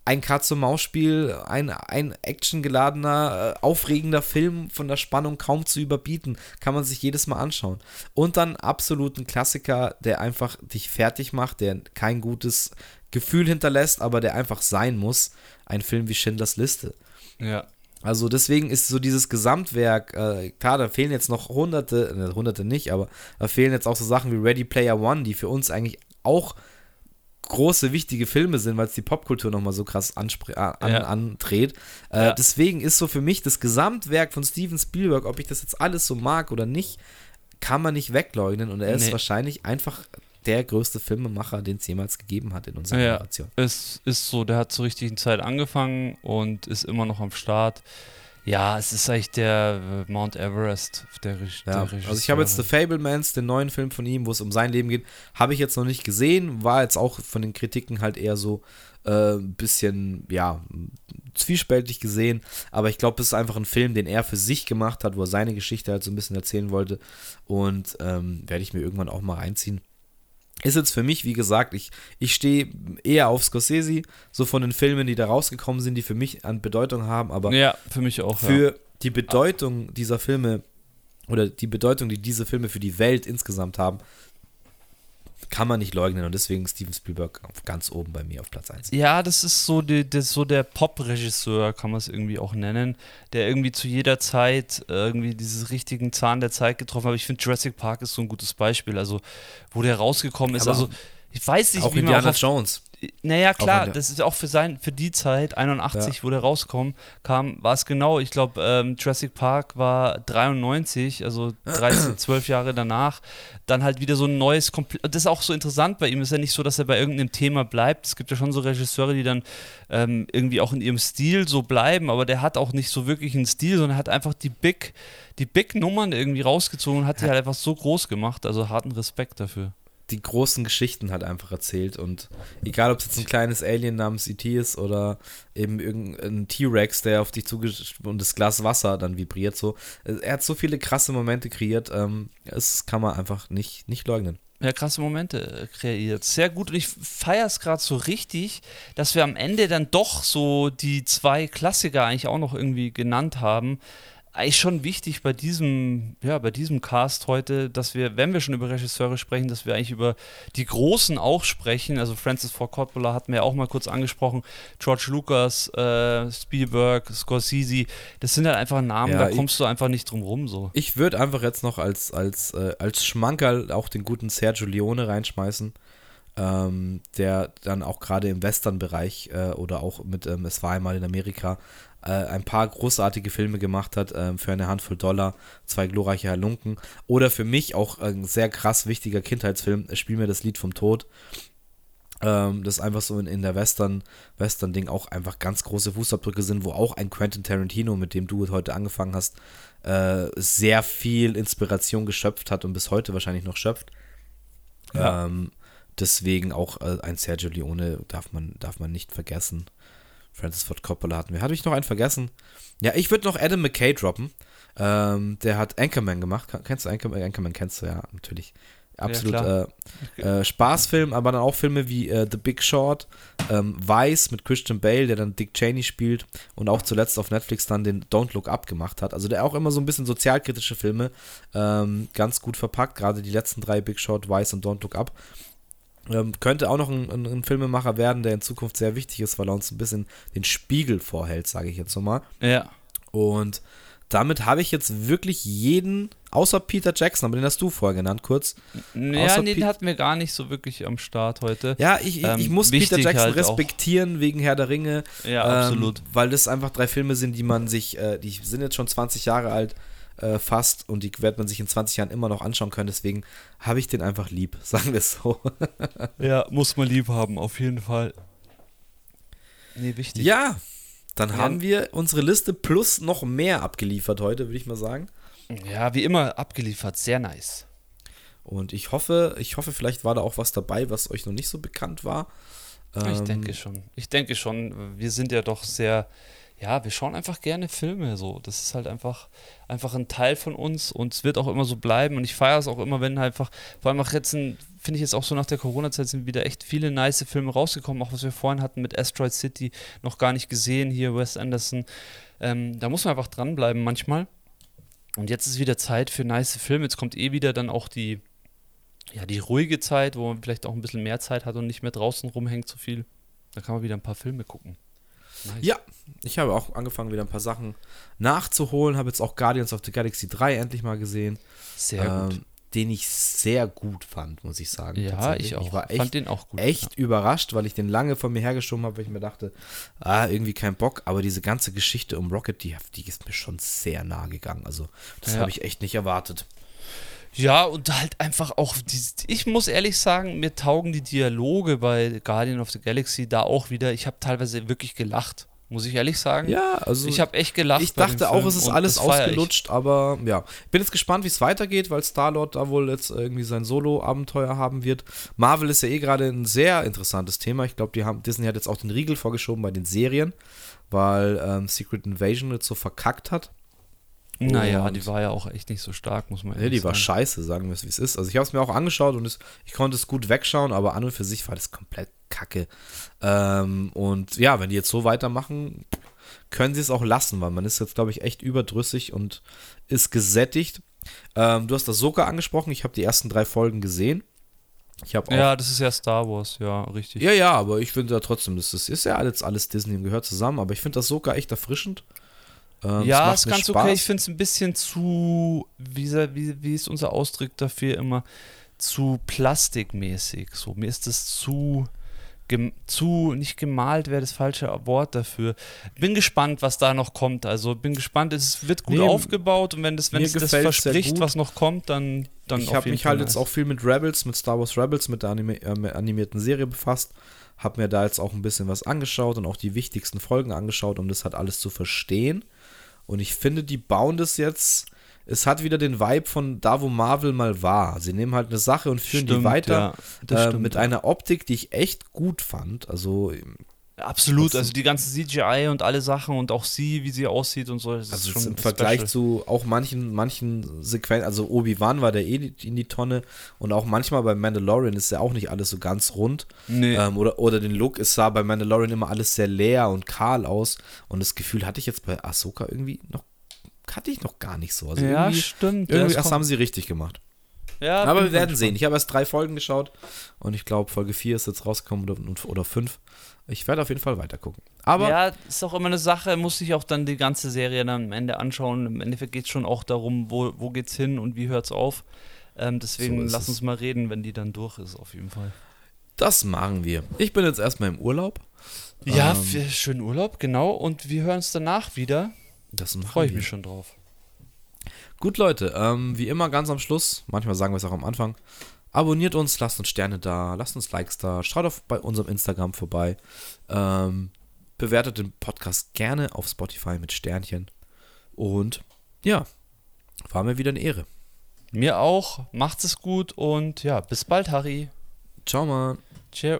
ein Katz-und-Maus-Spiel, ein, ein actiongeladener, äh, aufregender Film von der Spannung kaum zu überbieten. Kann man sich jedes Mal anschauen. Und dann absolut ein Klassiker, der einfach dich fertig macht, der kein gutes Gefühl hinterlässt, aber der einfach sein muss. Ein Film wie Schindlers Liste. Ja. Also deswegen ist so dieses Gesamtwerk, äh, klar, da fehlen jetzt noch hunderte, äh, hunderte nicht, aber da fehlen jetzt auch so Sachen wie Ready Player One, die für uns eigentlich auch große, wichtige Filme sind, weil es die Popkultur nochmal so krass anspr- äh, an, Ja. andreht. Äh, Ja. Deswegen ist so für mich das Gesamtwerk von Steven Spielberg, ob ich das jetzt alles so mag oder nicht, kann man nicht wegleugnen und er ist Nee. wahrscheinlich einfach der größte Filmemacher, den es jemals gegeben hat in unserer Ja, Generation. es ist so, der hat zur richtigen Zeit angefangen und ist immer noch am Start. Ja, es ist eigentlich der äh, Mount Everest der, Reg Ja, der also ich habe jetzt The Fablemans, den neuen Film von ihm, wo es um sein Leben geht, habe ich jetzt noch nicht gesehen, war jetzt auch von den Kritiken halt eher so äh, ein bisschen, ja, zwiespältig gesehen, aber ich glaube, es ist einfach ein Film, den er für sich gemacht hat, wo er seine Geschichte halt so ein bisschen erzählen wollte und ähm, werde ich mir irgendwann auch mal reinziehen. Ist jetzt für mich, wie gesagt, ich, ich stehe eher auf Scorsese, so von den Filmen, die da rausgekommen sind, die für mich an Bedeutung haben, aber Ja, für mich auch. ja. für die Bedeutung dieser Filme oder die Bedeutung, die diese Filme für die Welt insgesamt haben, kann man nicht leugnen und deswegen Steven Spielberg ganz oben bei mir auf Platz 1. Ja, das ist so, die, das so der Pop-Regisseur, kann man es irgendwie auch nennen, der irgendwie zu jeder Zeit äh, irgendwie dieses richtigen Zahn der Zeit getroffen hat. Aber ich finde, Jurassic Park ist so ein gutes Beispiel, also wo der rausgekommen ist. Aber also, ich weiß nicht, Auch wie man Indiana auch auf, Jones. Naja, klar, das ist auch für, sein, für die Zeit, 81, wo der rauskommt, kam, war es genau, ich glaube, ähm, Jurassic Park war 93, also 13, 12 Jahre danach, dann halt wieder so ein neues, Kompl- das ist auch so interessant bei ihm, ist ja nicht so, dass er bei irgendeinem Thema bleibt, es gibt ja schon so Regisseure, die dann ähm, irgendwie auch in ihrem Stil so bleiben, aber der hat auch nicht so wirklich einen Stil, sondern hat einfach die Big, die Big Nummern irgendwie rausgezogen und hat die halt einfach so groß gemacht, also harten Respekt dafür. Die großen Geschichten halt einfach erzählt und egal, ob es jetzt ein kleines Alien namens E.T. ist oder eben irgendein T-Rex, der auf dich zugeht und das Glas Wasser dann vibriert so. Er hat so viele krasse Momente kreiert, ähm, das kann man einfach nicht, nicht leugnen. ja, krasse Momente äh, kreiert. Sehr gut. Und ich feiere es gerade so richtig, dass wir am Ende dann doch so die zwei Klassiker eigentlich auch noch irgendwie genannt haben. Eigentlich schon wichtig bei diesem, ja, bei diesem Cast heute, dass wir, wenn wir schon über Regisseure sprechen, dass wir eigentlich über die Großen auch sprechen. Also Francis Ford Coppola hatten wir ja auch mal kurz angesprochen, George Lucas, äh, Spielberg, Scorsese, das sind halt einfach Namen, Ja, da ich- kommst du einfach nicht drum rum so. Ich würde einfach jetzt noch als, als, äh, als Schmankerl auch den guten Sergio Leone reinschmeißen, ähm, der dann auch gerade im Western-Bereich äh, oder auch mit ähm, Es war einmal in Amerika äh, ein paar großartige Filme gemacht hat ähm, für eine Handvoll Dollar, zwei glorreiche Halunken oder für mich auch ein sehr krass wichtiger Kindheitsfilm, Spiel mir das Lied vom Tod. Ähm, das einfach so in, in der Western, Western-Ding auch einfach ganz große Fußabdrücke sind, wo auch ein Quentin Tarantino, mit dem du heute angefangen hast, äh, sehr viel Inspiration geschöpft hat und bis heute wahrscheinlich noch schöpft. Ja. Ähm, deswegen auch äh, ein Sergio Leone darf man, darf man nicht vergessen. Francis Ford Coppola hatten wir. Hatte ich noch einen vergessen? Ja, ich würde noch Adam McKay droppen. Ähm, der hat Anchorman gemacht. Kennst du Anchorman? Anchorman kennst du ja, natürlich. Absolut klar. äh, äh, Spaßfilm, aber dann auch Filme wie äh, The Big Short, ähm, Vice mit Christian Bale, der dann Dick Cheney spielt und auch zuletzt auf Netflix dann den Don't Look Up gemacht hat. Also der auch immer so ein bisschen sozialkritische Filme ähm, ganz gut verpackt, gerade die letzten drei Big Short, Vice und Don't Look Up. Ähm, könnte auch noch ein, ein, ein Filmemacher werden, der in Zukunft sehr wichtig ist, weil er uns ein bisschen den Spiegel vorhält, sage ich jetzt nochmal. Ja. Und damit habe ich jetzt wirklich jeden, außer Peter Jackson, aber den hast du vorher genannt, kurz. Ja, nee, den hatten wir gar nicht so wirklich am Start heute. Ja, ich, ich, Ähm, ich muss Peter Jackson halt auch. respektieren wegen Herr der Ringe. Ja, ähm, absolut. Weil das einfach drei Filme sind, die man sich, äh, die sind jetzt schon 20 Jahre alt, äh, fast, und die wird man sich in 20 Jahren immer noch anschauen können. Deswegen habe ich den einfach lieb, sagen wir es so. Ja, muss man lieb haben, auf jeden Fall. Nee, wichtig. ja, dann Ja. haben wir unsere Liste plus noch mehr abgeliefert heute, würde ich mal sagen. Ja, wie immer abgeliefert, sehr nice. Und ich hoffe, ich hoffe, vielleicht war da auch was dabei, was euch noch nicht so bekannt war. Ich Ähm, denke schon. Ich denke schon, wir sind ja doch sehr, ja, wir schauen einfach gerne Filme so. Das ist halt einfach, einfach ein Teil von uns und es wird auch immer so bleiben. Und ich feiere es auch immer, wenn einfach, vor allem auch jetzt, finde ich jetzt auch so nach der Corona-Zeit sind wieder echt viele nice Filme rausgekommen, auch was wir vorhin hatten mit Asteroid City, noch gar nicht gesehen, hier Wes Anderson. Ähm, da muss man einfach dranbleiben manchmal. Und jetzt ist wieder Zeit für nice Filme. Jetzt kommt eh wieder dann auch die, ja, die ruhige Zeit, wo man vielleicht auch ein bisschen mehr Zeit hat und nicht mehr draußen rumhängt so viel. Da kann man wieder ein paar Filme gucken. Nice. Ja, ich habe auch angefangen, wieder ein paar Sachen nachzuholen. Habe jetzt auch Guardians of the Galaxy 3 endlich mal gesehen. Sehr gut. ähm, Den ich sehr gut fand, muss ich sagen. Ja, ich auch. Ich war Fand echt, den auch gut. echt überrascht, weil ich den lange von mir hergeschoben habe, weil ich mir dachte, ah, irgendwie kein Bock. Aber diese ganze Geschichte um Rocket, die, die ist mir schon sehr nah gegangen. Also, das Ja. habe ich echt nicht erwartet. Ja, und halt einfach auch, ich muss ehrlich sagen, mir taugen die Dialoge bei Guardian of the Galaxy da auch wieder. Ich habe teilweise wirklich gelacht, muss ich ehrlich sagen. Ja, also. Ich habe echt gelacht. Ich dachte auch, es ist alles ausgelutscht, aber ja. Bin jetzt gespannt, wie es weitergeht, weil Star-Lord da wohl jetzt irgendwie sein Solo-Abenteuer haben wird. Marvel ist ja eh gerade ein sehr interessantes Thema. Ich glaube, Disney hat jetzt auch den Riegel vorgeschoben bei den Serien, weil ähm, Secret Invasion jetzt so verkackt hat. Naja, die war ja auch echt nicht so stark, muss man ehrlich die war sagen. scheiße, sagen wir es, wie es ist. Also ich habe es mir auch angeschaut und es, ich konnte es gut wegschauen, aber an und für sich war das komplett kacke. Ähm, und ja, wenn die jetzt so weitermachen, können sie es auch lassen, weil man ist jetzt, glaube ich, echt überdrüssig und ist gesättigt. Ähm, du hast das Soka angesprochen, ich habe die ersten drei Folgen gesehen. Ich auch. Ja, das ist ja Star Wars, ja, richtig. Ja, ja, aber ich finde ja trotzdem, das ist, ist ja alles, alles Disney und gehört zusammen, aber ich finde das Soka echt erfrischend. Ähm, es ja, ist ganz Spaß. okay. Ich finde es ein bisschen zu, wie, wie, wie ist unser Ausdruck dafür immer, zu plastikmäßig. So, mir ist das zu, gem, zu, nicht gemalt wäre das falsche Wort dafür. Bin gespannt, was da noch kommt. Also bin gespannt, es wird gut Nee, aufgebaut und wenn das, wenn es das verspricht, was noch kommt, dann, dann ich habe mich Fall halt jetzt auch viel mit Rebels, mit Star Wars Rebels, mit der animi äh, animierten Serie befasst. Habe mir da jetzt auch ein bisschen was angeschaut und auch die wichtigsten Folgen angeschaut, um das halt alles zu verstehen. Und ich finde, die bauen das jetzt. Es hat wieder den Vibe von da, wo Marvel mal war. Sie nehmen halt eine Sache und führen die Stimmt, weiter ja, äh, stimmt, mit ja. einer Optik, die ich echt gut fand. Also Absolut, also die ganze CGI und alle Sachen und auch sie, wie sie aussieht und so. Das Also schon im Vergleich special. zu auch manchen, manchen Sequenzen, also Obi-Wan war der eh in die Tonne und auch manchmal bei Mandalorian ist ja auch nicht alles so ganz rund. Nee. Ähm, oder, oder den Look, es sah bei Mandalorian immer alles sehr leer und kahl aus und das Gefühl hatte ich jetzt bei Ahsoka irgendwie noch hatte ich noch gar nicht so. Also ja, irgendwie, stimmt. irgendwie das das haben sie richtig gemacht. ja, Aber wir werden sehen. Ich habe erst drei Folgen geschaut und ich glaube, Folge 4 ist jetzt rausgekommen oder, oder 5. Ich werde auf jeden Fall weiter gucken. Aber ja, ist auch immer eine Sache, muss sich auch dann die ganze Serie dann am Ende anschauen. Im Endeffekt geht es schon auch darum, wo, wo geht's hin und wie hört's auf. Ähm, deswegen So lass es. uns mal reden, wenn die dann durch ist, auf jeden Fall. das machen wir. Ich bin jetzt erstmal im Urlaub. Ja, Ähm, schönen Urlaub, genau. Und wir hören uns danach wieder. Das Freue ich wir. mich schon drauf. Gut, Leute, ähm, wie immer ganz am Schluss, manchmal sagen wir es auch am Anfang, abonniert uns, lasst uns Sterne da, lasst uns Likes da, schaut auf bei unserem Instagram vorbei, ähm, bewertet den Podcast gerne auf Spotify mit Sternchen und ja, war mir wieder eine Ehre. Mir auch. Macht's es gut und ja, bis bald, Harry. Ciao, Mann. Ciao.